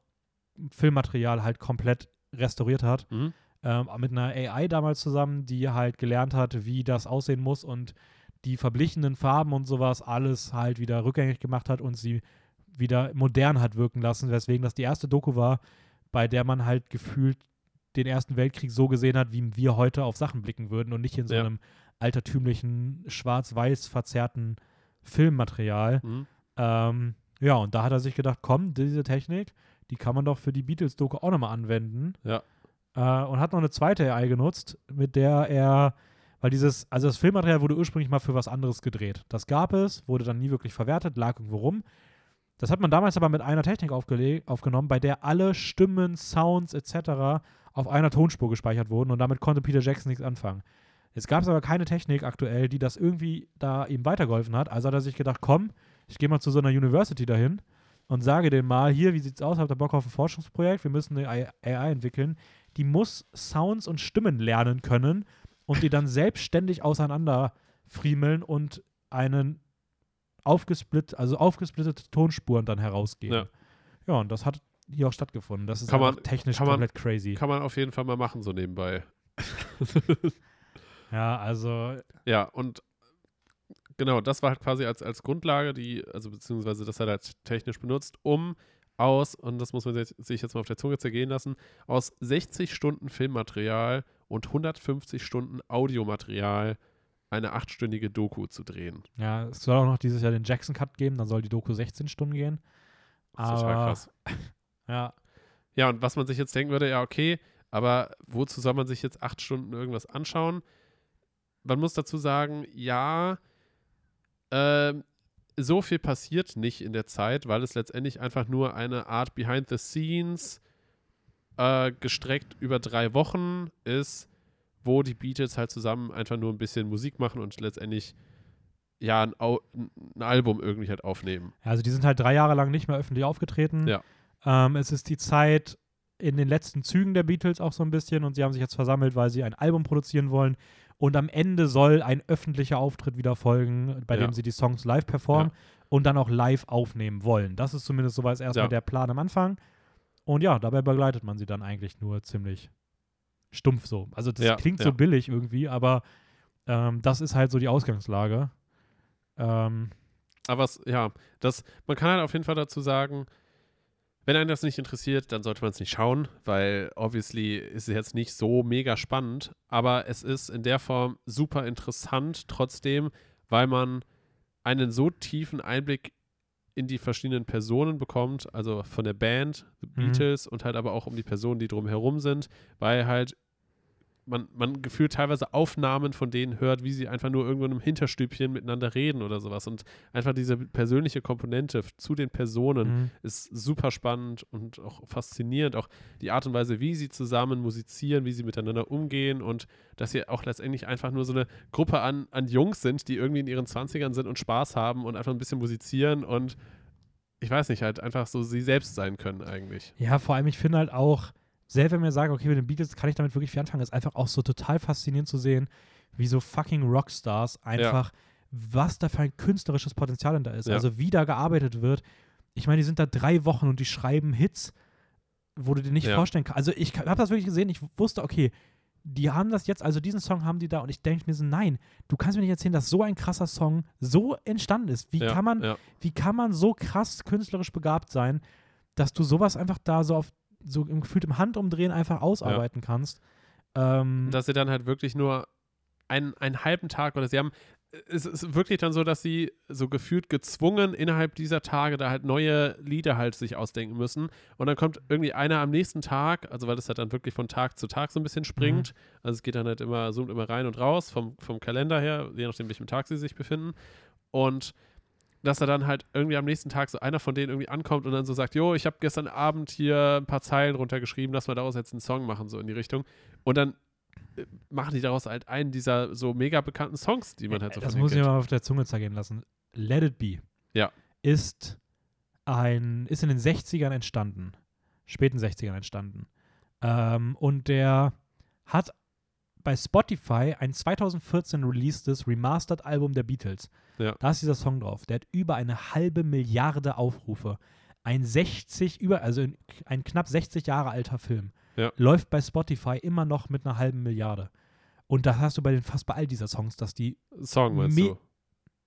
Speaker 1: Filmmaterial halt komplett restauriert hat.
Speaker 2: Mhm.
Speaker 1: Ähm, mit einer AI damals zusammen, die halt gelernt hat, wie das aussehen muss und die verblichenen Farben und sowas alles halt wieder rückgängig gemacht hat und sie wieder modern hat wirken lassen, weswegen das die erste Doku war, bei der man halt gefühlt den Ersten Weltkrieg so gesehen hat, wie wir heute auf Sachen blicken würden und nicht in so
Speaker 2: Ja.
Speaker 1: einem altertümlichen, schwarz-weiß verzerrten Filmmaterial.
Speaker 2: Mhm.
Speaker 1: Ähm, ja, und da hat er sich gedacht, komm, diese Technik, die kann man doch für die Beatles-Doku auch nochmal anwenden.
Speaker 2: Ja.
Speaker 1: Äh, und hat noch eine zweite AI genutzt, mit der er, weil dieses, also das Filmmaterial wurde ursprünglich mal für was anderes gedreht. Das gab es, wurde dann nie wirklich verwertet, lag irgendwo rum. Das hat man damals aber mit einer Technik aufgenommen, bei der alle Stimmen, Sounds etc. auf einer Tonspur gespeichert wurden und damit konnte Peter Jackson nichts anfangen. Jetzt gab es aber keine Technik aktuell, die das irgendwie da ihm weitergeholfen hat. Also hat er sich gedacht, komm, ich gehe mal zu so einer University dahin und sage denen mal, hier, wie sieht's aus, habt ihr Bock auf ein Forschungsprojekt? Wir müssen eine AI entwickeln. Die muss Sounds und Stimmen lernen können und die dann selbstständig auseinander friemeln und einen aufgesplit, also aufgesplittete Tonspuren dann herausgeben.
Speaker 2: Ja.
Speaker 1: Ja, und das hat hier auch stattgefunden. Das ist
Speaker 2: Kann man-
Speaker 1: technisch
Speaker 2: kann man-
Speaker 1: komplett crazy.
Speaker 2: Kann man auf jeden Fall mal machen, so nebenbei.
Speaker 1: Ja, also
Speaker 2: Ja, und genau, das war halt quasi als, als Grundlage, die, also beziehungsweise das hat er halt technisch benutzt, um aus, und das muss man sich, jetzt mal auf der Zunge zergehen lassen, aus 60 Stunden Filmmaterial und 150 Stunden Audiomaterial eine achtstündige Doku zu drehen.
Speaker 1: Ja, es soll auch noch dieses Jahr den Jackson Cut geben, dann soll die Doku 16 Stunden gehen.
Speaker 2: Das ist total krass.
Speaker 1: ja,
Speaker 2: Ja, und was man sich jetzt denken würde, ja, okay, aber wozu soll man sich jetzt acht Stunden irgendwas anschauen? Man muss dazu sagen, ja, ähm, so viel passiert nicht in der Zeit, weil es letztendlich einfach nur eine Art Behind the Scenes äh, gestreckt über drei Wochen ist, wo die Beatles halt zusammen einfach nur ein bisschen Musik machen und letztendlich ja ein, Au ein Album irgendwie halt aufnehmen.
Speaker 1: also die sind halt drei Jahre lang nicht mehr öffentlich aufgetreten.
Speaker 2: Ja.
Speaker 1: Ähm, es ist die Zeit in den letzten Zügen der Beatles auch so ein bisschen und sie haben sich jetzt versammelt, weil sie ein Album produzieren wollen. Und am Ende soll ein öffentlicher Auftritt wieder folgen, bei
Speaker 2: Ja.
Speaker 1: dem sie die Songs live performen und dann auch live aufnehmen wollen. Das ist zumindest soweit erstmal
Speaker 2: Ja.
Speaker 1: der Plan am Anfang. Und ja, dabei begleitet man sie dann eigentlich nur ziemlich stumpf so. Also das
Speaker 2: Ja,
Speaker 1: klingt
Speaker 2: ja.
Speaker 1: so billig irgendwie, aber ähm, das ist halt so die Ausgangslage. Ähm,
Speaker 2: Aber es, ja, das, man kann halt auf jeden Fall dazu sagen, wenn einen das nicht interessiert, dann sollte man es nicht schauen, weil obviously ist es jetzt nicht so mega spannend, aber es ist in der Form super interessant trotzdem, weil man einen so tiefen Einblick in die verschiedenen Personen bekommt, also von der Band, The
Speaker 1: Mhm.
Speaker 2: Beatles und halt aber auch um die Personen, die drumherum sind, weil halt man, man gefühlt teilweise Aufnahmen von denen hört, wie sie einfach nur irgendwo in einem Hinterstübchen miteinander reden oder sowas. Und einfach diese persönliche Komponente zu den Personen
Speaker 1: mhm.
Speaker 2: ist super spannend und auch faszinierend. Auch die Art und Weise, wie sie zusammen musizieren, wie sie miteinander umgehen und dass sie auch letztendlich einfach nur so eine Gruppe an, an Jungs sind, die irgendwie in ihren 20ern sind und Spaß haben und einfach ein bisschen musizieren und ich weiß nicht, halt einfach so sie selbst sein können eigentlich.
Speaker 1: Ja, vor allem, ich finde halt auch, selbst wenn mir sagen, okay, mit den Beatles kann ich damit wirklich viel anfangen, ist einfach auch so total faszinierend zu sehen, wie so fucking Rockstars einfach, was da für ein künstlerisches Potenzial da ist.
Speaker 2: Ja.
Speaker 1: Also wie da gearbeitet wird. Ich meine, die sind da drei Wochen und die schreiben Hits, wo du dir nicht
Speaker 2: Ja.
Speaker 1: vorstellen kannst. Also ich habe das wirklich gesehen, ich wusste, okay, die haben das jetzt, also diesen Song haben die da und ich denke mir so, nein, du kannst mir nicht erzählen, dass so ein krasser Song so entstanden ist. Wie
Speaker 2: ja,
Speaker 1: kann man
Speaker 2: Ja.
Speaker 1: wie kann man so krass künstlerisch begabt sein, dass du sowas einfach da so auf so im gefühlt im Handumdrehen einfach ausarbeiten kannst. Ähm,
Speaker 2: dass sie dann halt wirklich nur einen, einen halben Tag oder sie haben, es ist wirklich dann so, dass sie so gefühlt gezwungen innerhalb dieser Tage da halt neue Lieder halt sich ausdenken müssen. Und dann kommt irgendwie einer am nächsten Tag, also weil das halt dann wirklich von Tag zu Tag so ein bisschen springt. Mhm. Also es geht dann halt immer, zoomt immer rein und raus vom, vom Kalender her, je nachdem, welchem Tag sie sich befinden. Und dass er dann halt irgendwie am nächsten Tag so einer von denen irgendwie ankommt und dann so sagt, jo, ich habe gestern Abend hier ein paar Zeilen runtergeschrieben, lass mal daraus jetzt einen Song machen, so in die Richtung. Und dann äh, machen die daraus halt einen dieser so mega bekannten Songs, die man halt so
Speaker 1: Das muss ich mal auf der Zunge zergehen lassen. Let It Be
Speaker 2: ja.
Speaker 1: ist ein, ist in den 60ern entstanden. Späten 60ern entstanden. Ähm, und der hat bei Spotify ein 2014 releastes Remastered-Album der Beatles.
Speaker 2: Ja.
Speaker 1: Da ist dieser Song drauf. Der hat über eine halbe Milliarde Aufrufe. Ein 60, über, also ein knapp 60 Jahre alter Film.
Speaker 2: Ja.
Speaker 1: Läuft bei Spotify immer noch mit einer halben Milliarde. Und da hast du bei den fast bei all dieser Songs, dass die.
Speaker 2: Song meinst du?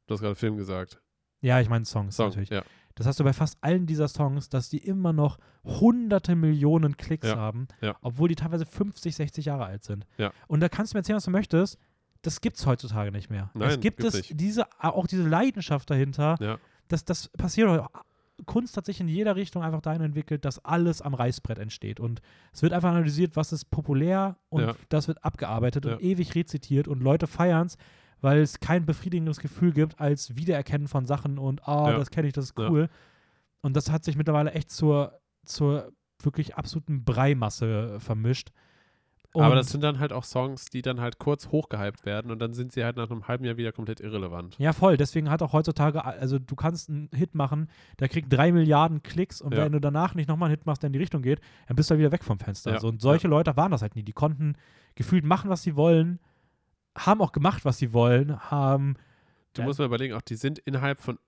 Speaker 2: Du hast gerade Film gesagt.
Speaker 1: Ja, ich meine Songs
Speaker 2: Song,
Speaker 1: natürlich.
Speaker 2: Ja.
Speaker 1: Das hast du bei fast allen dieser Songs, dass die immer noch hunderte Millionen Klicks
Speaker 2: Ja,
Speaker 1: haben,
Speaker 2: ja.
Speaker 1: obwohl die teilweise 50, 60 Jahre alt sind.
Speaker 2: Ja.
Speaker 1: Und da kannst du mir erzählen, was du möchtest. Das gibt es heutzutage nicht mehr.
Speaker 2: Nein,
Speaker 1: es gibt es diese, auch diese Leidenschaft dahinter.
Speaker 2: Ja.
Speaker 1: Das, das passiert heute. Kunst hat sich in jeder Richtung einfach dahin entwickelt, dass alles am Reißbrett entsteht. Und es wird einfach analysiert, was ist populär und das wird abgearbeitet und ewig rezitiert und Leute feiern es, weil es kein befriedigendes Gefühl gibt als Wiedererkennen von Sachen und ah,
Speaker 2: Ja.
Speaker 1: das kenne ich, das ist
Speaker 2: Ja.
Speaker 1: cool. Und das hat sich mittlerweile echt zur, zur wirklich absoluten Breimasse vermischt. Und
Speaker 2: Aber das sind dann halt auch Songs, die dann halt kurz hochgehypt werden und dann sind sie halt nach einem halben Jahr wieder komplett irrelevant.
Speaker 1: ja, voll. Deswegen hat auch heutzutage, also du kannst einen Hit machen, der kriegt drei Milliarden Klicks und
Speaker 2: Ja.
Speaker 1: wenn du danach nicht nochmal einen Hit machst, der in die Richtung geht, dann bist du halt wieder weg vom Fenster.
Speaker 2: Ja.
Speaker 1: So, und solche Leute waren das halt nie. Die konnten gefühlt machen, was sie wollen, haben auch gemacht, was sie wollen, haben.
Speaker 2: Du musst mal überlegen, auch die sind innerhalb von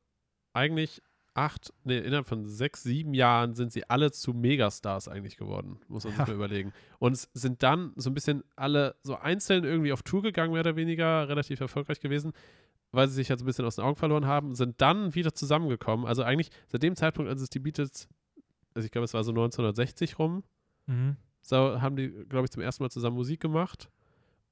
Speaker 2: eigentlich acht, nee, innerhalb von sechs, sieben Jahren sind sie alle zu Megastars eigentlich geworden, muss man sich
Speaker 1: Ja.
Speaker 2: mal überlegen. Und sind dann so ein bisschen alle so einzeln irgendwie auf Tour gegangen, mehr oder weniger, relativ erfolgreich gewesen, weil sie sich halt so ein bisschen aus den Augen verloren haben, sind dann wieder zusammengekommen. Also eigentlich seit dem Zeitpunkt, als es die Beatles, also ich glaube, es war so 1960 rum,
Speaker 1: Mhm.
Speaker 2: so haben die, glaube ich, zum ersten Mal zusammen Musik gemacht.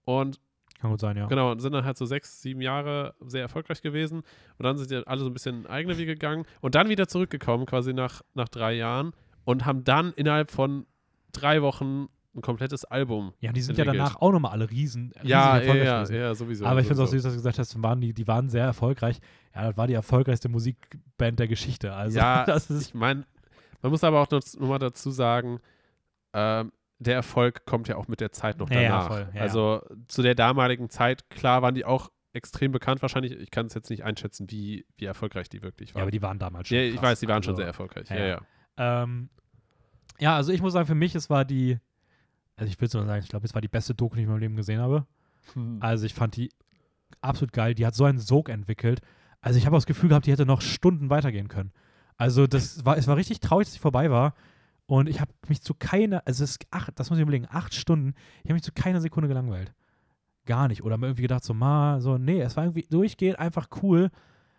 Speaker 2: Und
Speaker 1: Kann gut sein, ja.
Speaker 2: Genau, und sind dann halt so sechs, sieben Jahre sehr erfolgreich gewesen. Und dann sind die alle so ein bisschen eigene Wege gegangen und dann wieder zurückgekommen, quasi nach, nach drei Jahren und haben dann innerhalb von drei Wochen ein komplettes Album.
Speaker 1: Ja, die sind ja
Speaker 2: entwickelt.
Speaker 1: danach auch nochmal alle riesen, riesig
Speaker 2: Ja, ja, ja, ja, sowieso.
Speaker 1: Aber ich finde es auch süß, dass du gesagt hast, waren die, die waren sehr erfolgreich. Ja, das war die erfolgreichste Musikband der Geschichte. Also
Speaker 2: Ja,
Speaker 1: das ist
Speaker 2: Ich meine, man muss aber auch noch, noch mal dazu sagen, ähm, der Erfolg kommt ja auch mit der Zeit noch
Speaker 1: Ja, ja,
Speaker 2: danach.
Speaker 1: voll, ja,
Speaker 2: also zu der damaligen Zeit, klar, waren die auch extrem bekannt wahrscheinlich. Ich kann es jetzt nicht einschätzen, wie, wie erfolgreich die wirklich
Speaker 1: ja,
Speaker 2: waren.
Speaker 1: aber die waren damals schon.
Speaker 2: Ja, ich
Speaker 1: krass.
Speaker 2: weiß, die waren schon
Speaker 1: Also,
Speaker 2: sehr erfolgreich.
Speaker 1: ja,
Speaker 2: Ja,
Speaker 1: ja.
Speaker 2: ja.
Speaker 1: Ähm, ja, also ich muss sagen, für mich, es war die, also ich will so sagen, ich glaube, es war die beste Doku, die ich in meinem Leben gesehen habe. Also ich fand die absolut geil. Die hat so einen Sog entwickelt. Also ich habe das Gefühl gehabt, die hätte noch Stunden weitergehen können. Also das war, es war richtig traurig, dass sie vorbei war. Und ich habe mich zu keiner, also es ist acht, das muss ich überlegen, acht Stunden, ich habe mich zu keiner Sekunde gelangweilt. Gar nicht. Oder mir irgendwie gedacht, so mal, so, nee, es war irgendwie durchgehend einfach cool.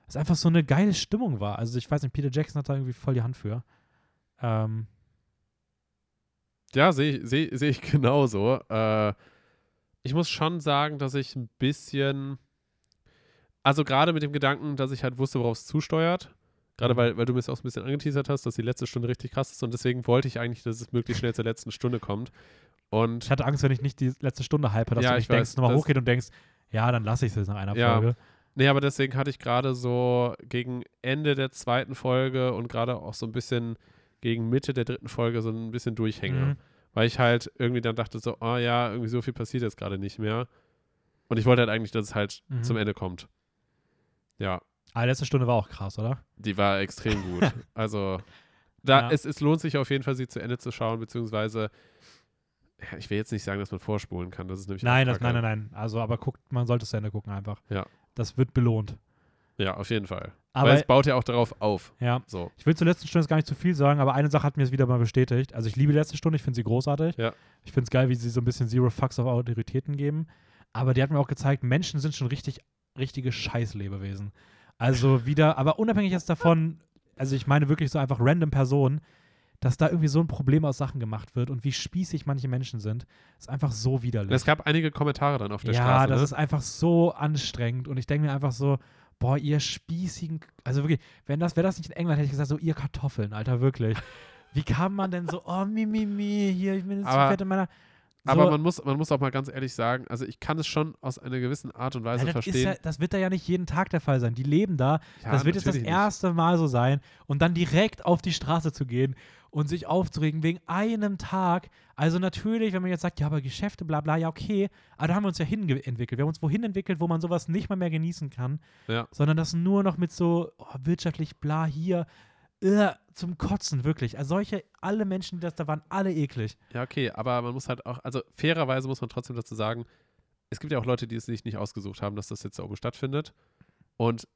Speaker 1: Es einfach so eine geile Stimmung war. Also ich weiß nicht, Peter Jackson hat da irgendwie voll die Hand für. Ähm,
Speaker 2: Ja, sehe ich, seh, seh ich genauso. Äh, ich muss schon sagen, dass ich ein bisschen, also gerade mit dem Gedanken, dass ich halt wusste, worauf es zusteuert, gerade weil, weil du mir es auch ein bisschen angeteasert hast, dass die letzte Stunde richtig krass ist und deswegen wollte ich eigentlich, dass es möglichst schnell zur letzten Stunde kommt. Und
Speaker 1: ich hatte Angst, wenn ich nicht die letzte Stunde hype, dass
Speaker 2: Ja,
Speaker 1: du
Speaker 2: ich
Speaker 1: nicht denkst,
Speaker 2: weiß,
Speaker 1: nochmal hochgeht und denkst, ja, dann lasse ich es jetzt nach einer
Speaker 2: Ja.
Speaker 1: Folge.
Speaker 2: Nee, aber deswegen hatte ich gerade so gegen Ende der zweiten Folge und gerade auch so ein bisschen gegen Mitte der dritten Folge so ein bisschen Durchhänger.
Speaker 1: Mhm.
Speaker 2: Weil ich halt irgendwie dann dachte so, oh ja, irgendwie so viel passiert jetzt gerade nicht mehr. Und ich wollte halt eigentlich, dass es halt
Speaker 1: Mhm.
Speaker 2: zum Ende kommt. Ja,
Speaker 1: Aber die letzte Stunde war auch krass, oder?
Speaker 2: die war extrem gut. also, da,
Speaker 1: Ja.
Speaker 2: es, es lohnt sich auf jeden Fall, sie zu Ende zu schauen, beziehungsweise, ja, ich will jetzt nicht sagen, dass man vorspulen kann. Das ist nämlich
Speaker 1: Nein, das, nein, nein, nein. Also, aber guckt, man sollte es zu Ende gucken einfach.
Speaker 2: Ja.
Speaker 1: Das wird belohnt.
Speaker 2: Ja, auf jeden Fall.
Speaker 1: Aber
Speaker 2: Weil es baut ja auch darauf auf.
Speaker 1: ja,
Speaker 2: So.
Speaker 1: ich will zur letzten Stunde jetzt gar nicht zu viel sagen, aber eine Sache hat mir es wieder mal bestätigt. Also ich liebe die letzte Stunde, ich finde sie großartig.
Speaker 2: Ja.
Speaker 1: Ich finde es geil, wie sie so ein bisschen Zero Fucks auf Autoritäten geben. Aber die hat mir auch gezeigt, Menschen sind schon richtig, richtige Scheißlebewesen. Also wieder, aber unabhängig jetzt davon, also ich meine wirklich so einfach random Personen, dass da irgendwie so ein Problem aus Sachen gemacht wird und wie spießig manche Menschen sind, ist einfach so widerlich.
Speaker 2: Es gab einige Kommentare dann auf der
Speaker 1: ja,
Speaker 2: Straße.
Speaker 1: das
Speaker 2: ne?
Speaker 1: ist einfach so anstrengend und ich denke mir einfach so, boah, ihr spießigen, also wirklich, wenn das, wäre das nicht in England, hätte ich gesagt, so ihr Kartoffeln, Alter, wirklich. Wie kann man denn so, oh, mi, mi, mi, hier, ich bin jetzt zu fett in meiner. So,
Speaker 2: Aber man muss, man muss auch mal ganz ehrlich sagen, also ich kann es schon aus einer gewissen Art und
Speaker 1: ja,
Speaker 2: Weise
Speaker 1: das, ist
Speaker 2: verstehen.
Speaker 1: ja, das wird da ja nicht jeden Tag der Fall sein. Die leben da.
Speaker 2: Ja,
Speaker 1: das wird jetzt das
Speaker 2: natürlich nicht.
Speaker 1: erste Mal so sein und dann direkt auf die Straße zu gehen und sich aufzuregen wegen einem Tag. Also natürlich, wenn man jetzt sagt, ja, aber Geschäfte, bla bla, ja, okay, aber da haben wir uns ja hinentwickelt. Wir haben uns wohin entwickelt, wo man sowas nicht mal mehr genießen kann,
Speaker 2: Ja.
Speaker 1: sondern das nur noch mit so oh, wirtschaftlich bla hier äh, zum Kotzen, wirklich. Also solche, alle Menschen, die das da waren, alle eklig.
Speaker 2: Ja, okay, aber man muss halt auch, also fairerweise muss man trotzdem dazu sagen, es gibt ja auch Leute, die es sich nicht ausgesucht haben, dass das jetzt da oben stattfindet. Und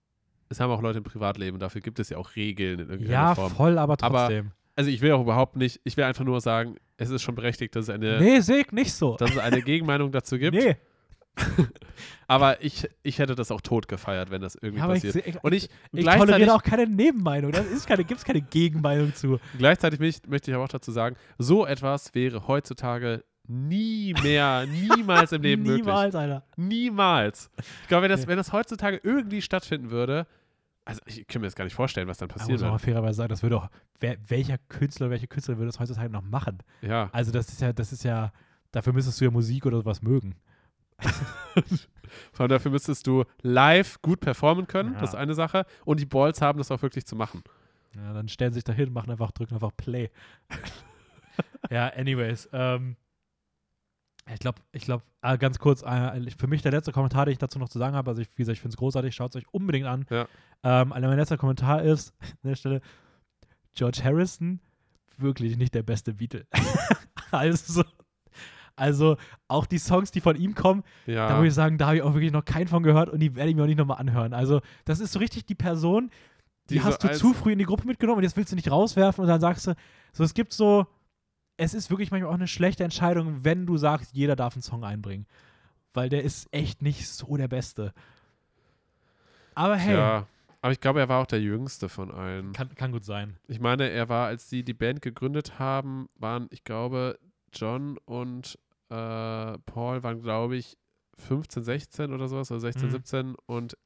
Speaker 2: es haben auch Leute im Privatleben, dafür gibt es ja auch Regeln in irgendeiner
Speaker 1: Ja,
Speaker 2: Form.
Speaker 1: voll, aber
Speaker 2: Aber
Speaker 1: trotzdem.
Speaker 2: Also ich will auch überhaupt nicht, ich will einfach nur sagen, es ist schon berechtigt, dass es eine,
Speaker 1: nee, ich nicht so.
Speaker 2: dass es eine Gegenmeinung dazu gibt.
Speaker 1: nee.
Speaker 2: Aber ich, ich hätte das auch tot gefeiert, wenn das irgendwie
Speaker 1: Ja, aber ich,
Speaker 2: passiert.
Speaker 1: ich,
Speaker 2: Und ich,
Speaker 1: ich toleriere auch keine Nebenmeinung. Da keine, gibt es keine Gegenmeinung zu.
Speaker 2: gleichzeitig mich, möchte ich aber auch dazu sagen, so etwas wäre heutzutage nie mehr, niemals im Leben möglich.
Speaker 1: Niemals, Alter.
Speaker 2: Niemals. Ich glaube, wenn das, wenn das heutzutage irgendwie stattfinden würde, also ich kann mir das gar nicht vorstellen, was dann
Speaker 1: Da
Speaker 2: passieren
Speaker 1: muss man
Speaker 2: würde.
Speaker 1: fairerweise sagen, das würde auch, wer, welcher Künstler, welche Künstler würde das heutzutage noch machen?
Speaker 2: Ja.
Speaker 1: Also das ist ja, das ist ja, dafür müsstest du ja Musik oder sowas mögen.
Speaker 2: Vor allem dafür müsstest du live gut performen können, das ist
Speaker 1: Ja.
Speaker 2: eine Sache. Und die Balls haben, das auch wirklich zu machen.
Speaker 1: Ja, dann stellen sie sich da hin, machen einfach, drücken einfach Play. ja, anyways. Ähm, ich glaube, ich glaube, äh, ganz kurz, äh, für mich der letzte Kommentar, den ich dazu noch zu sagen habe, also ich, wie gesagt, ich finde es großartig, schaut es euch unbedingt an.
Speaker 2: Ja.
Speaker 1: Ähm, also mein letzter Kommentar ist, an der Stelle, George Harrison, wirklich nicht der beste Beatle. also, also, auch die Songs, die von ihm kommen,
Speaker 2: Ja.
Speaker 1: da muss ich sagen, da habe ich auch wirklich noch keinen von gehört und die werde ich mir auch nicht nochmal anhören. Also, das ist so richtig die Person, die,
Speaker 2: Die so
Speaker 1: hast du
Speaker 2: als-
Speaker 1: zu früh in die Gruppe mitgenommen und jetzt willst du nicht rauswerfen und dann sagst du, so, es gibt so, es ist wirklich manchmal auch eine schlechte Entscheidung, wenn du sagst, jeder darf einen Song einbringen. Weil der ist echt nicht so der Beste. Aber hey,
Speaker 2: Ja. Aber ich glaube, er war auch der jüngste von allen.
Speaker 1: kann, kann gut sein.
Speaker 2: Ich meine, er war, als sie die Band gegründet haben, waren, ich glaube, John und äh, Paul waren, glaube ich, 15, 16 oder sowas, oder 16,
Speaker 1: Mhm.
Speaker 2: 17 und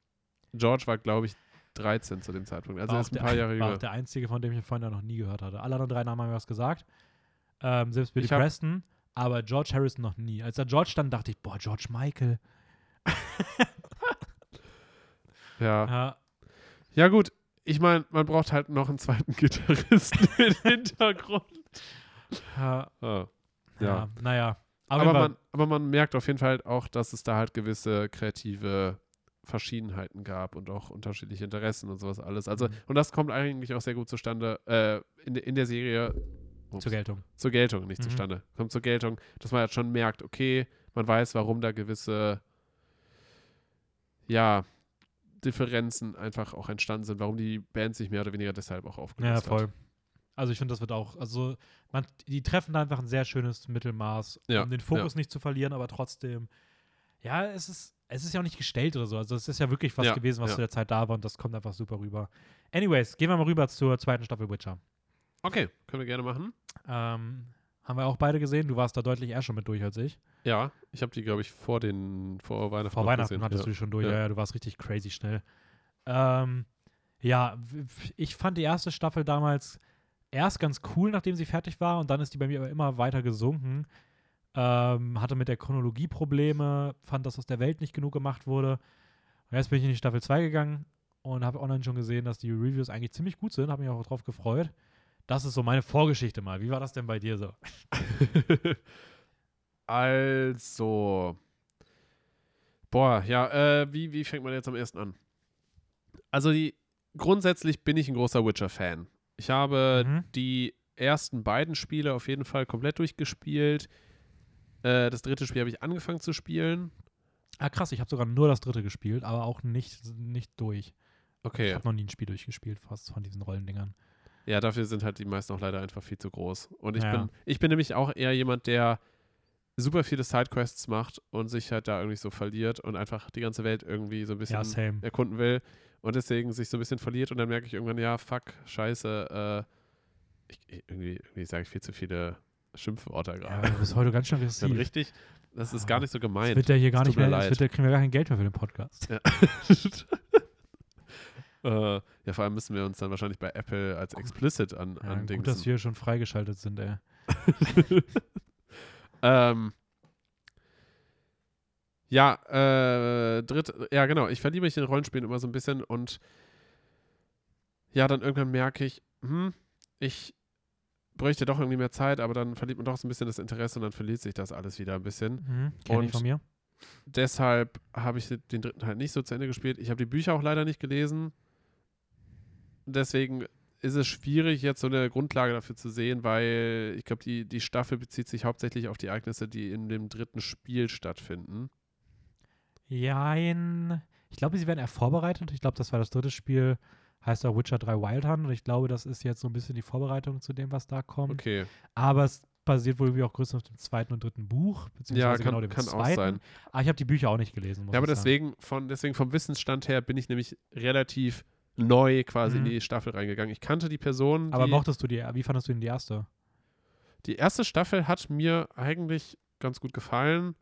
Speaker 2: George war, glaube ich, 13 zu dem Zeitpunkt. Also
Speaker 1: war
Speaker 2: er ist ein
Speaker 1: der,
Speaker 2: paar Jahre
Speaker 1: war
Speaker 2: jünger.
Speaker 1: auch der einzige, von dem ich vorhin noch nie gehört hatte. Alle anderen drei Namen haben mir was gesagt. Ähm, selbst Billy Preston, aber George Harrison noch nie. Als da George stand, dachte ich, boah, George Michael.
Speaker 2: Ja.
Speaker 1: Ja,
Speaker 2: ja, gut. Ich meine, man braucht halt noch einen zweiten Gitarristen im Hintergrund.
Speaker 1: ja,
Speaker 2: Ah.
Speaker 1: ja.
Speaker 2: Ja.
Speaker 1: naja.
Speaker 2: Aber,
Speaker 1: Aber,
Speaker 2: man, aber man merkt auf jeden Fall auch, dass es da halt gewisse kreative Verschiedenheiten gab und auch unterschiedliche Interessen und sowas alles. Also,
Speaker 1: Mhm.
Speaker 2: und das kommt eigentlich auch sehr gut zustande äh, in, in der Serie. Ups,
Speaker 1: zur Geltung.
Speaker 2: zur Geltung, nicht
Speaker 1: Mhm.
Speaker 2: zustande. Kommt zur Geltung, dass man halt schon merkt, okay, man weiß, warum da gewisse, ja, Differenzen einfach auch entstanden sind, warum die Band sich mehr oder weniger deshalb auch
Speaker 1: Ja,
Speaker 2: aufgelöst
Speaker 1: voll.
Speaker 2: hat.
Speaker 1: Also ich finde, das wird auch, also man, die treffen da einfach ein sehr schönes Mittelmaß,
Speaker 2: Ja,
Speaker 1: um den Fokus nicht zu verlieren, aber trotzdem, ja, es ist, es ist ja auch nicht gestellt oder so. Also es ist ja wirklich was
Speaker 2: Ja,
Speaker 1: gewesen, was
Speaker 2: ja.
Speaker 1: zu der Zeit da war und das kommt einfach super rüber. Anyways, gehen wir mal rüber zur zweiten Staffel Witcher.
Speaker 2: Okay, können wir gerne machen.
Speaker 1: Ähm, haben wir auch beide gesehen. Du warst da deutlich eher schon mit durch als ich.
Speaker 2: Ja, ich habe die, glaube ich, vor den, vor Weihnachten
Speaker 1: Vor Weihnachten
Speaker 2: gesehen.
Speaker 1: hattest
Speaker 2: ja.
Speaker 1: du die schon durch.
Speaker 2: Ja.
Speaker 1: Ja. ja, du warst richtig crazy schnell. Ähm, ja, ich fand die erste Staffel damals erst ganz cool, nachdem sie fertig war, und dann ist die bei mir aber immer weiter gesunken. Ähm, hatte mit der Chronologie Probleme, fand, dass aus der Welt nicht genug gemacht wurde. Und jetzt bin ich in die Staffel 2 gegangen und habe online schon gesehen, dass die Reviews eigentlich ziemlich gut sind. Habe mich auch drauf gefreut. Das ist so meine Vorgeschichte mal. Wie war das denn bei dir so?
Speaker 2: also, boah, ja, äh, wie, wie fängt man jetzt am ersten an? Also, die, grundsätzlich bin ich ein großer Witcher-Fan. Ich habe
Speaker 1: Mhm.
Speaker 2: die ersten beiden Spiele auf jeden Fall komplett durchgespielt. Äh, das dritte Spiel habe ich angefangen zu spielen.
Speaker 1: Ah, krass, ich habe sogar nur das dritte gespielt, aber auch nicht, nicht durch. Ich
Speaker 2: Okay,
Speaker 1: habe noch nie ein Spiel durchgespielt, fast von diesen Rollendingern.
Speaker 2: ja, dafür sind halt die meisten auch leider einfach viel zu groß. Und ich,
Speaker 1: Ja.
Speaker 2: bin, ich bin nämlich auch eher jemand, der super viele Sidequests macht und sich halt da irgendwie so verliert und einfach die ganze Welt irgendwie so ein bisschen
Speaker 1: Ja,
Speaker 2: erkunden will und deswegen sich so ein bisschen verliert und dann merke ich irgendwann, ja, fuck, scheiße, äh, Ich, irgendwie irgendwie sage ich viel zu viele Schimpfworte
Speaker 1: Ja,
Speaker 2: gerade.
Speaker 1: du bist heute ganz schön
Speaker 2: Das
Speaker 1: aggressiv.
Speaker 2: richtig, das ist
Speaker 1: Ja.
Speaker 2: gar nicht so
Speaker 1: Das
Speaker 2: gemeint.
Speaker 1: wird ja hier gar nicht mehr, das
Speaker 2: leid.
Speaker 1: wird, ja- kriegen wir gar kein Geld mehr für den Podcast.
Speaker 2: Ja. äh, ja, vor allem müssen wir uns dann wahrscheinlich bei Apple als explicit an,
Speaker 1: Ja,
Speaker 2: an
Speaker 1: gut, dass wir schon freigeschaltet sind, ey.
Speaker 2: ähm, ja, äh, dritt, ja, genau. Ich verliebe mich in Rollenspielen immer so ein bisschen und ja, dann irgendwann merke ich, hm, ich bräuchte doch irgendwie mehr Zeit, aber dann verliert man doch so ein bisschen das Interesse und dann verliert sich das alles wieder ein bisschen.
Speaker 1: Mhm, kenn ich
Speaker 2: Und-
Speaker 1: von mir.
Speaker 2: Deshalb habe ich den dritten halt nicht so zu Ende gespielt. Ich habe die Bücher auch leider nicht gelesen. Deswegen ist es schwierig, jetzt so eine Grundlage dafür zu sehen, weil ich glaube, die, die Staffel bezieht sich hauptsächlich auf die Ereignisse, die in dem dritten Spiel stattfinden.
Speaker 1: Jein. Ich glaube, sie werden eher vorbereitet. Ich glaube, das war das dritte Spiel, heißt auch Witcher 3 Wild Hunt. Und ich glaube, das ist jetzt so ein bisschen die Vorbereitung zu dem, was da kommt.
Speaker 2: Okay.
Speaker 1: Aber es basiert wohl irgendwie auch größtenteils auf dem zweiten und dritten Buch. Beziehungsweise
Speaker 2: Ja, kann,
Speaker 1: genau dem
Speaker 2: kann auch
Speaker 1: zweiten.
Speaker 2: sein.
Speaker 1: Aber ich habe die Bücher auch nicht gelesen. Muss
Speaker 2: Ja, aber
Speaker 1: ich sagen.
Speaker 2: deswegen, von, deswegen vom Wissensstand her bin ich nämlich relativ neu quasi
Speaker 1: Mhm.
Speaker 2: in die Staffel reingegangen. Ich kannte die Person.
Speaker 1: Aber
Speaker 2: die,
Speaker 1: mochtest du die, wie fandest du denn die erste?
Speaker 2: Die erste Staffel hat mir eigentlich ganz gut gefallen,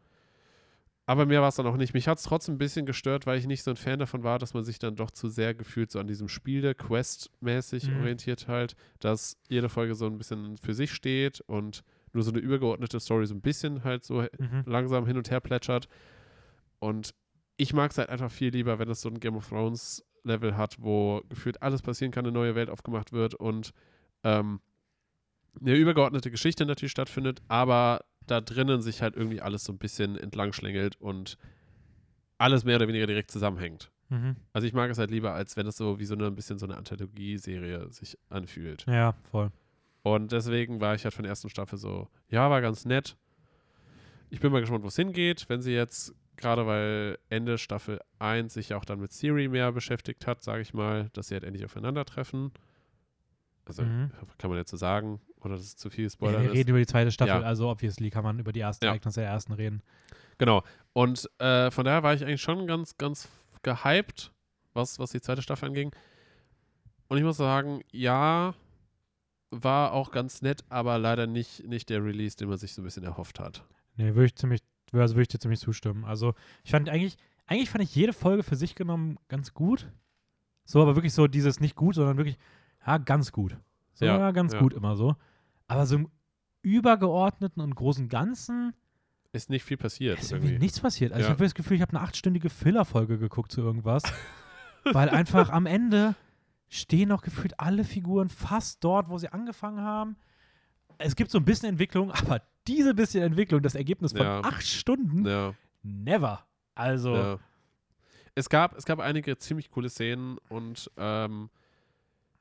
Speaker 2: aber mir war es dann auch nicht. Mich hat es trotzdem ein bisschen gestört, weil ich nicht so ein Fan davon war, dass man sich dann doch zu sehr gefühlt so an diesem Spiele, Quest-mäßig
Speaker 1: Mhm.
Speaker 2: orientiert halt, dass jede Folge so ein bisschen für sich steht und nur so eine übergeordnete Story so ein bisschen halt so
Speaker 1: Mhm.
Speaker 2: langsam hin und her plätschert. Und ich mag es halt einfach viel lieber, wenn es so ein Game of Thrones Level hat, wo gefühlt alles passieren kann, eine neue Welt aufgemacht wird und ähm, eine übergeordnete Geschichte natürlich stattfindet, aber da drinnen sich halt irgendwie alles so ein bisschen entlang schlängelt und alles mehr oder weniger direkt zusammenhängt.
Speaker 1: Mhm.
Speaker 2: Also ich mag es halt lieber, als wenn es so wie so eine ein bisschen so eine Anthologie-Serie sich anfühlt.
Speaker 1: Ja, voll.
Speaker 2: Und deswegen war ich halt von der ersten Staffel so, ja, war ganz nett. Ich bin mal gespannt, wo es hingeht. Wenn sie jetzt, gerade weil Ende Staffel 1 sich ja auch dann mit Siri mehr beschäftigt hat, sage ich mal, dass sie halt endlich aufeinandertreffen. Also
Speaker 1: Mhm.
Speaker 2: kann man jetzt so sagen, oder das ist zu viel
Speaker 1: Ja,
Speaker 2: Spoiler
Speaker 1: wir reden über die zweite Staffel,
Speaker 2: Ja.
Speaker 1: also obviously kann man über die ersten
Speaker 2: Ja.
Speaker 1: Ereignisse der ersten reden.
Speaker 2: Genau. Und äh, von daher war ich eigentlich schon ganz, ganz gehypt, was, was die zweite Staffel anging. Und ich muss sagen, ja, war auch ganz nett, aber leider nicht, nicht der Release, den man sich so ein bisschen erhofft hat.
Speaker 1: Nee, würde ich ziemlich, also würde ich dir ziemlich zustimmen. Also ich fand eigentlich, eigentlich fand ich jede Folge für sich genommen ganz gut. So, aber wirklich so dieses nicht gut, sondern wirklich, ja, ganz gut. So,
Speaker 2: Ja,
Speaker 1: ja, ganz
Speaker 2: ja.
Speaker 1: gut immer so. Aber so im übergeordneten und großen Ganzen
Speaker 2: Ist nicht viel passiert.
Speaker 1: ist irgendwie
Speaker 2: irgendwie.
Speaker 1: nichts passiert. Also
Speaker 2: Ja.
Speaker 1: ich habe das Gefühl, ich habe eine achtstündige Filler-Folge geguckt zu irgendwas. weil einfach am Ende stehen noch gefühlt alle Figuren fast dort, wo sie angefangen haben. Es gibt so ein bisschen Entwicklung, aber diese bisschen Entwicklung, das Ergebnis von
Speaker 2: Ja.
Speaker 1: acht Stunden,
Speaker 2: Ja,
Speaker 1: never. Also,
Speaker 2: ja. Es gab, es gab einige ziemlich coole Szenen und ähm,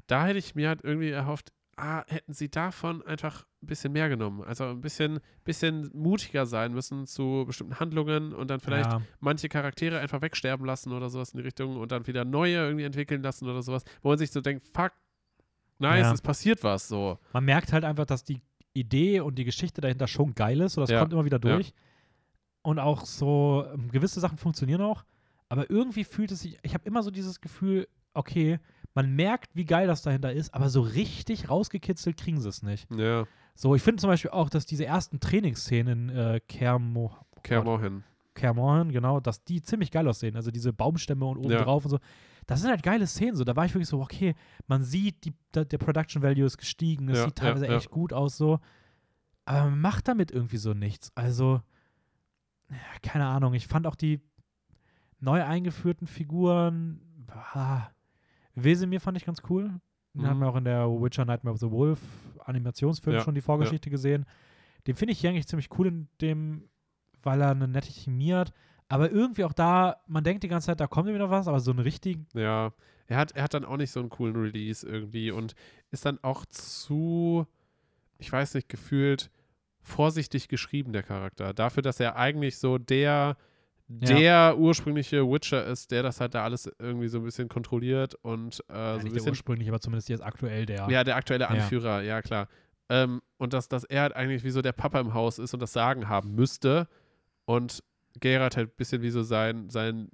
Speaker 2: da hätte ich mir halt irgendwie erhofft, ah, hätten sie davon einfach ein bisschen mehr genommen. Also ein bisschen, bisschen mutiger sein müssen zu bestimmten Handlungen und dann vielleicht
Speaker 1: ja,
Speaker 2: manche Charaktere einfach wegsterben lassen oder sowas in die Richtung und dann wieder neue irgendwie entwickeln lassen oder sowas, wo man sich so denkt, fuck, nice,
Speaker 1: Ja.
Speaker 2: es passiert was so.
Speaker 1: man merkt halt einfach, dass die Idee und die Geschichte dahinter schon geil ist. So, das
Speaker 2: Ja,
Speaker 1: kommt immer wieder durch. Und auch so, ähm, gewisse Sachen funktionieren auch. Aber irgendwie fühlt es sich, ich habe immer so dieses Gefühl, okay, man merkt, wie geil das dahinter ist, aber so richtig rausgekitzelt kriegen sie es nicht.
Speaker 2: Ja,
Speaker 1: So, ich finde zum Beispiel auch, dass diese ersten Trainingsszenen in äh, Kermo,
Speaker 2: Kermorhen.
Speaker 1: Kermorhen, genau, dass die ziemlich geil aussehen. Also diese Baumstämme und oben
Speaker 2: Ja.
Speaker 1: drauf und so. Das sind halt geile Szenen. So, da war ich wirklich so, okay, man sieht, die, der Production Value ist gestiegen, es
Speaker 2: Ja,
Speaker 1: sieht teilweise
Speaker 2: ja.
Speaker 1: echt gut aus, so. Aber man macht damit irgendwie so nichts. Also, keine Ahnung. Ich fand auch die neu eingeführten Figuren, ah, Wesemir fand ich ganz cool. Den
Speaker 2: Mhm.
Speaker 1: haben wir auch in der Witcher Nightmare of the Wolf Animationsfilm
Speaker 2: Ja,
Speaker 1: schon die Vorgeschichte gesehen. Den finde ich hier eigentlich ziemlich cool in dem, weil er eine nette Chemie hat. Aber irgendwie auch da, man denkt die ganze Zeit, da kommt wieder was, aber so einen richtigen,
Speaker 2: Ja, er hat, er hat dann auch nicht so einen coolen Release irgendwie und ist dann auch zu, ich weiß nicht, gefühlt vorsichtig geschrieben, der Charakter. Dafür, dass er eigentlich so der,
Speaker 1: Ja.
Speaker 2: der ursprüngliche Witcher ist, der das halt da alles irgendwie so ein bisschen kontrolliert und äh,
Speaker 1: ja,
Speaker 2: so ein bisschen
Speaker 1: ursprünglich, aber zumindest jetzt aktuell der.
Speaker 2: Ja, der aktuelle
Speaker 1: Ja.
Speaker 2: Anführer, ja, klar. Ähm, und dass, dass er halt eigentlich wie so der Papa im Haus ist und das Sagen haben müsste. Und Gerard halt ein bisschen wie so sein, sein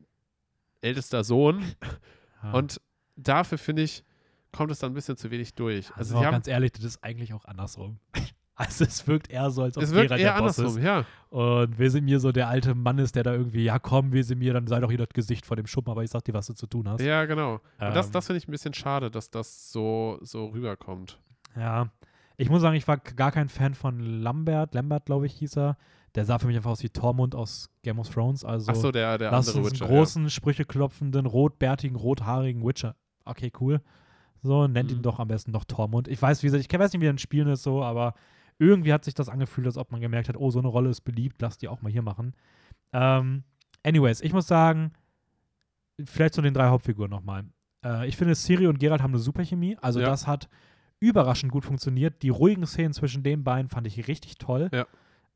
Speaker 2: ältester Sohn.
Speaker 1: Ja.
Speaker 2: Und dafür finde ich, kommt es dann ein bisschen zu wenig durch.
Speaker 1: Also,
Speaker 2: Also,
Speaker 1: ganz ehrlich, das ist eigentlich auch andersrum. Also es wirkt eher so, als ob
Speaker 2: es wirkt
Speaker 1: Geralt
Speaker 2: eher
Speaker 1: der Boss ist.
Speaker 2: ja.
Speaker 1: Und Wesemir so der alte Mann ist, der da irgendwie, ja komm, Wesemir, dann sei doch hier das Gesicht vor dem Schuppen, aber ich sag dir, was du zu tun hast.
Speaker 2: Ja, genau. Und das,
Speaker 1: Ähm,
Speaker 2: das finde ich ein bisschen schade, dass das so, so rüberkommt.
Speaker 1: Ja, ich muss sagen, ich war gar kein Fan von Lambert. Lambert, glaube ich, hieß er. Der sah für mich einfach aus wie Tormund aus Game of Thrones. Also
Speaker 2: Ach so, der, der
Speaker 1: lass
Speaker 2: andere
Speaker 1: uns
Speaker 2: Witcher.
Speaker 1: einen großen, Sprüche klopfenden, rotbärtigen, rothaarigen Witcher. Okay, cool. So, nennt ihn
Speaker 2: Mhm.
Speaker 1: doch am besten noch Tormund. Ich weiß, wie gesagt, ich weiß nicht, wie er in Spielen ist so, aber irgendwie hat sich das angefühlt, als ob man gemerkt hat, oh, so eine Rolle ist beliebt, lass die auch mal hier machen. Ähm, anyways, ich muss sagen, vielleicht zu den drei Hauptfiguren nochmal. Äh, ich finde, Siri und Geralt haben eine super Chemie. Also
Speaker 2: Ja.
Speaker 1: das hat überraschend gut funktioniert. Die ruhigen Szenen zwischen den beiden fand ich richtig toll.
Speaker 2: Ja.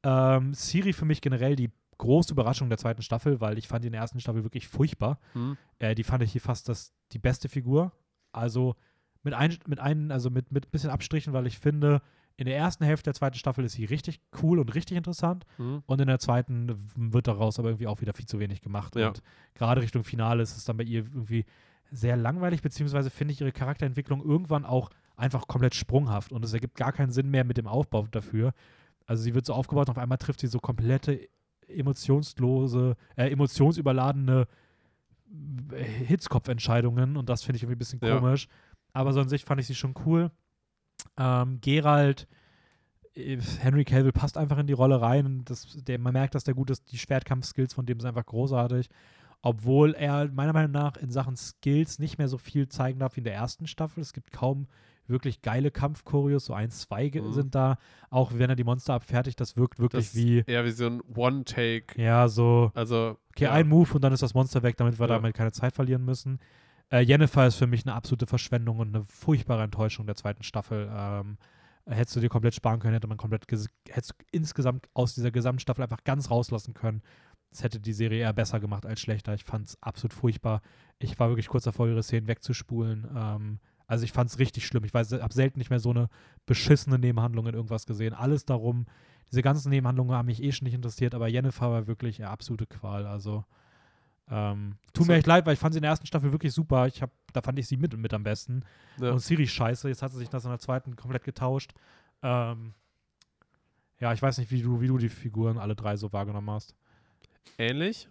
Speaker 1: Ähm, Siri für mich generell die große Überraschung der zweiten Staffel, weil ich fand die in der ersten Staffel wirklich furchtbar.
Speaker 2: Hm?
Speaker 1: Äh, die fand ich hier fast das, die beste Figur. Also mit ein, mit ein, also mit, mit bisschen Abstrichen, weil ich finde, in der ersten Hälfte der zweiten Staffel ist sie richtig cool und richtig interessant.
Speaker 2: Hm?
Speaker 1: Und in der zweiten wird daraus aber irgendwie auch wieder viel zu wenig gemacht.
Speaker 2: Ja.
Speaker 1: Und gerade Richtung Finale ist es dann bei ihr irgendwie sehr langweilig, beziehungsweise finde ich ihre Charakterentwicklung irgendwann auch einfach komplett sprunghaft. Und es ergibt gar keinen Sinn mehr mit dem Aufbau dafür. Also sie wird so aufgebaut und auf einmal trifft sie so komplette emotionslose, äh, emotionsüberladene äh, Hitzkopfentscheidungen und das finde ich irgendwie ein bisschen
Speaker 2: Ja.
Speaker 1: komisch. Aber so an sich fand ich sie schon cool. Ähm, Gerald, äh, Henry Cavill passt einfach in die Rolle rein. Das, der, man merkt, dass der gut ist. Die Schwertkampf-Skills von dem sind einfach großartig. Obwohl er meiner Meinung nach in Sachen Skills nicht mehr so viel zeigen darf wie in der ersten Staffel. Es gibt kaum wirklich geile Kampfchoreos, so ein, zwei
Speaker 2: Mhm.
Speaker 1: sind da. Auch wenn er die Monster abfertigt, das wirkt wirklich
Speaker 2: Das
Speaker 1: wie,
Speaker 2: eher wie so ein One-Take.
Speaker 1: ja, so,
Speaker 2: Also,
Speaker 1: okay,
Speaker 2: ja.
Speaker 1: ein Move und dann ist das Monster weg, damit wir
Speaker 2: Ja.
Speaker 1: damit keine Zeit verlieren müssen. Äh, Jennifer ist für mich eine absolute Verschwendung und eine furchtbare Enttäuschung der zweiten Staffel. Ähm, hättest du dir komplett sparen können, hätte man komplett, hättest insgesamt aus dieser Gesamtstaffel einfach ganz rauslassen können. Das hätte die Serie eher besser gemacht als schlechter. Ich fand es absolut furchtbar. Ich war wirklich kurz davor, ihre Szenen wegzuspulen. Ähm, also ich fand es richtig schlimm. Ich habe selten nicht mehr so eine beschissene Nebenhandlung in irgendwas gesehen. Alles darum, diese ganzen Nebenhandlungen haben mich eh schon nicht interessiert, aber Jennifer war wirklich eine absolute Qual. Also ähm, tut mir echt leid, weil ich fand sie in der ersten Staffel wirklich super. Ich hab, da fand ich sie mit, mit am besten.
Speaker 2: Ja.
Speaker 1: Und Siri scheiße. Jetzt hat sie sich das in der zweiten komplett getauscht. Ähm, ja, ich weiß nicht, wie du, wie du die Figuren alle drei so wahrgenommen hast.
Speaker 2: ähnlich.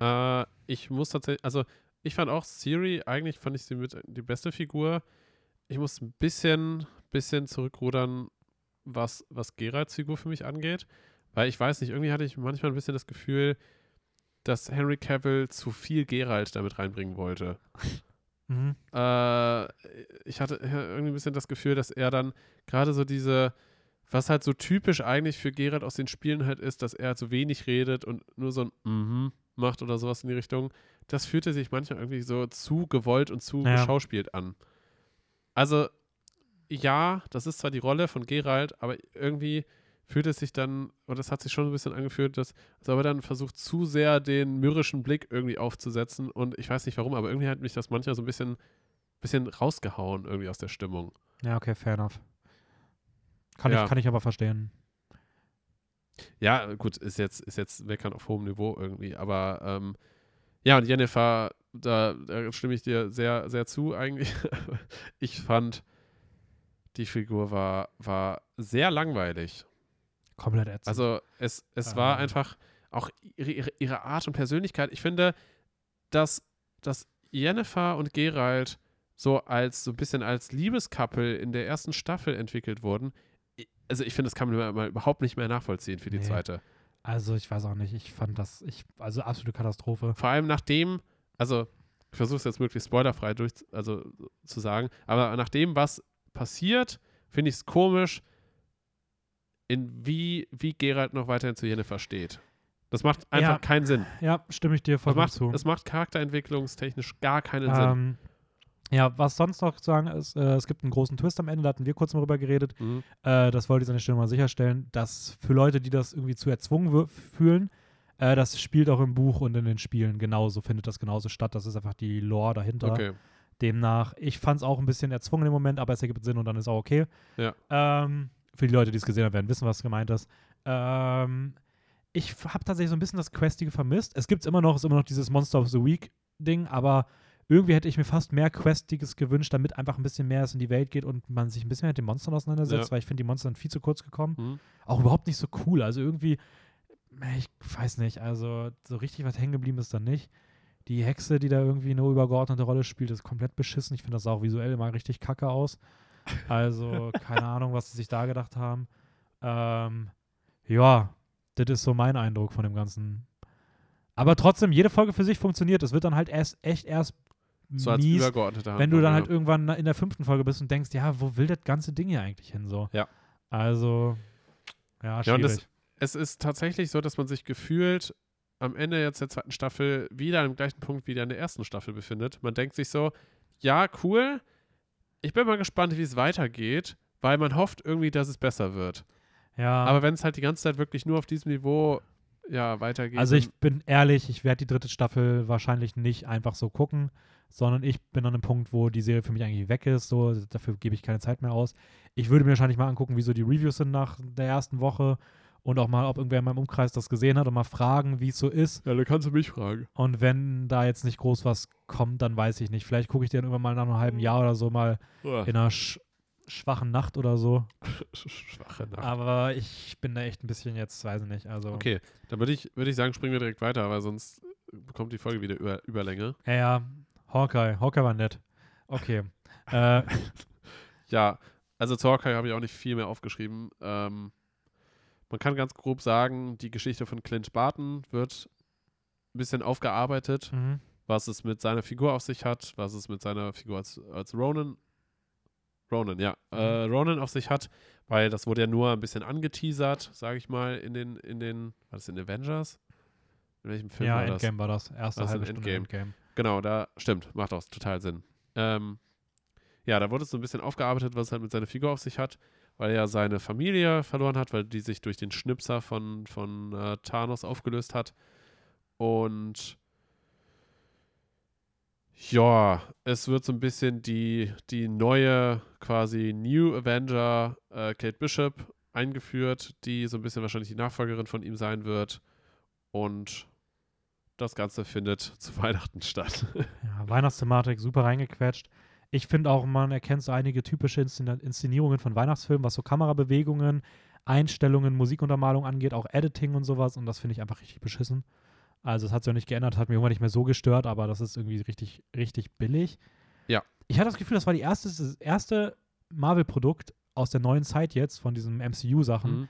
Speaker 2: Äh, ich muss tatsächlich, also ich fand auch Siri, eigentlich fand ich sie mit die beste Figur. Ich muss ein bisschen, bisschen zurückrudern, was, was Geralds Figur für mich angeht. Weil ich weiß nicht, irgendwie hatte ich manchmal ein bisschen das Gefühl, dass Henry Cavill zu viel Geralt damit reinbringen wollte.
Speaker 1: Mhm.
Speaker 2: Äh, ich hatte irgendwie ein bisschen das Gefühl, dass er dann gerade so diese, was halt so typisch eigentlich für Geralt aus den Spielen halt ist, dass er halt so wenig redet und nur so ein Mhm macht oder sowas in die Richtung. Das fühlte sich manchmal irgendwie so zu gewollt und zu
Speaker 1: Ja.
Speaker 2: geschauspielt an. Also, ja, das ist zwar die Rolle von Geralt, aber irgendwie fühlt es sich dann, oder es hat sich schon ein bisschen angefühlt, dass er aber dann versucht, zu sehr den mürrischen Blick irgendwie aufzusetzen und ich weiß nicht warum, aber irgendwie hat mich das manchmal so ein bisschen, bisschen rausgehauen irgendwie aus der Stimmung.
Speaker 1: Ja, okay, fair enough. Kann,
Speaker 2: Ja.
Speaker 1: ich, kann ich aber verstehen.
Speaker 2: Ja, gut, ist jetzt, ist jetzt meckern auf hohem Niveau irgendwie, aber ähm, ja, und Jennifer, da, da stimme ich dir sehr, sehr zu eigentlich. ich fand, die Figur war, war sehr langweilig.
Speaker 1: Komplett ätzend.
Speaker 2: Also es, es war
Speaker 1: Ähm.
Speaker 2: einfach auch ihre, ihre, ihre Art und Persönlichkeit. Ich finde, dass, dass Jennifer und Geralt so als so ein bisschen als Liebescouple in der ersten Staffel entwickelt wurden. Also ich finde, das kann man mal, mal überhaupt nicht mehr nachvollziehen für die
Speaker 1: Nee.
Speaker 2: zweite.
Speaker 1: Also ich weiß auch nicht, ich fand das, ich, also absolute Katastrophe.
Speaker 2: Vor allem nachdem, also ich versuche es jetzt möglichst spoilerfrei durch, also zu sagen, aber nach dem, was passiert, finde ich es komisch, in wie, wie Geralt noch weiterhin zu Jennifer steht. Das macht einfach
Speaker 1: Ja.
Speaker 2: keinen Sinn.
Speaker 1: Ja, stimme ich dir
Speaker 2: Das
Speaker 1: voll
Speaker 2: macht,
Speaker 1: zu.
Speaker 2: das macht charakterentwicklungstechnisch gar keinen Sinn.
Speaker 1: Ähm, ja, was sonst noch zu sagen ist, äh, es gibt einen großen Twist am Ende, da hatten wir kurz mal drüber geredet.
Speaker 2: Mhm.
Speaker 1: Äh, das wollte ich an der Stelle mal sicherstellen, dass für Leute, die das irgendwie zu erzwungen fühlen, äh, das spielt auch im Buch und in den Spielen genauso, findet das genauso statt. Das ist einfach die Lore dahinter.
Speaker 2: Okay.
Speaker 1: Demnach, ich fand es auch ein bisschen erzwungen im Moment, aber es ergibt Sinn und dann ist auch okay.
Speaker 2: Ja.
Speaker 1: Ähm, für die Leute, die es gesehen haben, werden wissen, was gemeint ist. Ähm, ich habe tatsächlich so ein bisschen das Questige vermisst. Es gibt es immer noch, ist immer noch dieses Monster of the Week Ding, aber irgendwie hätte ich mir fast mehr Questiges gewünscht, damit einfach ein bisschen mehr es in die Welt geht und man sich ein bisschen mehr mit den Monstern auseinandersetzt,
Speaker 2: Ja.
Speaker 1: weil ich finde, die Monster sind viel zu kurz gekommen.
Speaker 2: Mhm.
Speaker 1: Auch überhaupt nicht so cool. Also irgendwie, ich weiß nicht, also so richtig was hängen geblieben ist dann nicht. Die Hexe, die da irgendwie eine übergeordnete Rolle spielt, ist komplett beschissen. Ich finde das auch visuell immer richtig kacke aus. Also, keine Ahnung, was sie sich da gedacht haben. Ähm, ja, das ist so mein Eindruck von dem Ganzen. Aber trotzdem, jede Folge für sich funktioniert. Es wird dann halt erst echt erst
Speaker 2: So
Speaker 1: mies, wenn du dann
Speaker 2: ja.
Speaker 1: halt irgendwann in der fünften Folge bist und denkst, ja, wo will das ganze Ding hier eigentlich hin? So.
Speaker 2: Ja.
Speaker 1: Also, ja,
Speaker 2: Ja,
Speaker 1: schwierig.
Speaker 2: das- es ist tatsächlich so, dass man sich gefühlt am Ende jetzt der zweiten Staffel wieder an dem gleichen Punkt wie in der ersten Staffel befindet. Man denkt sich so, ja, cool, ich bin mal gespannt, wie es weitergeht, weil man hofft irgendwie, dass es besser wird.
Speaker 1: ja.
Speaker 2: Aber wenn es halt die ganze Zeit wirklich nur auf diesem Niveau ja, weitergeht.
Speaker 1: Also ich bin ehrlich, ich werde die dritte Staffel wahrscheinlich nicht einfach so gucken, sondern ich bin an einem Punkt, wo die Serie für mich eigentlich weg ist. So, dafür gebe ich keine Zeit mehr aus. Ich würde mir wahrscheinlich mal angucken, wie so die Reviews sind nach der ersten Woche und auch mal, ob irgendwer in meinem Umkreis das gesehen hat und mal fragen, wie es so ist.
Speaker 2: Ja, da kannst du mich fragen.
Speaker 1: Und wenn da jetzt nicht groß was kommt, dann weiß ich nicht. Vielleicht gucke ich dir dann irgendwann mal nach einem halben Jahr oder so mal
Speaker 2: Uah,
Speaker 1: in einer sch schwachen Nacht oder so.
Speaker 2: Schwache Nacht.
Speaker 1: Aber ich bin da echt ein bisschen jetzt, weiß ich nicht. Also,
Speaker 2: Okay, dann würde ich, würd ich sagen, springen wir direkt weiter, weil sonst bekommt die Folge wieder über, Überlänge.
Speaker 1: Ja, ja, Hawkeye. Hawkeye war nett. Okay. äh,
Speaker 2: Ja, also zu Hawkeye habe ich auch nicht viel mehr aufgeschrieben. Ähm, man kann ganz grob sagen, die Geschichte von Clint Barton wird ein bisschen aufgearbeitet,
Speaker 1: mhm.
Speaker 2: was es mit seiner Figur auf sich hat, was es mit seiner Figur als, als Ronan, Ronan, ja, äh, Ronan auf sich hat, weil das wurde ja nur ein bisschen angeteasert, sage ich mal, in den, in den, war das in Avengers? In welchem Film
Speaker 1: Ja,
Speaker 2: war das?
Speaker 1: Endgame war das. Erste
Speaker 2: Das
Speaker 1: halbe Stunde Endgame.
Speaker 2: Genau, da stimmt, macht auch total Sinn. Ähm, ja, da wurde es so ein bisschen aufgearbeitet, was es halt mit seiner Figur auf sich hat, weil er seine Familie verloren hat, weil die sich durch den Schnipser von, von äh, Thanos aufgelöst hat. Und ja, es wird so ein bisschen die, die neue quasi New Avenger äh, Kate Bishop eingeführt, die so ein bisschen wahrscheinlich die Nachfolgerin von ihm sein wird. Und das Ganze findet zu Weihnachten statt.
Speaker 1: Ja, Weihnachtsthematik super reingequetscht. Ich finde auch, man erkennt so einige typische Inszen Inszenierungen von Weihnachtsfilmen, was so Kamerabewegungen, Einstellungen, Musikuntermalung angeht, auch Editing und sowas. Und das finde ich einfach richtig beschissen. Also, es hat sich auch nicht geändert, hat mir irgendwann nicht mehr so gestört, aber das ist irgendwie richtig, richtig billig.
Speaker 2: Ja.
Speaker 1: Ich hatte das Gefühl, das war die erste, das erste Marvel-Produkt aus der neuen Zeit jetzt, von diesen MCU-Sachen,
Speaker 2: Mhm.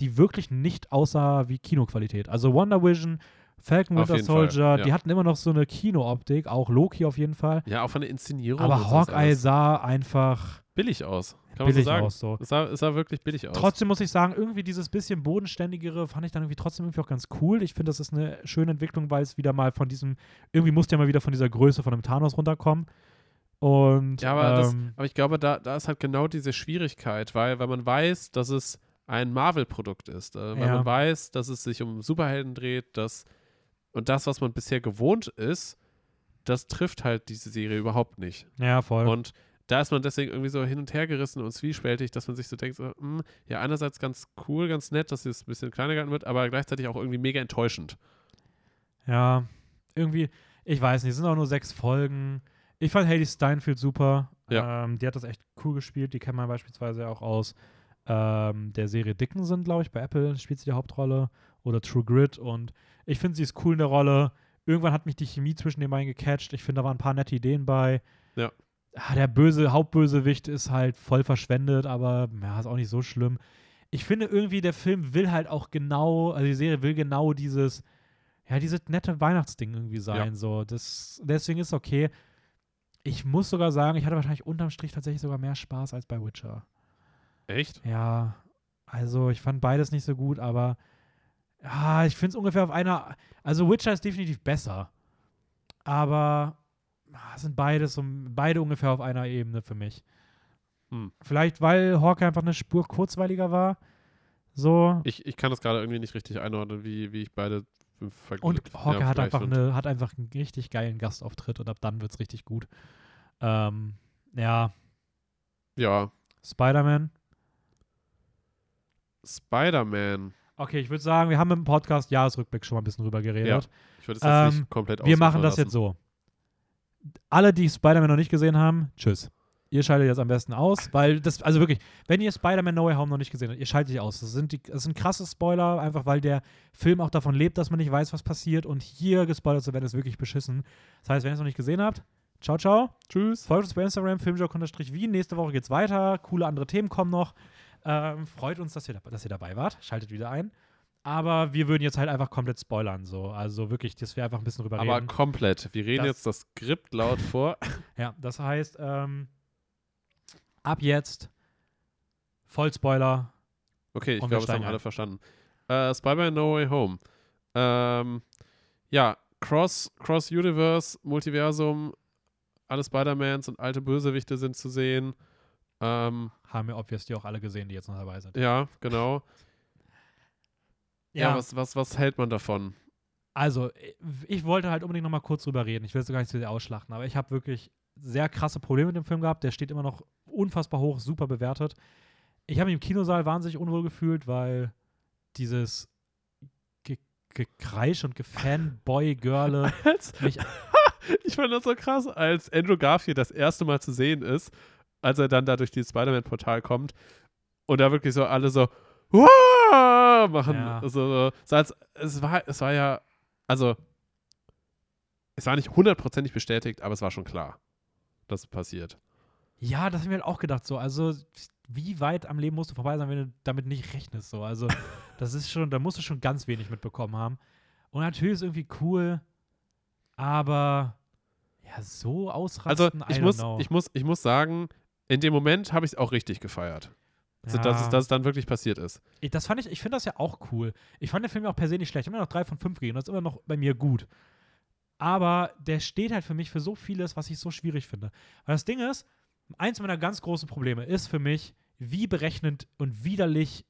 Speaker 1: die wirklich nicht aussah wie Kinoqualität. Also Wonder Vision, Falcon Winter Soldier,
Speaker 2: ja.
Speaker 1: die hatten immer noch so eine Kino-Optik, auch Loki auf jeden Fall.
Speaker 2: Ja, auch von der Inszenierung.
Speaker 1: Aber Hawkeye sah einfach
Speaker 2: billig aus. Kann
Speaker 1: billig
Speaker 2: man so sagen.
Speaker 1: aus. So.
Speaker 2: Es sah, es sah wirklich billig aus.
Speaker 1: Trotzdem muss ich sagen, irgendwie dieses bisschen bodenständigere fand ich dann irgendwie trotzdem irgendwie auch ganz cool. Ich finde, das ist eine schöne Entwicklung, weil es wieder mal von diesem, irgendwie musste ja mal wieder von dieser Größe von einem Thanos runterkommen. Und
Speaker 2: Ja, aber, das,
Speaker 1: ähm,
Speaker 2: aber ich glaube, da, da ist halt genau diese Schwierigkeit, weil, weil man weiß, dass es ein Marvel-Produkt ist, äh, weil
Speaker 1: Ja.
Speaker 2: man weiß, dass es sich um Superhelden dreht, dass und das, was man bisher gewohnt ist, das trifft halt diese Serie überhaupt nicht.
Speaker 1: ja, voll.
Speaker 2: Und da ist man deswegen irgendwie so hin und her gerissen und zwiespältig, dass man sich so denkt, so, hm, ja, einerseits ganz cool, ganz nett, dass es ein bisschen kleiner gehalten wird, aber gleichzeitig auch irgendwie mega enttäuschend.
Speaker 1: Ja, irgendwie, ich weiß nicht, es sind auch nur sechs Folgen. Ich fand Haley Steinfeld super.
Speaker 2: Ja.
Speaker 1: Ähm, die hat das echt cool gespielt. Die kennt man beispielsweise auch aus ähm, der Serie Dickinson, glaube ich. Bei Apple spielt sie die Hauptrolle. Oder True Grit. Und ich finde, sie ist cool in der Rolle. Irgendwann hat mich die Chemie zwischen den beiden gecatcht. Ich finde, da waren ein paar nette Ideen bei.
Speaker 2: Ja.
Speaker 1: Ah, der böse Hauptbösewicht ist halt voll verschwendet, aber ja, ist auch nicht so schlimm. Ich finde irgendwie, der Film will halt auch genau, also die Serie will genau dieses, ja, dieses nette Weihnachtsding irgendwie sein. So. Das, deswegen ist okay. Ich muss sogar sagen, ich hatte wahrscheinlich unterm Strich tatsächlich sogar mehr Spaß als bei Witcher.
Speaker 2: Echt?
Speaker 1: Ja, also ich fand beides nicht so gut, aber ja, ich finde es ungefähr auf einer. Also Witcher ist definitiv besser. Aber ah, sind beides so, beide ungefähr auf einer Ebene für mich.
Speaker 2: Hm.
Speaker 1: Vielleicht, weil Hawkeye einfach eine Spur kurzweiliger war. So.
Speaker 2: Ich, ich kann das gerade irgendwie nicht richtig einordnen, wie, wie ich beide vergleiche.
Speaker 1: Und Hawkeye hat, einfach eine, hat einfach einen richtig geilen Gastauftritt und ab dann wird es richtig gut. Ähm, ja,
Speaker 2: Ja,
Speaker 1: Spider-Man.
Speaker 2: Spider-Man.
Speaker 1: Okay, ich würde sagen, wir haben im Podcast Jahresrückblick schon mal ein bisschen drüber geredet.
Speaker 2: Ich würde es jetzt
Speaker 1: Ähm,
Speaker 2: nicht komplett
Speaker 1: Wir machen das
Speaker 2: lassen.
Speaker 1: jetzt so. alle, die Spider-Man noch nicht gesehen haben, tschüss. Ihr schaltet jetzt am besten aus, weil das, also wirklich, wenn ihr Spider-Man No Way Home noch nicht gesehen habt, ihr schaltet aus. Das sind, die, das sind krasse Spoiler, einfach weil der Film auch davon lebt, dass man nicht weiß, was passiert. Und hier gespoilert zu werden, ist wirklich beschissen. Das heißt, wenn ihr es noch nicht gesehen habt, ciao, ciao.
Speaker 2: Tschüss.
Speaker 1: Folgt uns bei Instagram, filmjoke-wien. Nächste Woche geht's weiter. Coole andere Themen kommen noch. Ähm, freut uns, dass ihr, dass ihr dabei wart. Schaltet wieder ein. Aber wir würden jetzt halt einfach komplett spoilern. So. Also wirklich, dass wir einfach ein bisschen drüber
Speaker 2: Aber
Speaker 1: reden.
Speaker 2: komplett. Wir reden
Speaker 1: Das-
Speaker 2: jetzt das Skript laut vor.
Speaker 1: Ja, das heißt, ähm, ab jetzt Vollspoiler.
Speaker 2: Okay, ich glaube, das haben alle verstanden. Äh, Spider-Man No Way Home. Ähm, ja, Cross, Cross-Universe, Multiversum, alle Spider-Mans und alte Bösewichte sind zu sehen. Ähm,
Speaker 1: Haben wir obviously auch alle gesehen, die jetzt noch dabei sind.
Speaker 2: ja, genau. Ja, was, was, was hält man davon?
Speaker 1: Also, ich wollte halt unbedingt noch mal kurz drüber reden. Ich will es gar nicht so sehr ausschlachten, aber ich habe wirklich sehr krasse Probleme mit dem Film gehabt. Der steht immer noch unfassbar hoch, super bewertet. Ich habe mich im Kinosaal wahnsinnig unwohl gefühlt, weil dieses Ge Gekreisch und Gefanboy-Girle mich
Speaker 2: ich fand das so krass, als Andrew Garfield das erste Mal zu sehen ist, als er dann da durch dieses Spider-Man-Portal kommt und da wirklich so alle so machen.
Speaker 1: Ja.
Speaker 2: So, so, als, es, war, es war ja, also es war nicht hundertprozentig bestätigt, aber es war schon klar, dass es passiert.
Speaker 1: Ja, das habe ich mir halt auch gedacht. So, also wie weit am Leben musst du vorbei sein, wenn du damit nicht rechnest? So, also das ist schon, da musst du schon ganz wenig mitbekommen haben. Und natürlich ist es irgendwie cool, aber ja, so
Speaker 2: Also
Speaker 1: ausrasten.
Speaker 2: ich
Speaker 1: I don't
Speaker 2: muss,
Speaker 1: know.
Speaker 2: ich, muss, ich muss sagen, in dem Moment habe ich es auch richtig gefeiert. Also, dass, es,
Speaker 1: Ja.
Speaker 2: dass es dann wirklich passiert ist.
Speaker 1: Ich, das fand ich, ich finde das ja auch cool. Ich fand den Film ja auch per se nicht schlecht. Ich habe immer noch drei von fünf gegeben. Das ist immer noch bei mir gut. Aber der steht halt für mich für so vieles, was ich so schwierig finde. Weil das Ding ist, eins meiner ganz großen Probleme ist für mich, wie berechnend und widerlich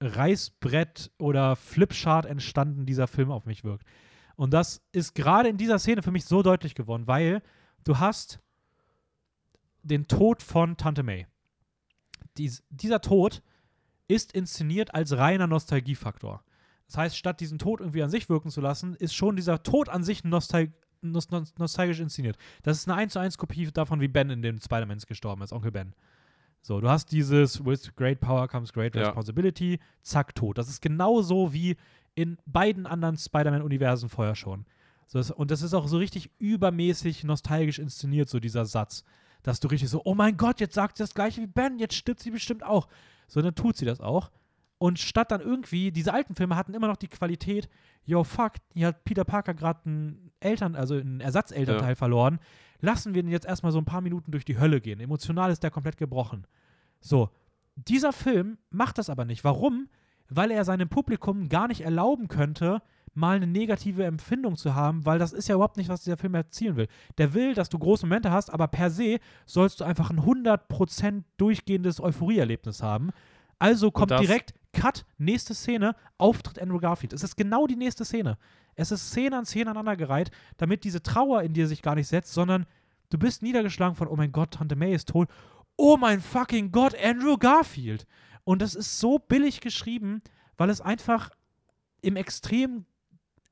Speaker 1: Reißbrett oder Flipchart entstanden dieser Film auf mich wirkt. Und das ist gerade in dieser Szene für mich so deutlich geworden, weil du hast den Tod von Tante May. Dies, dieser Tod ist inszeniert als reiner Nostalgiefaktor. Das heißt, statt diesen Tod irgendwie an sich wirken zu lassen, ist schon dieser Tod an sich nostal nos nos nostalgisch inszeniert. Das ist eine 1 zu 1 Kopie davon, wie Ben in den Spider-Mans gestorben ist, Onkel Ben. So, du hast dieses With great power comes great
Speaker 2: Ja.
Speaker 1: responsibility, zack, tot. Das ist genauso wie in beiden anderen Spider-Man-Universen vorher schon. So, das, und das ist auch so richtig übermäßig nostalgisch inszeniert, so dieser Satz. Dass du richtig so, oh mein Gott, jetzt sagt sie das gleiche wie Ben, jetzt stimmt sie bestimmt auch. So, dann tut sie das auch. Und statt dann irgendwie, diese alten Filme hatten immer noch die Qualität, yo, fuck, hier hat Peter Parker gerade einen Eltern, also einen Ersatzelternteil
Speaker 2: Ja.
Speaker 1: verloren. Lassen wir den jetzt erstmal so ein paar Minuten durch die Hölle gehen. Emotional ist der komplett gebrochen. So, dieser Film macht das aber nicht. Warum? Weil er seinem Publikum gar nicht erlauben könnte, mal eine negative Empfindung zu haben, weil das ist ja überhaupt nicht, was dieser Film erzielen will. Der will, dass du große Momente hast, aber per se sollst du einfach ein 100% durchgehendes Euphorieerlebnis haben. Also kommt direkt Cut, nächste Szene, Auftritt Andrew Garfield. Es ist genau die nächste Szene. Es ist Szene an Szene aneinandergereiht, damit diese Trauer in dir sich gar nicht setzt, sondern du bist niedergeschlagen von, oh mein Gott, Tante May ist tot. Oh mein fucking Gott, Andrew Garfield. Und das ist so billig geschrieben, weil es einfach im Extrem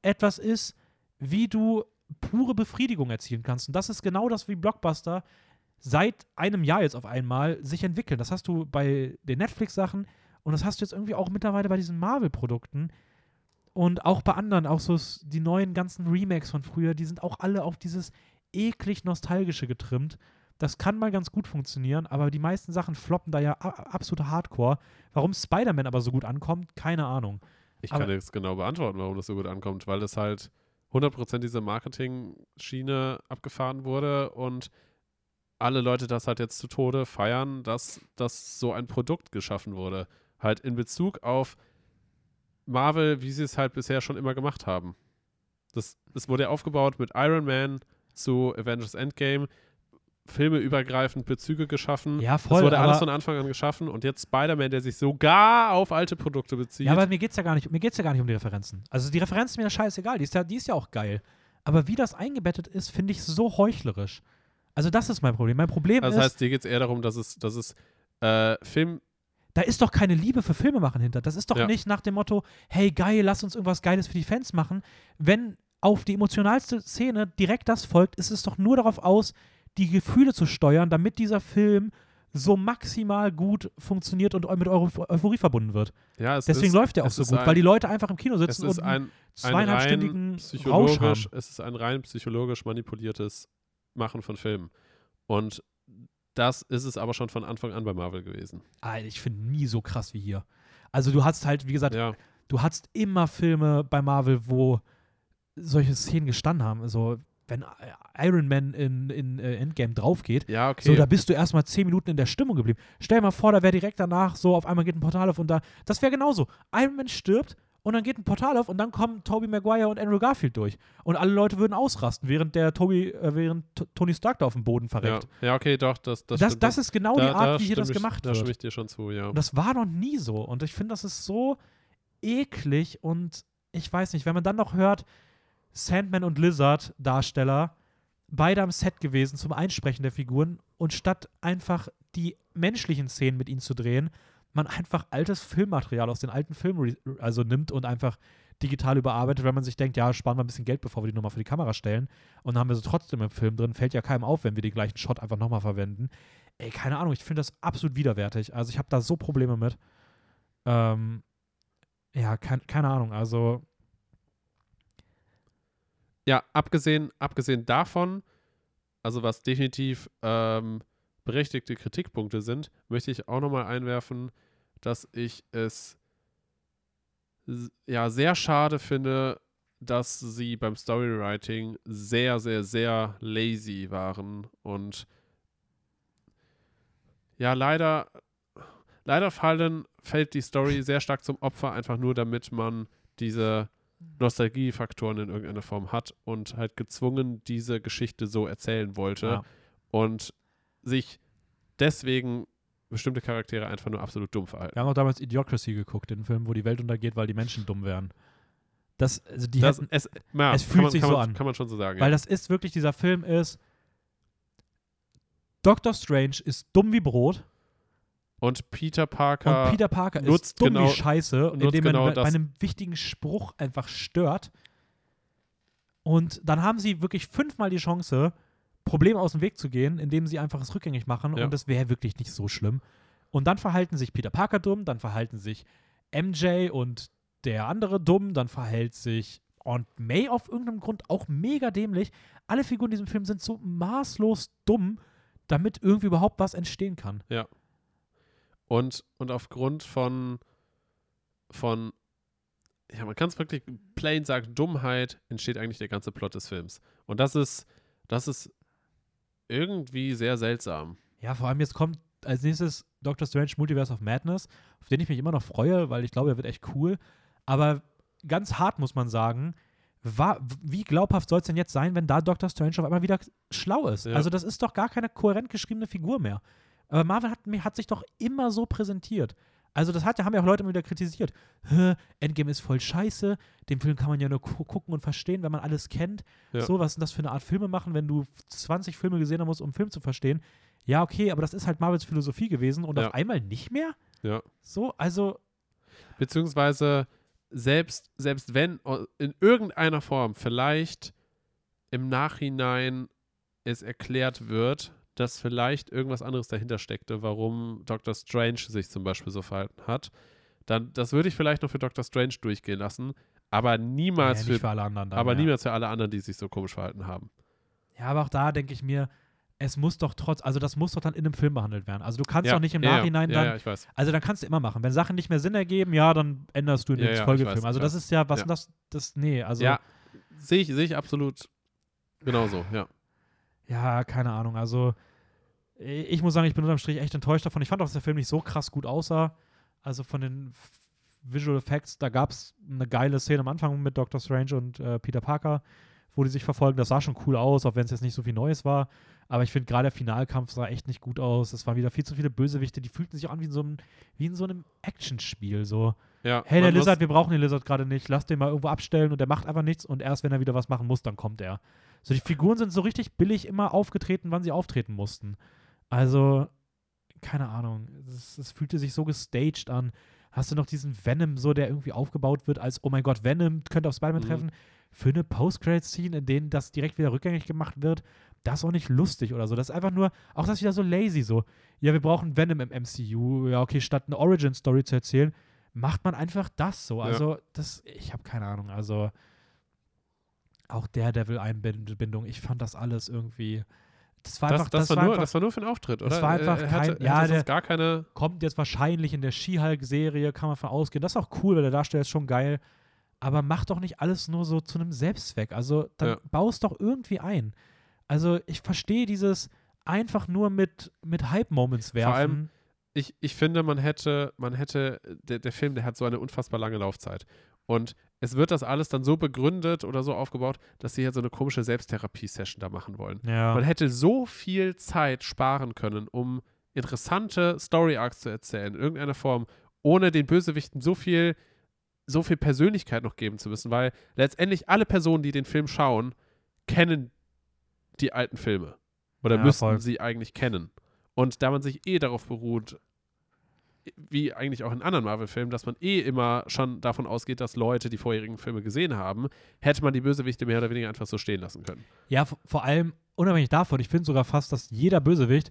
Speaker 1: etwas ist, wie du pure Befriedigung erzielen kannst. Und das ist genau das, wie Blockbuster seit einem Jahr jetzt auf einmal sich entwickeln. Das hast du bei den Netflix-Sachen und das hast du jetzt irgendwie auch mittlerweile bei diesen Marvel-Produkten und auch bei anderen, auch so die neuen ganzen Remakes von früher, die sind auch alle auf dieses eklig Nostalgische getrimmt. Das kann mal ganz gut funktionieren, aber die meisten Sachen floppen da ja absolut hardcore. Warum Spider-Man aber so gut ankommt, keine Ahnung.
Speaker 2: Ich
Speaker 1: Aber-
Speaker 2: kann jetzt genau beantworten, warum das so gut ankommt, weil es halt 100% diese Marketing-Schiene abgefahren wurde und alle Leute das halt jetzt zu Tode feiern, dass, dass so ein Produkt geschaffen wurde. Halt in Bezug auf Marvel, wie sie es halt bisher schon immer gemacht haben. Das, das wurde ja aufgebaut mit Iron Man zu Avengers Endgame, Filme übergreifend Bezüge geschaffen.
Speaker 1: Ja, voll,
Speaker 2: Das wurde alles von Anfang an geschaffen und jetzt Spider-Man, der sich sogar auf alte Produkte bezieht.
Speaker 1: Ja, aber mir geht's ja gar nicht, mir geht's ja gar nicht um die Referenzen. Also die Referenzen sind mir scheißegal, die ist ja, die ist ja auch geil. Aber wie das eingebettet ist, finde ich so heuchlerisch. Also das ist mein Problem. Mein Problem
Speaker 2: Also das
Speaker 1: ist,
Speaker 2: heißt, dir geht es eher darum, dass es, dass es äh, Film.
Speaker 1: da ist doch keine Liebe für Filme machen hinter. Das ist doch
Speaker 2: Ja.
Speaker 1: nicht nach dem Motto, hey geil, lass uns irgendwas Geiles für die Fans machen, wenn auf die emotionalste Szene direkt das folgt, ist es doch nur darauf aus, die Gefühle zu steuern, damit dieser Film so maximal gut funktioniert und mit Euph- Euphorie verbunden wird.
Speaker 2: Ja, es
Speaker 1: Deswegen
Speaker 2: ist,
Speaker 1: läuft der auch so gut,
Speaker 2: ein-
Speaker 1: weil die Leute einfach im Kino sitzen und
Speaker 2: ein,
Speaker 1: zweieinhalbstündigen Rausch haben.
Speaker 2: es ist ein rein psychologisch manipuliertes Machen von Filmen. Und das ist es aber schon von Anfang an bei Marvel gewesen.
Speaker 1: Alter, ich finde nie so krass wie hier. Also du hast halt, wie gesagt,
Speaker 2: Ja,
Speaker 1: du hattest immer Filme bei Marvel, wo solche Szenen gestanden haben. Also wenn Iron Man in, in äh, Endgame draufgeht,
Speaker 2: ja, okay.
Speaker 1: so da bist du erstmal zehn Minuten in der Stimmung geblieben. Stell dir mal vor, da wäre direkt danach so, auf einmal geht ein Portal auf und da, das wäre genauso. Iron Man stirbt und dann geht ein Portal auf und dann kommen Tobey Maguire und Andrew Garfield durch. Und alle Leute würden ausrasten, während der Toby, äh, während Tony Stark da auf dem Boden
Speaker 2: ja.
Speaker 1: verreckt.
Speaker 2: ja, okay, doch, das, das,
Speaker 1: Das, das ist genau
Speaker 2: Da-
Speaker 1: die Art, wie hier das
Speaker 2: stimme ich,
Speaker 1: gemacht
Speaker 2: Da stimme
Speaker 1: wird.
Speaker 2: ich dir schon zu, ja.
Speaker 1: Und das war noch nie so. Und ich finde, das ist so eklig und ich weiß nicht, wenn man dann noch hört, Sandman und Lizard Darsteller, beide am Set gewesen zum Einsprechen der Figuren und statt einfach die menschlichen Szenen mit ihnen zu drehen, man einfach altes Filmmaterial aus den alten Filmen also nimmt und einfach digital überarbeitet, wenn man sich denkt, ja, sparen wir ein bisschen Geld, bevor wir die nochmal für die Kamera stellen. Und dann haben wir sie trotzdem im Film drin. Fällt ja keinem auf, wenn wir den gleichen Shot einfach nochmal verwenden. Ey, keine Ahnung, ich finde das absolut widerwärtig. Also ich habe da so Probleme mit. Ähm, ja, kein, keine Ahnung. Also,
Speaker 2: Ja, abgesehen, abgesehen davon, also was definitiv ähm, berechtigte Kritikpunkte sind, möchte ich auch nochmal einwerfen, dass ich es ja sehr schade finde, dass sie beim Storywriting sehr, sehr, sehr lazy waren und ja, leider, leider fallen, fällt die Story sehr stark zum Opfer, einfach nur damit man diese Nostalgiefaktoren in irgendeiner Form hat und halt gezwungen diese Geschichte so erzählen wollte
Speaker 1: ja.
Speaker 2: und sich deswegen bestimmte Charaktere einfach nur absolut dumm verhalten.
Speaker 1: wir haben auch damals Idiocracy geguckt, den Film, wo die Welt untergeht, weil die Menschen dumm wären. Das, also die
Speaker 2: Das,
Speaker 1: hätten,
Speaker 2: es, ja,
Speaker 1: es fühlt
Speaker 2: man,
Speaker 1: sich so
Speaker 2: man,
Speaker 1: an.
Speaker 2: Kann man schon so sagen.
Speaker 1: weil
Speaker 2: ja.
Speaker 1: das ist wirklich, dieser Film ist, Doctor Strange ist dumm wie Brot
Speaker 2: und Peter Parker,
Speaker 1: und Peter Parker
Speaker 2: nutzt
Speaker 1: ist dumm
Speaker 2: genau-
Speaker 1: wie Scheiße, indem er
Speaker 2: genau
Speaker 1: bei, bei einem wichtigen Spruch einfach stört. Und dann haben sie wirklich fünfmal die Chance, Probleme aus dem Weg zu gehen, indem sie einfach es rückgängig machen.
Speaker 2: Ja.
Speaker 1: Und das wäre wirklich nicht so schlimm. Und dann verhalten sich Peter Parker dumm, dann verhalten sich MJ und der andere dumm, dann verhält sich Aunt May auf irgendeinem Grund auch mega dämlich. Alle Figuren in diesem Film sind so maßlos dumm, damit irgendwie überhaupt was entstehen kann.
Speaker 2: Und, und aufgrund von, von ja, man kann es wirklich plain sagen, Dummheit entsteht eigentlich der ganze Plot des Films. Und das ist, das ist irgendwie sehr seltsam.
Speaker 1: Ja, vor allem jetzt kommt als nächstes Doctor Strange Multiverse of Madness, auf den ich mich immer noch freue, weil ich glaube, er wird echt cool. Aber ganz hart muss man sagen, wa- wie glaubhaft soll es denn jetzt sein, wenn da Doctor Strange auf einmal wieder schlau ist?
Speaker 2: Ja.
Speaker 1: Also, das ist doch gar keine kohärent geschriebene Figur mehr. Aber Marvel hat, hat sich doch immer so präsentiert. Also, das hat, haben ja auch Leute immer wieder kritisiert. Endgame ist voll scheiße. Den Film kann man ja nur gu gucken und verstehen, wenn man alles kennt.
Speaker 2: Ja.
Speaker 1: So, was ist denn das für eine Art Filme machen, wenn du 20 Filme gesehen haben musst, um einen Film zu verstehen? Ja, okay, aber das ist halt Marvels Philosophie gewesen und
Speaker 2: Ja.
Speaker 1: auf einmal nicht mehr?
Speaker 2: Ja.
Speaker 1: So, also,
Speaker 2: Beziehungsweise selbst, selbst wenn in irgendeiner Form vielleicht im Nachhinein es erklärt wird, dass vielleicht irgendwas anderes dahinter steckte, warum Dr. Strange sich zum Beispiel so verhalten hat, dann das würde ich vielleicht noch für Dr. Strange durchgehen lassen, aber niemals
Speaker 1: ja,
Speaker 2: für,
Speaker 1: für alle anderen. Dann,
Speaker 2: aber
Speaker 1: ja.
Speaker 2: niemals für alle anderen, die sich so komisch verhalten haben.
Speaker 1: Ja, aber auch da denke ich mir, es muss doch trotz, also das muss doch dann in einem Film behandelt werden. Also du kannst
Speaker 2: ja,
Speaker 1: doch nicht im Nachhinein
Speaker 2: ja,
Speaker 1: dann,
Speaker 2: Ja, ich weiß.
Speaker 1: also dann kannst du immer machen. Wenn Sachen nicht mehr Sinn ergeben, ja, dann änderst du den
Speaker 2: ja,
Speaker 1: Folgefilm. also das ist ja, was das, das, nee, also,
Speaker 2: ja, sehe ich, sehe ich absolut genauso, ja.
Speaker 1: Ja, keine Ahnung. Also ich muss sagen, ich bin unterm Strich echt enttäuscht davon. Ich fand auch, dass der Film nicht so krass gut aussah. Also von den Visual Effects, da gab es eine geile Szene am Anfang mit Doctor Strange und äh, Peter Parker, wo die sich verfolgen. Das sah schon cool aus, auch wenn es jetzt nicht so viel Neues war. Aber ich finde gerade der Finalkampf sah echt nicht gut aus. Es waren wieder viel zu viele Bösewichte, die fühlten sich auch an wie in so einem, wie in so einem Actionspiel. So,
Speaker 2: ja
Speaker 1: hey, der Lizard, wir brauchen den Lizard gerade nicht. Lass den mal irgendwo abstellen und der macht einfach nichts und erst wenn er wieder was machen muss, dann kommt er. So, die Figuren sind so richtig billig immer aufgetreten, wann sie auftreten mussten. Also, keine Ahnung. Es, es fühlte sich so gestaged an. Hast du noch diesen Venom, so der irgendwie aufgebaut wird, als, oh mein Gott, Venom könnte auf Spider-Man
Speaker 2: Mhm.
Speaker 1: treffen? für eine Post-Credit-Scene, in denen das direkt wieder rückgängig gemacht wird, das ist auch nicht lustig oder so. Das ist einfach nur, auch das wieder so lazy, so. Ja, wir brauchen Venom im MCU. Ja, okay, statt eine Origin-Story zu erzählen, macht man einfach das so. Also, das, ich habe keine Ahnung. Also, auch Daredevil-Einbindung, ich fand das alles irgendwie. Das war
Speaker 2: Das,
Speaker 1: einfach,
Speaker 2: das, war
Speaker 1: war
Speaker 2: nur,
Speaker 1: einfach,
Speaker 2: das war nur für den Auftritt, oder?
Speaker 1: Das war einfach
Speaker 2: er hatte,
Speaker 1: kein- ja,
Speaker 2: er hatte
Speaker 1: der-
Speaker 2: gar keine.
Speaker 1: kommt jetzt wahrscheinlich in der She-Hulk-Serie, kann man von ausgehen. Das ist auch cool, weil der Darsteller ist schon geil. Aber mach doch nicht alles nur so zu einem Selbstzweck. Also dann
Speaker 2: Ja.
Speaker 1: baust doch irgendwie ein. Also ich verstehe dieses einfach nur mit, mit Hype-Moments werfen.
Speaker 2: allem- ich, ich finde, man hätte, man hätte, der, der Film, der hat so eine unfassbar lange Laufzeit. Und es wird das alles dann so begründet oder so aufgebaut, dass sie jetzt so eine komische Selbsttherapie-Session da machen wollen.
Speaker 1: ja.
Speaker 2: Man hätte so viel Zeit sparen können, um interessante Story-Arcs zu erzählen, in irgendeiner Form, ohne den Bösewichten so viel, so viel Persönlichkeit noch geben zu müssen, weil letztendlich alle Personen, die den Film schauen, kennen die alten Filme. Oder
Speaker 1: Ja,
Speaker 2: müssten
Speaker 1: voll.
Speaker 2: sie eigentlich kennen. Und da man sich eh darauf beruht, wie eigentlich auch in anderen Marvel-Filmen, dass man eh immer schon davon ausgeht, dass Leute die vorherigen Filme gesehen haben, hätte man die Bösewichte mehr oder weniger einfach so stehen lassen können.
Speaker 1: ja, vor allem, unabhängig davon, ich finde sogar fast, dass jeder Bösewicht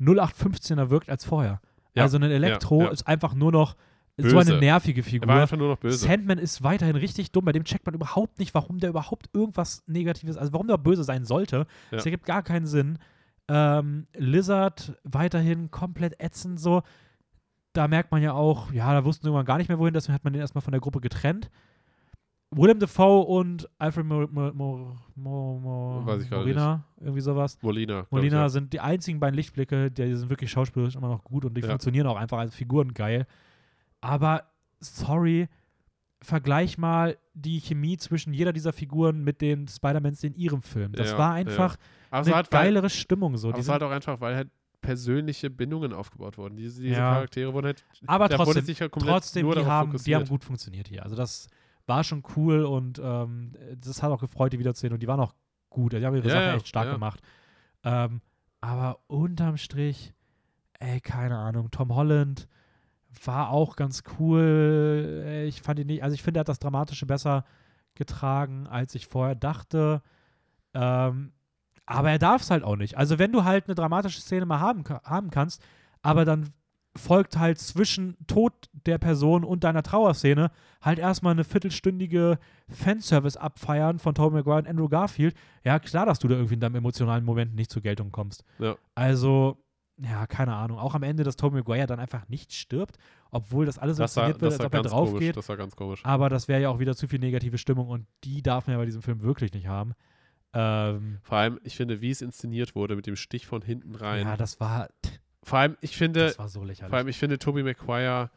Speaker 1: 0815er wirkt als vorher.
Speaker 2: Ja,
Speaker 1: Also ein Elektro
Speaker 2: ja.
Speaker 1: ist einfach nur noch so
Speaker 2: Böse.
Speaker 1: eine nervige
Speaker 2: Er war
Speaker 1: Figur.
Speaker 2: einfach nur noch böse.
Speaker 1: Sandman ist weiterhin richtig dumm, bei dem checkt man überhaupt nicht, warum der überhaupt irgendwas Negatives, also warum der böse sein sollte.
Speaker 2: Ja.
Speaker 1: Das ergibt gar keinen Sinn. Ähm, Lizard weiterhin komplett ätzend so. Da merkt man ja auch, ja, da wussten sie irgendwann gar nicht mehr wohin, deswegen hat man den erstmal von der Gruppe getrennt. Willem Dafoe und Alfred Mo Mo Mo Mo Molina, irgendwie sowas.
Speaker 2: Molina.
Speaker 1: Molina
Speaker 2: ja.
Speaker 1: sind die einzigen beiden Lichtblicke, die sind wirklich schauspielerisch immer noch gut und die
Speaker 2: Ja.
Speaker 1: funktionieren auch einfach als Figuren geil. Aber sorry, vergleich mal die Chemie zwischen jeder dieser Figuren mit den Spider-Mans in ihrem Film. Das
Speaker 2: Ja,
Speaker 1: war einfach eine
Speaker 2: halt, weil,
Speaker 1: geilere Stimmung so.
Speaker 2: es war halt auch einfach, weil halt persönliche Bindungen aufgebaut wurden. Diese, diese
Speaker 1: Ja.
Speaker 2: Charaktere wurden halt.
Speaker 1: Aber trotzdem,
Speaker 2: sich halt komplett
Speaker 1: trotzdem die, haben, die haben gut funktioniert hier. Also das war schon cool und ähm, das hat auch gefreut, die wiederzusehen und die waren auch gut. Die haben ihre
Speaker 2: Ja,
Speaker 1: Sache
Speaker 2: ja,
Speaker 1: echt stark gemacht. Ähm, aber unterm Strich, ey, keine Ahnung, Tom Holland war auch ganz cool. Ich fand ihn nicht, also ich finde, er hat das Dramatische besser getragen, als ich vorher dachte. Ähm, aber er darf es halt auch nicht. Also wenn du halt eine dramatische Szene mal haben, haben kannst, aber dann folgt halt zwischen Tod der Person und deiner Trauerszene halt erstmal eine viertelstündige Fanservice abfeiern von Tobey Maguire und Andrew Garfield. Ja, klar, dass du da irgendwie in deinem emotionalen Moment nicht zur Geltung kommst.
Speaker 2: Ja.
Speaker 1: Also, ja, keine Ahnung. Auch am Ende, dass Tobey Maguire dann einfach nicht stirbt, obwohl das alles so
Speaker 2: Das
Speaker 1: inszeniert wird, als ob er drauf
Speaker 2: komisch.
Speaker 1: geht.
Speaker 2: Das war ganz komisch.
Speaker 1: Aber das wäre ja auch wieder zu viel negative Stimmung und die darf man ja bei diesem Film wirklich nicht haben. Ähm,
Speaker 2: Vor allem, ich finde, wie es inszeniert wurde mit dem Stich von hinten rein.
Speaker 1: ja, das war,
Speaker 2: vor allem, ich finde,
Speaker 1: das war so lächerlich.
Speaker 2: vor allem, ich finde, Tobey Maguire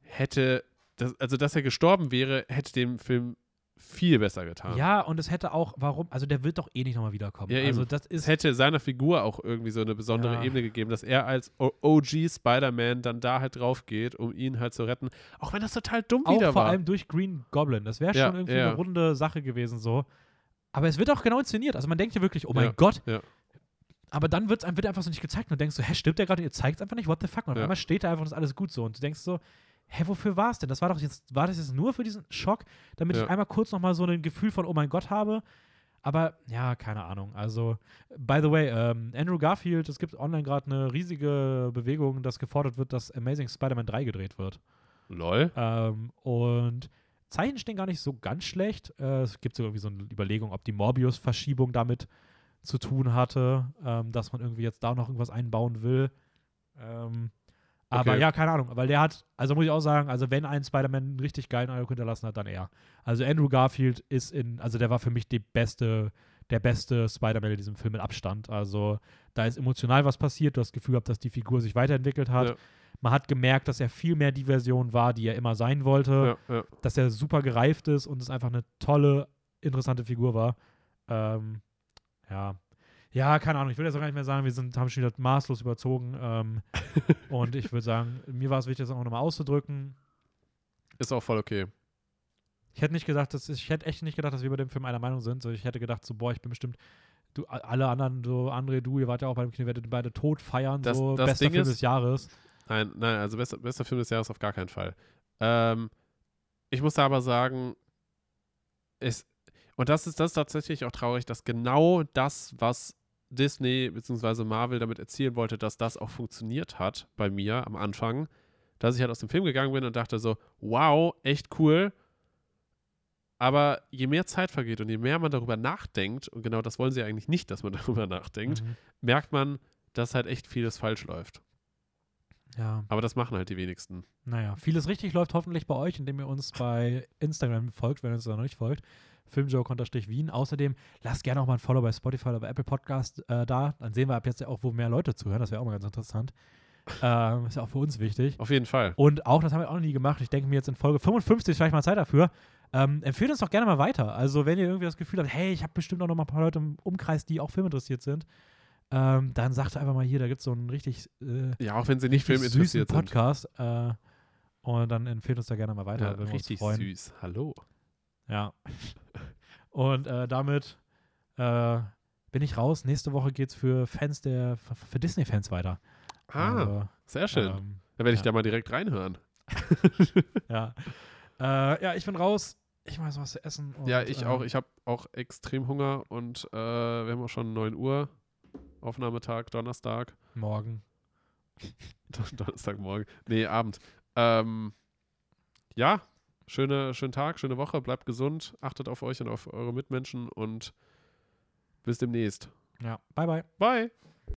Speaker 2: hätte, das, also dass er gestorben wäre, hätte dem Film viel besser getan.
Speaker 1: Ja, und es hätte auch, warum, also der wird doch eh nicht nochmal wiederkommen.
Speaker 2: Ja,
Speaker 1: also das
Speaker 2: Es
Speaker 1: ist,
Speaker 2: hätte seiner Figur auch irgendwie so eine besondere
Speaker 1: Ja.
Speaker 2: Ebene gegeben, dass er als OG Spider-Man dann da halt drauf geht, um ihn halt zu retten. Auch wenn das total dumm
Speaker 1: auch
Speaker 2: wieder
Speaker 1: vor
Speaker 2: war.
Speaker 1: allem durch Green Goblin. Das wäre
Speaker 2: Ja,
Speaker 1: schon irgendwie eine runde Sache gewesen so. Aber es wird auch genau inszeniert. Also man denkt ja wirklich, oh mein
Speaker 2: Ja,
Speaker 1: Gott.
Speaker 2: ja.
Speaker 1: Aber dann wird's, einem- wird einfach so nicht gezeigt und du denkst so, hä, stimmt der gerade? Ihr zeigt es einfach nicht, what the fuck? Und auf
Speaker 2: Ja.
Speaker 1: einmal steht da einfach und ist alles gut so. Und du denkst so, hä, wofür war es denn? Das war doch jetzt, war das jetzt nur für diesen Schock, damit ich einmal kurz nochmal so ein Gefühl von, oh mein Gott habe. Aber ja, keine Ahnung. Also, by the way, ähm, Andrew Garfield, es gibt online gerade eine riesige Bewegung, dass gefordert wird, dass Amazing Spider-Man 3 gedreht wird.
Speaker 2: Lol.
Speaker 1: Ähm, und Zeichen stehen gar nicht so ganz schlecht. Äh, es gibt so irgendwie so eine Überlegung, ob die Morbius-Verschiebung damit zu tun hatte, ähm, dass man irgendwie jetzt da noch irgendwas einbauen will. Ähm, aber
Speaker 2: Okay.
Speaker 1: ja, keine Ahnung. Weil der hat, also muss ich auch sagen, also wenn ein Spider-Man einen richtig geilen Eindruck hinterlassen hat, dann er. Also Andrew Garfield ist in, also der war für mich die beste, der beste Spider-Man in diesem Film mit Abstand. Also da ist emotional was passiert. Du hast das Gefühl gehabt, dass die Figur sich weiterentwickelt hat.
Speaker 2: Ja.
Speaker 1: Man hat gemerkt, dass er viel mehr die Version war, die er immer sein wollte,
Speaker 2: Ja, ja.
Speaker 1: dass er super gereift ist und es einfach eine tolle, interessante Figur war. Ähm, ja. Ja, keine Ahnung, ich will jetzt auch gar nicht mehr sagen, wir sind, haben schon wieder maßlos überzogen. Ähm, und ich würde sagen, mir war es wichtig, das auch nochmal auszudrücken.
Speaker 2: Ist auch voll okay.
Speaker 1: Ich hätte nicht gedacht, dass ich hätte echt nicht gedacht, dass wir bei dem Film einer Meinung sind. So, ich hätte gedacht, so, boah, ich bin bestimmt, du, alle anderen, so André, du, ihr wart ja auch beim Kino, werdet beide tot feiern,
Speaker 2: Das-
Speaker 1: so
Speaker 2: das
Speaker 1: bester
Speaker 2: Ding
Speaker 1: Film
Speaker 2: ist-
Speaker 1: des Jahres.
Speaker 2: Nein, nein, also bester, bester Film des Jahres auf gar keinen Fall. Ähm, ich muss aber sagen, es, Und das ist, das ist tatsächlich auch traurig, dass genau das, was Disney bzw. Marvel damit erzielen wollte, dass das auch funktioniert hat bei mir am Anfang, dass ich halt aus dem Film gegangen bin und dachte so, wow, echt cool. Aber je mehr Zeit vergeht und je mehr man darüber nachdenkt, und genau das wollen sie eigentlich nicht, dass man darüber nachdenkt,
Speaker 1: Mhm.
Speaker 2: merkt man, dass halt echt vieles falsch läuft.
Speaker 1: Ja,
Speaker 2: Aber das machen halt die wenigsten.
Speaker 1: naja. Vieles richtig läuft hoffentlich bei euch, indem ihr uns bei Instagram folgt, wenn ihr uns da noch nicht folgt. Filmjoke-Wien. Außerdem lasst gerne auch mal ein Follow bei Spotify oder bei Apple Podcast äh, da. Dann sehen wir ab jetzt ja auch, wo mehr Leute zuhören. Das wäre auch mal ganz interessant. Ähm, ist ja auch für uns wichtig.
Speaker 2: Auf jeden Fall.
Speaker 1: Und auch, das haben wir auch noch nie gemacht. Ich denke mir jetzt in Folge 55 vielleicht mal Zeit dafür. Ähm, empfehlt uns doch gerne mal weiter. Also, wenn ihr irgendwie das Gefühl habt, hey, ich habe bestimmt auch noch mal ein paar Leute im Umkreis, die auch filminteressiert sind, ähm, dann sagt einfach mal hier, da gibt es so einen richtig, äh,
Speaker 2: Ja, auch wenn sie nicht filminteressiert sind.
Speaker 1: Podcast. Äh, und dann empfehlt uns da gerne mal weiter.
Speaker 2: Ja, richtig süß. Hallo.
Speaker 1: Ja. Und äh, damit äh, bin ich raus. Nächste Woche geht es für Fans der, für, für Disney-Fans weiter.
Speaker 2: Ah,
Speaker 1: Also,
Speaker 2: sehr schön.
Speaker 1: ähm,
Speaker 2: da werde ich
Speaker 1: ja.
Speaker 2: da mal direkt reinhören.
Speaker 1: ja. Äh, ja, ich bin raus. Ich mache was zu essen. Und,
Speaker 2: ja, ich
Speaker 1: äh,
Speaker 2: auch. Ich habe auch extrem Hunger und äh, wir haben auch schon 9 Uhr. Aufnahmetag, Donnerstag.
Speaker 1: Morgen.
Speaker 2: Don- Donnerstagmorgen. Nee, Abend. Ähm, ja, schöne, schönen Tag, schöne Woche. Bleibt gesund. Achtet auf euch und auf eure Mitmenschen und bis demnächst.
Speaker 1: Ja. Bye, bye.
Speaker 2: Bye.